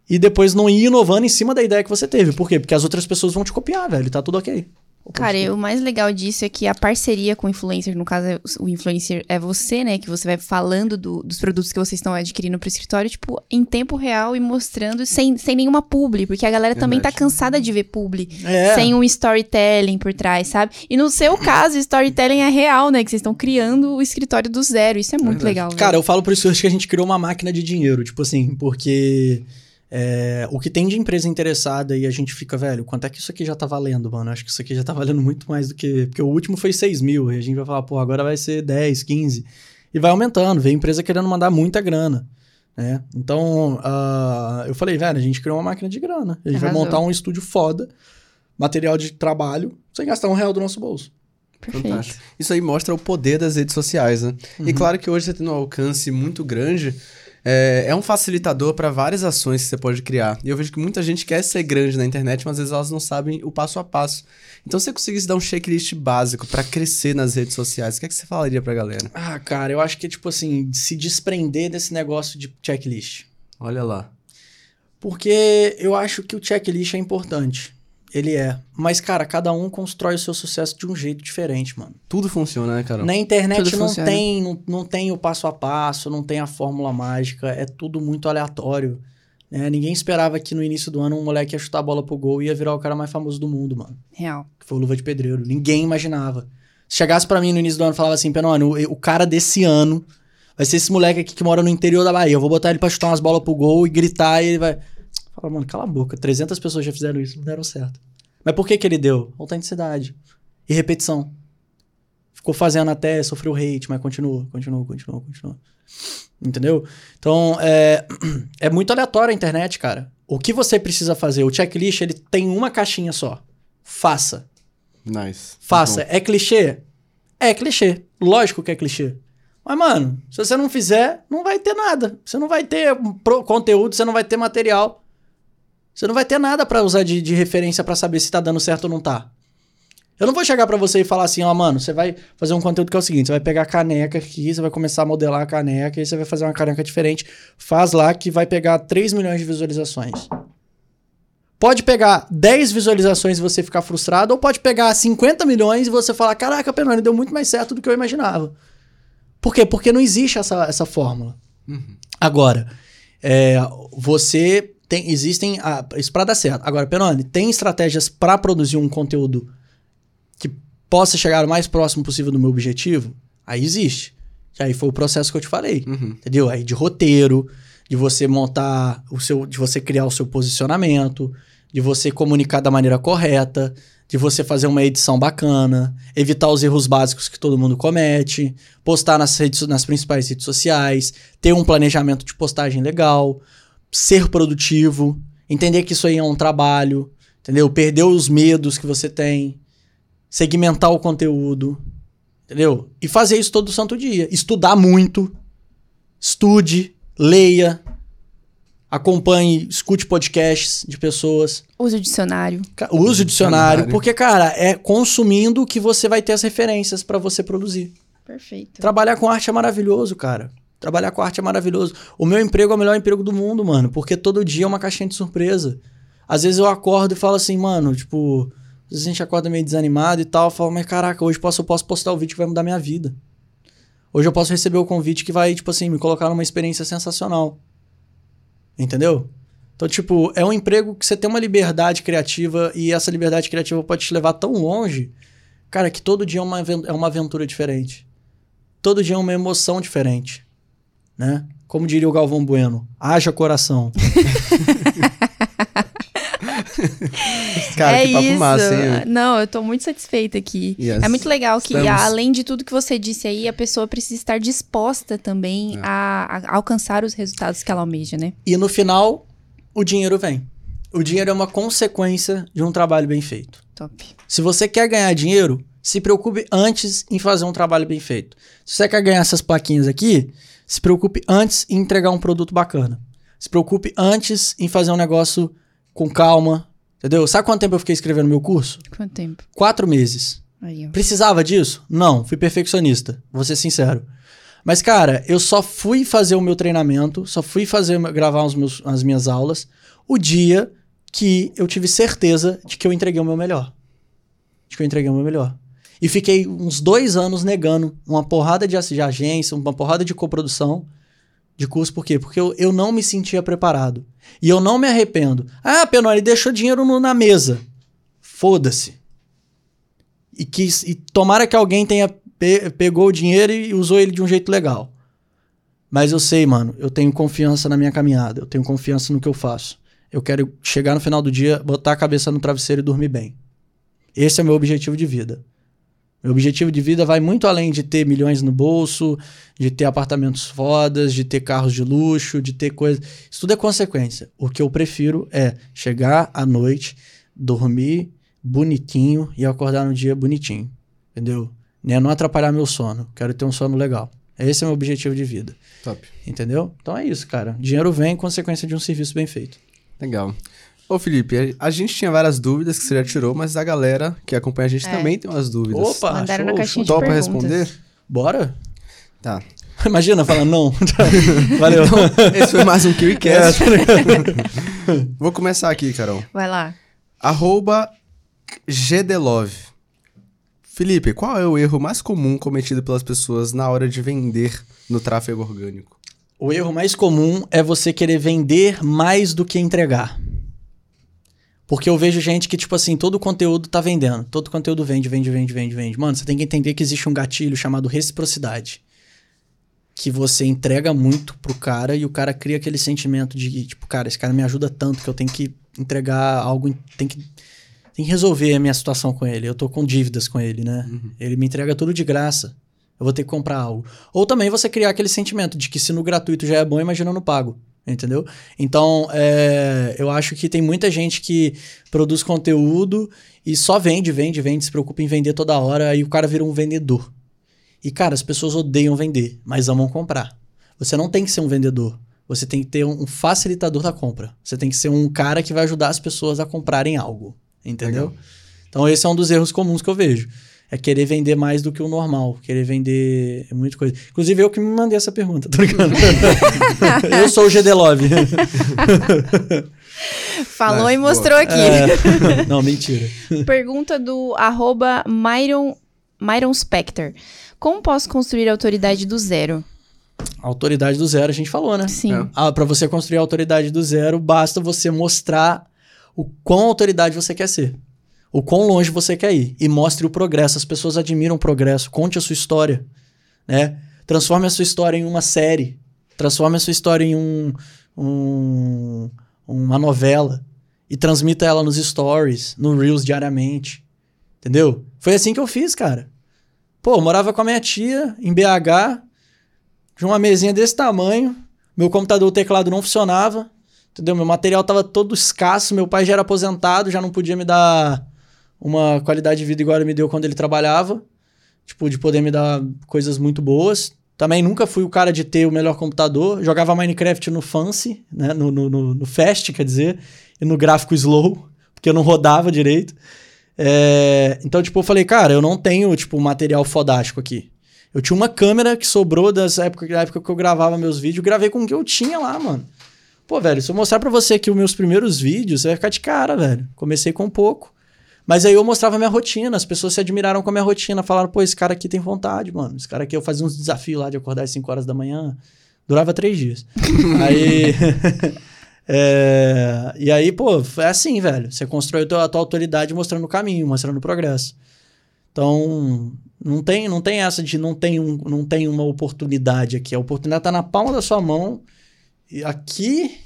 [SPEAKER 3] e depois não ir inovando em cima da ideia que você teve. Por quê? Porque as outras pessoas vão te copiar, velho. Tá tudo ok.
[SPEAKER 1] Cara, e o mais legal disso é que a parceria com o influencer, no caso, é o influencer é você, né? Que você vai falando do- dos produtos que vocês estão adquirindo pro escritório, tipo, em tempo real e mostrando sem, sem nenhuma publi, porque a galera também tá
[SPEAKER 2] Verdade.
[SPEAKER 1] cansada de ver publi.
[SPEAKER 3] É.
[SPEAKER 1] Sem um storytelling por trás, sabe? E no seu caso, storytelling é real, né? Que vocês estão criando o escritório do zero. Isso é muito
[SPEAKER 2] Verdade.
[SPEAKER 1] legal.
[SPEAKER 3] Cara, eu falo por isso que a gente criou uma máquina de dinheiro, tipo assim, porque é, o que tem de empresa interessada e a gente fica, velho, quanto é que isso aqui já tá valendo, mano? Acho que isso aqui já tá valendo muito mais do que. Porque o último foi 6 mil, e a gente vai falar, pô, agora vai ser 10, 15. E vai aumentando, vem empresa querendo mandar muita grana. Né? Então, ah, eu falei, velho, a gente criou uma máquina de grana. A gente vai
[SPEAKER 1] Arrasou.
[SPEAKER 3] montar um estúdio foda, material de trabalho, sem gastar um real do nosso bolso.
[SPEAKER 1] Perfeito.
[SPEAKER 2] Fantástico. Isso aí mostra o poder das redes sociais, né? E claro que hoje você tendo um alcance muito grande, é, é um facilitador para várias ações que você pode criar. E eu vejo que muita gente quer ser grande na internet, mas às vezes elas não sabem o passo a passo. Então, se você conseguisse dar um checklist básico para crescer nas redes sociais, o que, é que você falaria pra galera?
[SPEAKER 3] Ah, cara, eu acho que, tipo assim, se desprender desse negócio de checklist.
[SPEAKER 2] Olha lá.
[SPEAKER 3] Porque eu acho que o checklist é importante. Ele é. Mas, cara, cada um constrói o seu sucesso de um jeito diferente, mano.
[SPEAKER 2] Tudo funciona, né, Carol?
[SPEAKER 3] Na internet
[SPEAKER 1] Tudo
[SPEAKER 3] não
[SPEAKER 1] funciona.
[SPEAKER 3] tem, não, não tem o passo a passo, não tem a fórmula mágica, é tudo muito aleatório. né? ninguém esperava que no início do ano um moleque ia chutar a bola pro gol e ia virar o cara mais famoso do mundo, mano.
[SPEAKER 1] Real.
[SPEAKER 3] Que foi o Luva de Pedreiro. Ninguém imaginava. Se chegasse pra mim no início do ano e falava assim, Penone, o, o cara desse ano vai ser esse moleque aqui que mora no interior da Bahia. Eu vou botar ele pra chutar umas bolas pro gol e gritar e ele vai... Fala, mano, cala a boca. 300 pessoas já fizeram isso, não deram certo. Mas por que que ele deu? Autenticidade. E repetição. Ficou fazendo até, sofreu hate, mas continua, continua, continua, continua. Entendeu? Então, é, é muito aleatório a internet, cara. O que você precisa fazer? O checklist, ele tem uma caixinha só. Faça.
[SPEAKER 2] Nice.
[SPEAKER 3] Faça. É clichê? É clichê. Lógico que é clichê. Mas, mano, se você não fizer, não vai ter nada. Você não vai ter conteúdo, você não vai ter material. Você não vai ter nada pra usar de, de referência pra saber se tá dando certo ou não tá. Eu não vou chegar pra você e falar assim, ó, mano, você vai fazer um conteúdo que é o seguinte, você vai pegar a caneca aqui, você vai começar a modelar a caneca, e você vai fazer uma caneca diferente. Faz lá que vai pegar 3 milhões de visualizações. Pode pegar 10 visualizações e você ficar frustrado, ou pode pegar 50 milhões e você falar, caraca, Penone, deu muito mais certo do que eu imaginava. Por quê? Porque não existe essa, essa fórmula. Agora, é, você tem. Existem. ah, isso pra dar certo. Agora, Penone, tem estratégias pra produzir um conteúdo que possa chegar o mais próximo possível do meu objetivo? Aí existe. Que aí foi o processo que eu te falei.
[SPEAKER 2] Uhum.
[SPEAKER 3] Entendeu? Aí de roteiro, de você montar o seu. de você criar o seu posicionamento, de você comunicar da maneira correta, de você fazer uma edição bacana, evitar os erros básicos que todo mundo comete, postar nas, redes, nas principais redes sociais, ter um planejamento de postagem legal, ser produtivo, entender que isso aí é um trabalho, entendeu? Perder os medos que você tem, segmentar o conteúdo, entendeu? E fazer isso todo santo dia. Estudar muito, estude, leia, acompanhe, escute podcasts de pessoas.
[SPEAKER 1] Use o dicionário.
[SPEAKER 3] Ca- Use o dicionário,
[SPEAKER 2] Dicionário.
[SPEAKER 3] porque, cara, é consumindo que você vai ter as referências pra você produzir.
[SPEAKER 1] Perfeito.
[SPEAKER 3] Trabalhar com arte é maravilhoso, cara. Trabalhar com arte é maravilhoso. O meu emprego é o melhor emprego do mundo, mano, porque todo dia é uma caixinha de surpresa. Às vezes eu acordo e falo assim, mano, tipo, às vezes a gente acorda meio desanimado e tal, eu falo, mas caraca, hoje posso, eu posso postar o vídeo que vai mudar minha vida. Hoje eu posso receber o convite que vai, tipo assim, me colocar numa experiência sensacional. Entendeu? Então, tipo, é um emprego que você tem uma liberdade criativa e essa liberdade criativa pode te levar tão longe, cara, que todo dia é uma, é uma aventura diferente. Todo dia é uma emoção diferente, né? Como diria o Galvão Bueno, haja coração.
[SPEAKER 2] Cara,
[SPEAKER 1] é
[SPEAKER 2] que papo
[SPEAKER 1] isso.
[SPEAKER 2] massa, hein?
[SPEAKER 1] Não, eu tô muito satisfeita aqui.
[SPEAKER 2] Yes.
[SPEAKER 1] É muito legal que,
[SPEAKER 2] Estamos.
[SPEAKER 1] além de tudo que você disse aí, a pessoa precisa estar disposta também
[SPEAKER 2] É.
[SPEAKER 1] a, a alcançar os resultados que ela almeja, né?
[SPEAKER 3] E no final, o dinheiro vem. O dinheiro é uma consequência de um trabalho bem feito.
[SPEAKER 1] Top.
[SPEAKER 3] Se você quer ganhar dinheiro, se preocupe antes em fazer um trabalho bem feito. Se você quer ganhar essas plaquinhas aqui, se preocupe antes em entregar um produto bacana. Se preocupe antes em fazer um negócio com calma. Entendeu? Sabe quanto tempo eu fiquei escrevendo meu curso?
[SPEAKER 1] Quanto tempo?
[SPEAKER 3] Quatro meses.
[SPEAKER 1] Aí.
[SPEAKER 3] Precisava disso? Não, fui perfeccionista, vou ser sincero. Mas, cara, eu só fui fazer o meu treinamento, só fui fazer gravar os meus, as minhas aulas o dia que eu tive certeza de que eu entreguei o meu melhor. De que eu entreguei o meu melhor. E fiquei uns dois anos negando uma porrada de, de agência, uma porrada de coprodução de curso. Por quê? Porque eu, eu não me sentia preparado. E eu não me arrependo. Ah, Penori, deixou dinheiro no- na mesa. Foda-se. E, e tomara que alguém tenha pe- pegou o dinheiro e usou ele de um jeito legal. Mas eu sei, mano, eu tenho confiança na minha caminhada, eu tenho confiança no que eu faço. Eu quero chegar no final do dia, botar a cabeça no travesseiro e dormir bem. Esse é o meu objetivo de vida. Meu objetivo de vida vai muito além de ter milhões no bolso, de ter apartamentos fodas, de ter carros de luxo, de ter coisas. Isso tudo é consequência. O que eu prefiro é chegar à noite, dormir bonitinho e acordar no dia bonitinho. Entendeu? Né? Não atrapalhar meu sono. Quero ter um sono legal. Esse é o meu objetivo de vida.
[SPEAKER 2] Top.
[SPEAKER 3] Entendeu? Então é isso, cara. Dinheiro vem em consequência de um serviço bem feito.
[SPEAKER 2] Legal. Ô, Felipe, a gente tinha várias dúvidas que você já tirou, mas a galera que acompanha a gente
[SPEAKER 1] É.
[SPEAKER 2] também tem umas dúvidas.
[SPEAKER 3] Opa!
[SPEAKER 1] Mandaram na
[SPEAKER 3] show,
[SPEAKER 1] caixinha
[SPEAKER 3] show.
[SPEAKER 1] de
[SPEAKER 2] Topa responder?
[SPEAKER 3] Bora?
[SPEAKER 2] Tá.
[SPEAKER 3] Imagina, fala não. Valeu.
[SPEAKER 2] Esse foi mais um
[SPEAKER 3] É,
[SPEAKER 2] KiwiCast.
[SPEAKER 3] ligado?
[SPEAKER 2] Vou começar aqui, Carol.
[SPEAKER 1] Vai lá.
[SPEAKER 2] Arroba GDLove. Felipe, qual é o erro mais comum cometido pelas pessoas na hora de vender no tráfego orgânico?
[SPEAKER 3] O erro mais comum é você querer vender mais do que entregar. Porque eu vejo gente que, tipo assim, todo o conteúdo tá vendendo. Todo o conteúdo vende, vende, vende, vende, vende. Mano, você tem que entender que existe um gatilho chamado reciprocidade. Que você entrega muito pro cara e o cara cria aquele sentimento de tipo, cara, esse cara me ajuda tanto que eu tenho que entregar algo, tem que, tem que resolver a minha situação com ele. Eu tô com dívidas com ele, né? Ele me entrega tudo de graça. Eu vou ter que comprar algo. Ou também você criar aquele sentimento de que se no gratuito já é bom, imagina no pago. Entendeu? Então, é, eu acho que tem muita gente que produz conteúdo e só vende, vende, vende, se preocupa em vender toda hora, aí o cara vira um vendedor. E, cara, as pessoas odeiam vender, mas amam comprar. Você não tem que ser um vendedor. Você tem que ter um facilitador da compra. Você tem que ser um cara que vai ajudar as pessoas a comprarem algo. Entendeu?
[SPEAKER 2] Legal.
[SPEAKER 3] Então, esse é um dos erros comuns que eu vejo. É querer vender mais do que o normal. Querer vender muita coisa. Inclusive, eu que me mandei essa pergunta, tá ligado? eu sou o GD Love.
[SPEAKER 1] Falou
[SPEAKER 2] Vai,
[SPEAKER 1] e mostrou aqui.
[SPEAKER 3] É. Não, mentira.
[SPEAKER 1] Pergunta do arroba Myron, Myron Spector. Como posso construir a autoridade do zero?
[SPEAKER 3] Autoridade do zero, a gente falou, né?
[SPEAKER 1] Sim.
[SPEAKER 2] É.
[SPEAKER 3] Ah, para você construir a autoridade do zero, basta você mostrar o quão autoridade você quer ser. O quão longe você quer ir. E mostre o progresso. As pessoas admiram o progresso. Conte a sua história. Né? Transforme a sua história em uma série. Transforme a sua história em um, um- uma novela. E transmita ela nos stories, no Reels diariamente. Entendeu? Foi assim que eu fiz, cara. Pô, eu morava com a minha tia em BH, de uma mesinha desse tamanho. Meu computador, o teclado não funcionava. Entendeu? Meu material tava todo escasso. Meu pai já era aposentado, já não podia me dar uma qualidade de vida igual ele me deu quando ele trabalhava. Tipo, de poder me dar coisas muito boas. Também nunca fui o cara de ter o melhor computador. Jogava Minecraft no Fancy, né? No, no, no, no Fast, quer dizer, e no gráfico Slow, porque eu não rodava direito. É, Então, tipo, eu falei, cara, eu não tenho, tipo, material fodástico aqui. Eu tinha uma câmera que sobrou dessa época, da época que eu gravava meus vídeos, gravei com o que eu tinha lá, mano. Pô, velho, se eu mostrar pra você aqui os meus primeiros vídeos, você vai ficar de cara, velho. Comecei com pouco. Mas aí eu mostrava minha rotina, as pessoas se admiraram com a minha rotina, falaram, pô, esse cara aqui tem vontade, mano. Esse cara aqui, eu fazia uns desafios lá de acordar às 5 horas da manhã. Durava três dias. aí. é, e aí, pô, é assim, velho. Você constrói a tua, a tua autoridade mostrando o caminho, mostrando o progresso. Então, não tem, não tem essa de não tem, um, não tem uma oportunidade aqui. A oportunidade tá na palma da sua mão. E aqui,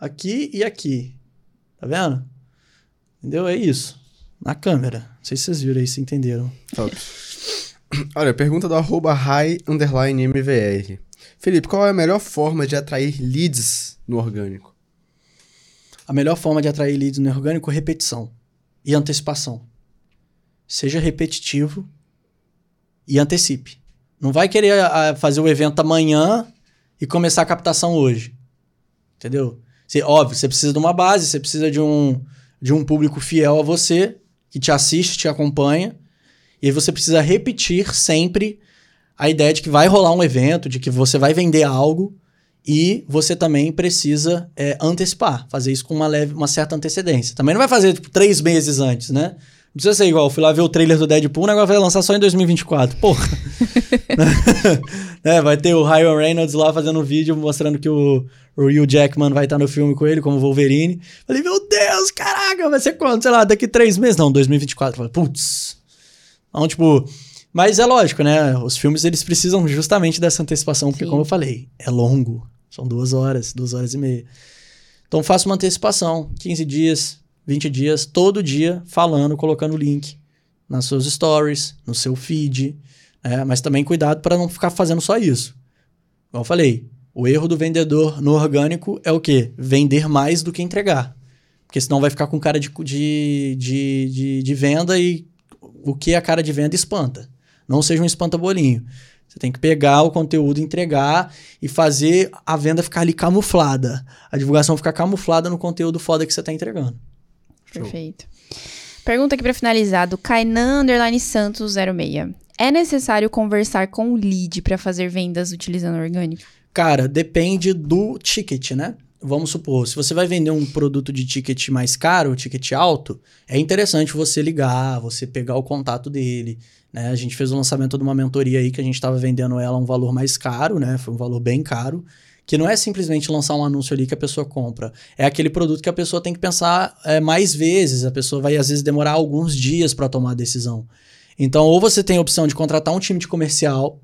[SPEAKER 3] aqui e aqui. Tá vendo? Entendeu? É isso. Na câmera. Não sei se vocês viram aí, se entenderam.
[SPEAKER 2] Top. Olha, pergunta do arroba high underline MVR. Felipe, qual é a melhor forma de atrair leads no orgânico?
[SPEAKER 3] A melhor forma de atrair leads no orgânico é repetição e antecipação. Seja repetitivo e antecipe. Não vai querer a, fazer o evento amanhã e começar a captação hoje. Entendeu? Você, óbvio, você precisa de uma base, você precisa de um, de um público fiel a você, que te assiste, te acompanha. E você precisa repetir sempre a ideia de que vai rolar um evento, de que você vai vender algo e você também precisa é, antecipar, fazer isso com uma, leve, uma certa antecedência. Também não vai fazer tipo, três meses antes, né? Não precisa ser igual, fui lá ver o trailer do Deadpool, o negócio vai lançar só em 2024. Porra! é, vai ter o Ryan Reynolds lá fazendo um vídeo mostrando que o, o Hugh Jackman vai estar no filme com ele, como Wolverine. Falei, meu Deus, caraca, vai ser quando? Sei lá, daqui três meses? Não, 2024. Falei, putz. Então, tipo, mas é lógico, né? Os filmes eles precisam justamente dessa antecipação, porque, Sim. como eu falei, é longo. São duas horas, duas horas e meia. Então faça uma antecipação, 15 dias, 20 dias, todo dia, falando, colocando link nas suas stories, no seu feed. Né? Mas também cuidado para não ficar fazendo só isso. Como eu falei, o erro do vendedor no orgânico é o quê? Vender mais do que entregar. Porque senão vai ficar com cara de, de, de, de, de venda e o que a cara de venda espanta. Não seja um espanta-bolinho. Você tem que pegar o conteúdo, entregar e fazer a venda ficar ali camuflada. A divulgação ficar camuflada no conteúdo foda que você está entregando.
[SPEAKER 1] Perfeito. Show. Pergunta aqui para finalizar do Kainan Underline Santos 06. É necessário conversar com o lead para fazer vendas utilizando orgânico?
[SPEAKER 3] Cara, depende do ticket, né? Vamos supor, se você vai vender um produto de ticket mais caro, ticket alto, é interessante você ligar, você pegar o contato dele, né? A gente fez o lançamento de uma mentoria aí que a gente estava vendendo ela a um valor mais caro, né? Foi um valor bem caro. Que não é simplesmente lançar um anúncio ali que a pessoa compra. É aquele produto que a pessoa tem que pensar é, mais vezes. A pessoa vai, às vezes, demorar alguns dias para tomar a decisão. Então, ou você tem a opção de contratar um time de comercial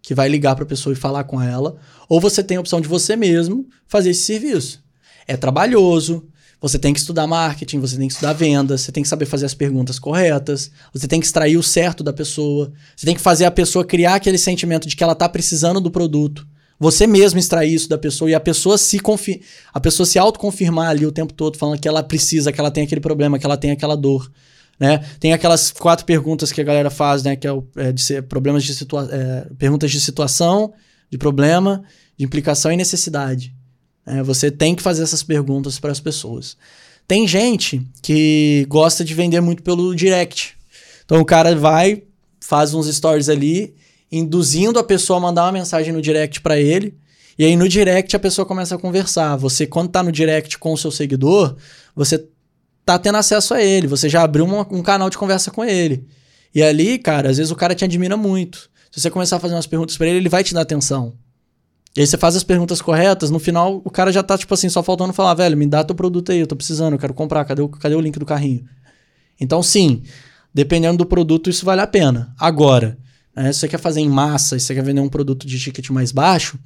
[SPEAKER 3] que vai ligar para a pessoa e falar com ela, ou você tem a opção de você mesmo fazer esse serviço. É trabalhoso, você tem que estudar marketing, você tem que estudar vendas, você tem que saber fazer as perguntas corretas, você tem que extrair o certo da pessoa, você tem que fazer a pessoa criar aquele sentimento de que ela está precisando do produto. Você mesmo extrair isso da pessoa e a pessoa se confi a pessoa se autoconfirmar ali o tempo todo falando que ela precisa, que ela tem aquele problema, que ela tem aquela dor. Né? Tem aquelas quatro perguntas que a galera faz, né? Que é, o, é de ser problemas de situa é, perguntas de situação, de problema, de implicação e necessidade. É, você tem que fazer essas perguntas para as pessoas. Tem gente que gosta de vender muito pelo direct. Então o cara vai, faz uns stories ali, induzindo a pessoa a mandar uma mensagem no direct para ele. E aí no direct a pessoa começa a conversar. Você, quando tá no direct com o seu seguidor, você tá tendo acesso a ele. Você já abriu uma, um canal de conversa com ele. E ali, cara, às vezes o cara te admira muito. Se você começar a fazer umas perguntas para ele, ele vai te dar atenção. E aí você faz as perguntas corretas, no final o cara já tá, tipo assim, só faltando falar, velho, me dá teu produto aí, eu tô precisando, eu quero comprar, cadê o, cadê o link do carrinho? Então, sim, dependendo do produto, isso vale a pena. Agora, né, se você quer fazer em massa, se você quer vender um produto de ticket mais baixo,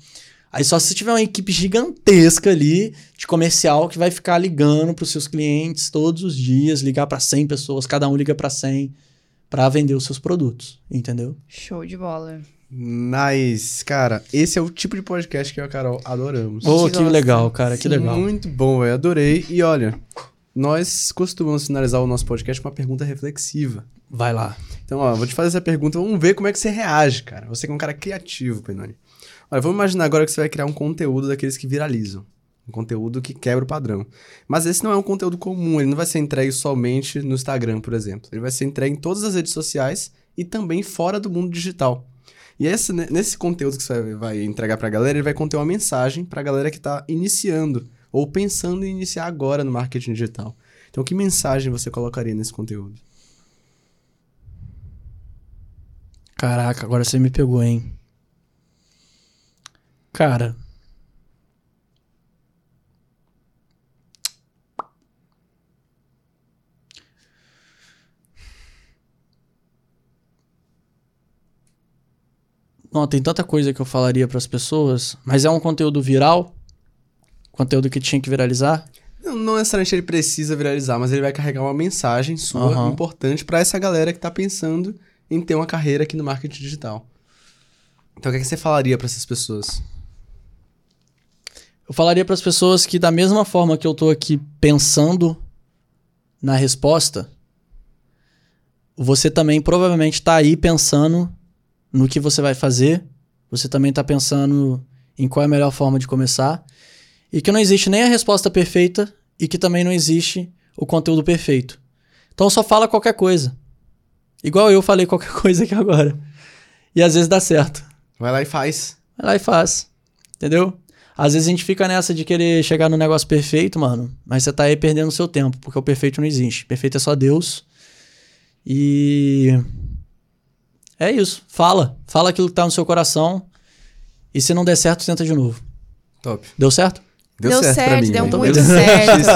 [SPEAKER 3] aí só se tiver uma equipe gigantesca ali de comercial que vai ficar ligando para os seus clientes todos os dias, ligar para 100 pessoas, cada um liga para 100 para vender os seus produtos, entendeu?
[SPEAKER 1] Show de bola.
[SPEAKER 2] Nice. Cara, esse é o tipo de podcast que eu e a Carol adoramos.
[SPEAKER 3] Oh, que legal, cara,
[SPEAKER 2] Sim,
[SPEAKER 3] que legal.
[SPEAKER 2] Muito bom, velho. Adorei. E olha, nós costumamos finalizar o nosso podcast com uma pergunta reflexiva.
[SPEAKER 3] Vai lá.
[SPEAKER 2] Então, ó, vou te fazer essa pergunta, vamos ver como é que você reage, cara. Você que é um cara criativo, Penoni. Olha, vamos imaginar agora que você vai criar um conteúdo daqueles que viralizam. Um conteúdo que quebra o padrão. Mas esse não é um conteúdo comum, ele não vai ser entregue somente no Instagram, por exemplo. Ele vai ser entregue em todas as redes sociais e também fora do mundo digital. E esse, nesse conteúdo que você vai, vai entregar pra galera, ele vai conter uma mensagem pra galera que tá iniciando ou pensando em iniciar agora no marketing digital. Então, que mensagem você colocaria nesse conteúdo?
[SPEAKER 3] Caraca, agora você me pegou, hein? Cara. Não, tem tanta coisa que eu falaria para as pessoas, mas é um conteúdo viral? Conteúdo que tinha que viralizar?
[SPEAKER 2] Não, necessariamente ele precisa viralizar, mas ele vai carregar uma mensagem sua
[SPEAKER 3] Aham.
[SPEAKER 2] importante pra essa galera que tá pensando em ter uma carreira aqui no marketing digital. Então, o que, é que você falaria pra essas pessoas?
[SPEAKER 3] Eu falaria para as pessoas que da mesma forma que eu tô aqui pensando na resposta, você também provavelmente tá aí pensando no que você vai fazer, você também tá pensando em qual é a melhor forma de começar, e que não existe nem a resposta perfeita e que também não existe o conteúdo perfeito. Então só fala qualquer coisa. Igual eu falei qualquer coisa aqui agora. E às vezes dá certo.
[SPEAKER 2] Vai lá e faz.
[SPEAKER 3] Vai lá e faz. Entendeu? Às vezes a gente fica nessa de querer chegar no negócio perfeito, mano. Mas você tá aí perdendo seu tempo, porque o perfeito não existe. Perfeito é só Deus. E. É isso. Fala. Fala aquilo que tá no seu coração. E se não der certo, tenta de novo.
[SPEAKER 2] Top.
[SPEAKER 3] Deu certo?
[SPEAKER 2] Deu, certo, pra mim.
[SPEAKER 1] deu
[SPEAKER 2] né?
[SPEAKER 1] muito
[SPEAKER 2] Deu
[SPEAKER 1] certo.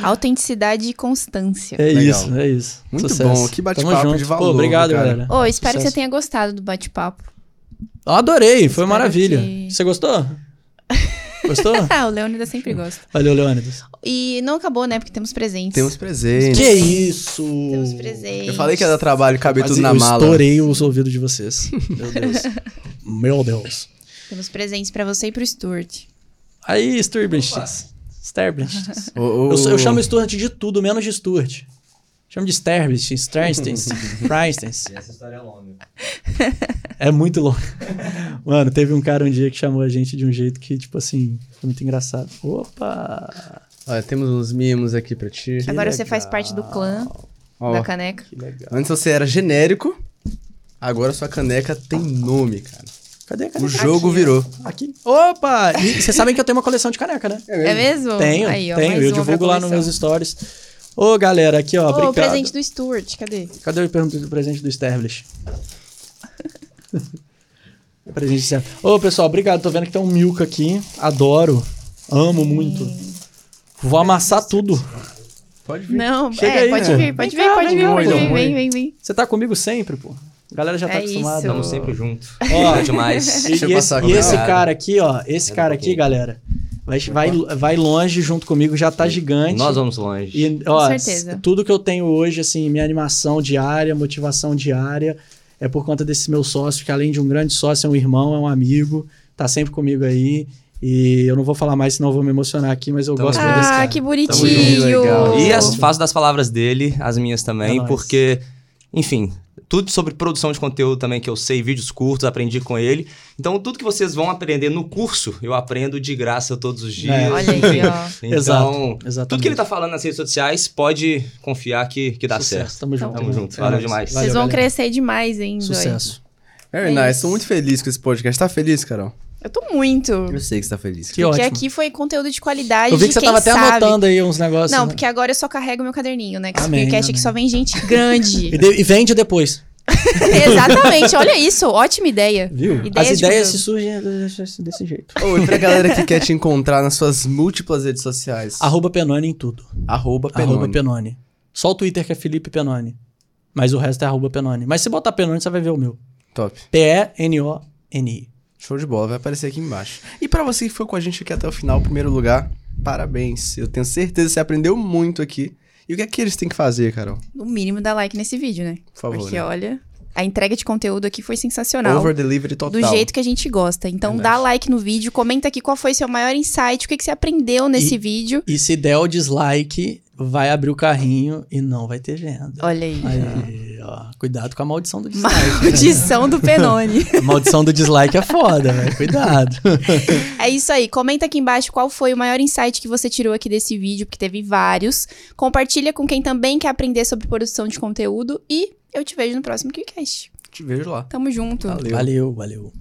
[SPEAKER 1] Autenticidade e constância.
[SPEAKER 3] É
[SPEAKER 2] Legal.
[SPEAKER 3] isso, é isso.
[SPEAKER 2] Muito
[SPEAKER 3] Sucesso.
[SPEAKER 2] bom, que bate-papo de
[SPEAKER 3] Pô,
[SPEAKER 2] valor,
[SPEAKER 3] obrigado,
[SPEAKER 2] cara.
[SPEAKER 3] galera.
[SPEAKER 1] Ô, espero que
[SPEAKER 3] Sucesso.
[SPEAKER 1] você tenha gostado do bate-papo.
[SPEAKER 3] Eu adorei, foi
[SPEAKER 1] Espero
[SPEAKER 3] maravilha.
[SPEAKER 1] que-
[SPEAKER 3] Você gostou? Gostou?
[SPEAKER 1] Ah, o Leônidas sempre gosta.
[SPEAKER 3] Valeu, Leônidas.
[SPEAKER 1] E não acabou, né? Porque temos presentes.
[SPEAKER 2] Temos presentes.
[SPEAKER 3] Que isso?
[SPEAKER 1] Temos presentes.
[SPEAKER 2] Eu falei que ia dar trabalho, caber
[SPEAKER 3] Quase
[SPEAKER 2] tudo na
[SPEAKER 3] eu
[SPEAKER 2] mala.
[SPEAKER 3] estourei os ouvidos de vocês. Meu Deus. Meu Deus.
[SPEAKER 1] Temos presentes pra você e pro Stuart.
[SPEAKER 3] Aí, Sturbridge. Sturbridge.
[SPEAKER 2] O- o-
[SPEAKER 3] Eu, eu chamo Stuart de tudo, menos de Stuart. Chamo de Sturbridge, Sternstens, Preinstens.
[SPEAKER 4] E essa história é longa.
[SPEAKER 3] É muito longo. Mano, teve um cara um dia que chamou a gente de um jeito que, tipo assim, foi muito engraçado. Opa!
[SPEAKER 2] Olha, temos uns mimos aqui pra ti.
[SPEAKER 1] Agora você faz parte do clã
[SPEAKER 2] Ó,
[SPEAKER 1] da caneca.
[SPEAKER 3] Que legal.
[SPEAKER 2] antes você era genérico, agora sua caneca tem nome, cara.
[SPEAKER 3] Cadê a
[SPEAKER 2] O jogo
[SPEAKER 3] Aqui,
[SPEAKER 2] virou.
[SPEAKER 3] Aqui. Opa! E vocês sabem que eu tenho uma coleção de caneca, né?
[SPEAKER 1] É mesmo?
[SPEAKER 3] Tenho,
[SPEAKER 1] Aí, ó,
[SPEAKER 3] tenho. Eu divulgo lá nos meus stories. Ô, galera, aqui, ó.
[SPEAKER 1] Ô, o
[SPEAKER 3] obrigado.
[SPEAKER 1] presente do Stuart, cadê?
[SPEAKER 3] Cadê o pergunto do presente do Establish? O presente. Ô, pessoal, obrigado. Tô vendo que tem um Milka aqui. Adoro. Amo muito. Vou amassar tudo.
[SPEAKER 2] Pode vir.
[SPEAKER 1] Não,
[SPEAKER 3] Chega
[SPEAKER 1] é,
[SPEAKER 3] aí,
[SPEAKER 1] pode
[SPEAKER 3] né?
[SPEAKER 1] vir, pode
[SPEAKER 3] Vem
[SPEAKER 1] vir,
[SPEAKER 3] cá,
[SPEAKER 1] pode vir, pode
[SPEAKER 3] vem
[SPEAKER 1] vir,
[SPEAKER 3] cá.
[SPEAKER 1] vem, vem, vem.
[SPEAKER 3] Você tá comigo sempre, pô. A galera já tá
[SPEAKER 1] É
[SPEAKER 3] acostumada.
[SPEAKER 1] isso.
[SPEAKER 4] Estamos sempre juntos.
[SPEAKER 3] Ó,
[SPEAKER 4] É demais.
[SPEAKER 3] E,
[SPEAKER 2] Deixa eu
[SPEAKER 3] e esse, e esse cara aqui, ó. Esse
[SPEAKER 4] É
[SPEAKER 3] cara
[SPEAKER 4] um
[SPEAKER 3] aqui,
[SPEAKER 4] pouquinho.
[SPEAKER 3] galera. Vai, vai, vai longe junto comigo, já tá gigante.
[SPEAKER 4] Nós vamos longe.
[SPEAKER 3] E, ó,
[SPEAKER 1] certeza.
[SPEAKER 3] tudo que eu tenho hoje, assim, minha animação diária, motivação diária, é por conta desse meu sócio, que além de um grande sócio, é um irmão, é um amigo, tá sempre comigo aí. E eu não vou falar mais, senão eu vou me emocionar aqui, mas eu
[SPEAKER 2] Tamo
[SPEAKER 3] gosto muito desse
[SPEAKER 1] Ah,
[SPEAKER 3] cara.
[SPEAKER 1] que
[SPEAKER 2] Tamo
[SPEAKER 1] bonitinho.
[SPEAKER 4] E as, faço das palavras dele as minhas também,
[SPEAKER 3] É
[SPEAKER 4] porque, enfim, tudo sobre produção de conteúdo também que eu sei, vídeos curtos, aprendi com ele. Então, tudo que vocês vão aprender no curso, eu aprendo de graça todos os dias.
[SPEAKER 3] É.
[SPEAKER 1] Olha aí, ó.
[SPEAKER 4] Então,
[SPEAKER 3] Exato, exatamente.
[SPEAKER 4] tudo que ele tá falando nas redes sociais, pode confiar que, que dá
[SPEAKER 3] Sucesso,
[SPEAKER 4] certo.
[SPEAKER 3] Tamo junto.
[SPEAKER 1] Tamo
[SPEAKER 4] junto, valeu demais.
[SPEAKER 1] Vocês vão
[SPEAKER 3] galera.
[SPEAKER 1] crescer demais ainda. aí.
[SPEAKER 3] Sucesso.
[SPEAKER 2] Very
[SPEAKER 1] É
[SPEAKER 2] nice. Tô muito feliz com esse podcast. Tá feliz, Carol?
[SPEAKER 1] Eu tô muito.
[SPEAKER 2] Eu sei que você tá feliz.
[SPEAKER 3] Que
[SPEAKER 1] porque
[SPEAKER 3] ótimo.
[SPEAKER 1] aqui foi conteúdo de qualidade.
[SPEAKER 3] Eu vi que você tava até
[SPEAKER 1] sabe.
[SPEAKER 3] anotando aí uns negócios.
[SPEAKER 1] Não,
[SPEAKER 3] né?
[SPEAKER 1] porque agora eu só carrego meu caderninho, né? Que esse
[SPEAKER 3] Amém,
[SPEAKER 1] podcast aqui
[SPEAKER 3] amém.
[SPEAKER 1] só vem gente grande.
[SPEAKER 3] E, de- e vende depois.
[SPEAKER 1] Exatamente, olha isso. Ótima ideia.
[SPEAKER 3] Viu?
[SPEAKER 1] Ideias
[SPEAKER 3] As
[SPEAKER 1] de
[SPEAKER 3] ideias se surgem desse, jeito.
[SPEAKER 2] Ô, e pra galera que quer te encontrar nas suas múltiplas redes sociais,
[SPEAKER 3] Arroba Penone em tudo.
[SPEAKER 2] arroba
[SPEAKER 3] Arroba
[SPEAKER 2] Penone.
[SPEAKER 3] Penone. Só o Twitter que é Felipe Penone. Mas o resto é arroba Penone. Mas se botar Penone, você vai ver o meu.
[SPEAKER 2] Top.
[SPEAKER 3] P-E-N-O-N-I.
[SPEAKER 2] Show de bola, vai aparecer aqui embaixo. E pra você que foi com a gente aqui até o final, primeiro lugar, parabéns. Eu tenho certeza que você aprendeu muito aqui. E o que é que eles têm que fazer, Carol?
[SPEAKER 1] No mínimo, dá like nesse vídeo, né?
[SPEAKER 2] Por favor.
[SPEAKER 1] Porque,
[SPEAKER 2] né?
[SPEAKER 1] olha, a entrega de conteúdo aqui foi sensacional.
[SPEAKER 2] Over delivery total.
[SPEAKER 1] Do jeito que a gente gosta. Então,
[SPEAKER 2] Verdade.
[SPEAKER 1] dá like no vídeo, comenta aqui qual foi seu maior insight, o que, que você aprendeu nesse
[SPEAKER 3] E-
[SPEAKER 1] vídeo.
[SPEAKER 3] E se der o dislike, vai abrir o carrinho e não vai ter venda.
[SPEAKER 1] Olha aí.
[SPEAKER 3] Aí, ó. Cuidado com a maldição do dislike.
[SPEAKER 1] Maldição do Penone.
[SPEAKER 3] A maldição do dislike é foda, velho. Cuidado.
[SPEAKER 1] É isso aí. Comenta aqui embaixo qual foi o maior insight que você tirou aqui desse vídeo, porque teve vários. Compartilha com quem também quer aprender sobre produção de conteúdo e eu te vejo no próximo KiwiCast.
[SPEAKER 2] te vejo lá.
[SPEAKER 1] Tamo junto.
[SPEAKER 2] Valeu.
[SPEAKER 3] Valeu, valeu.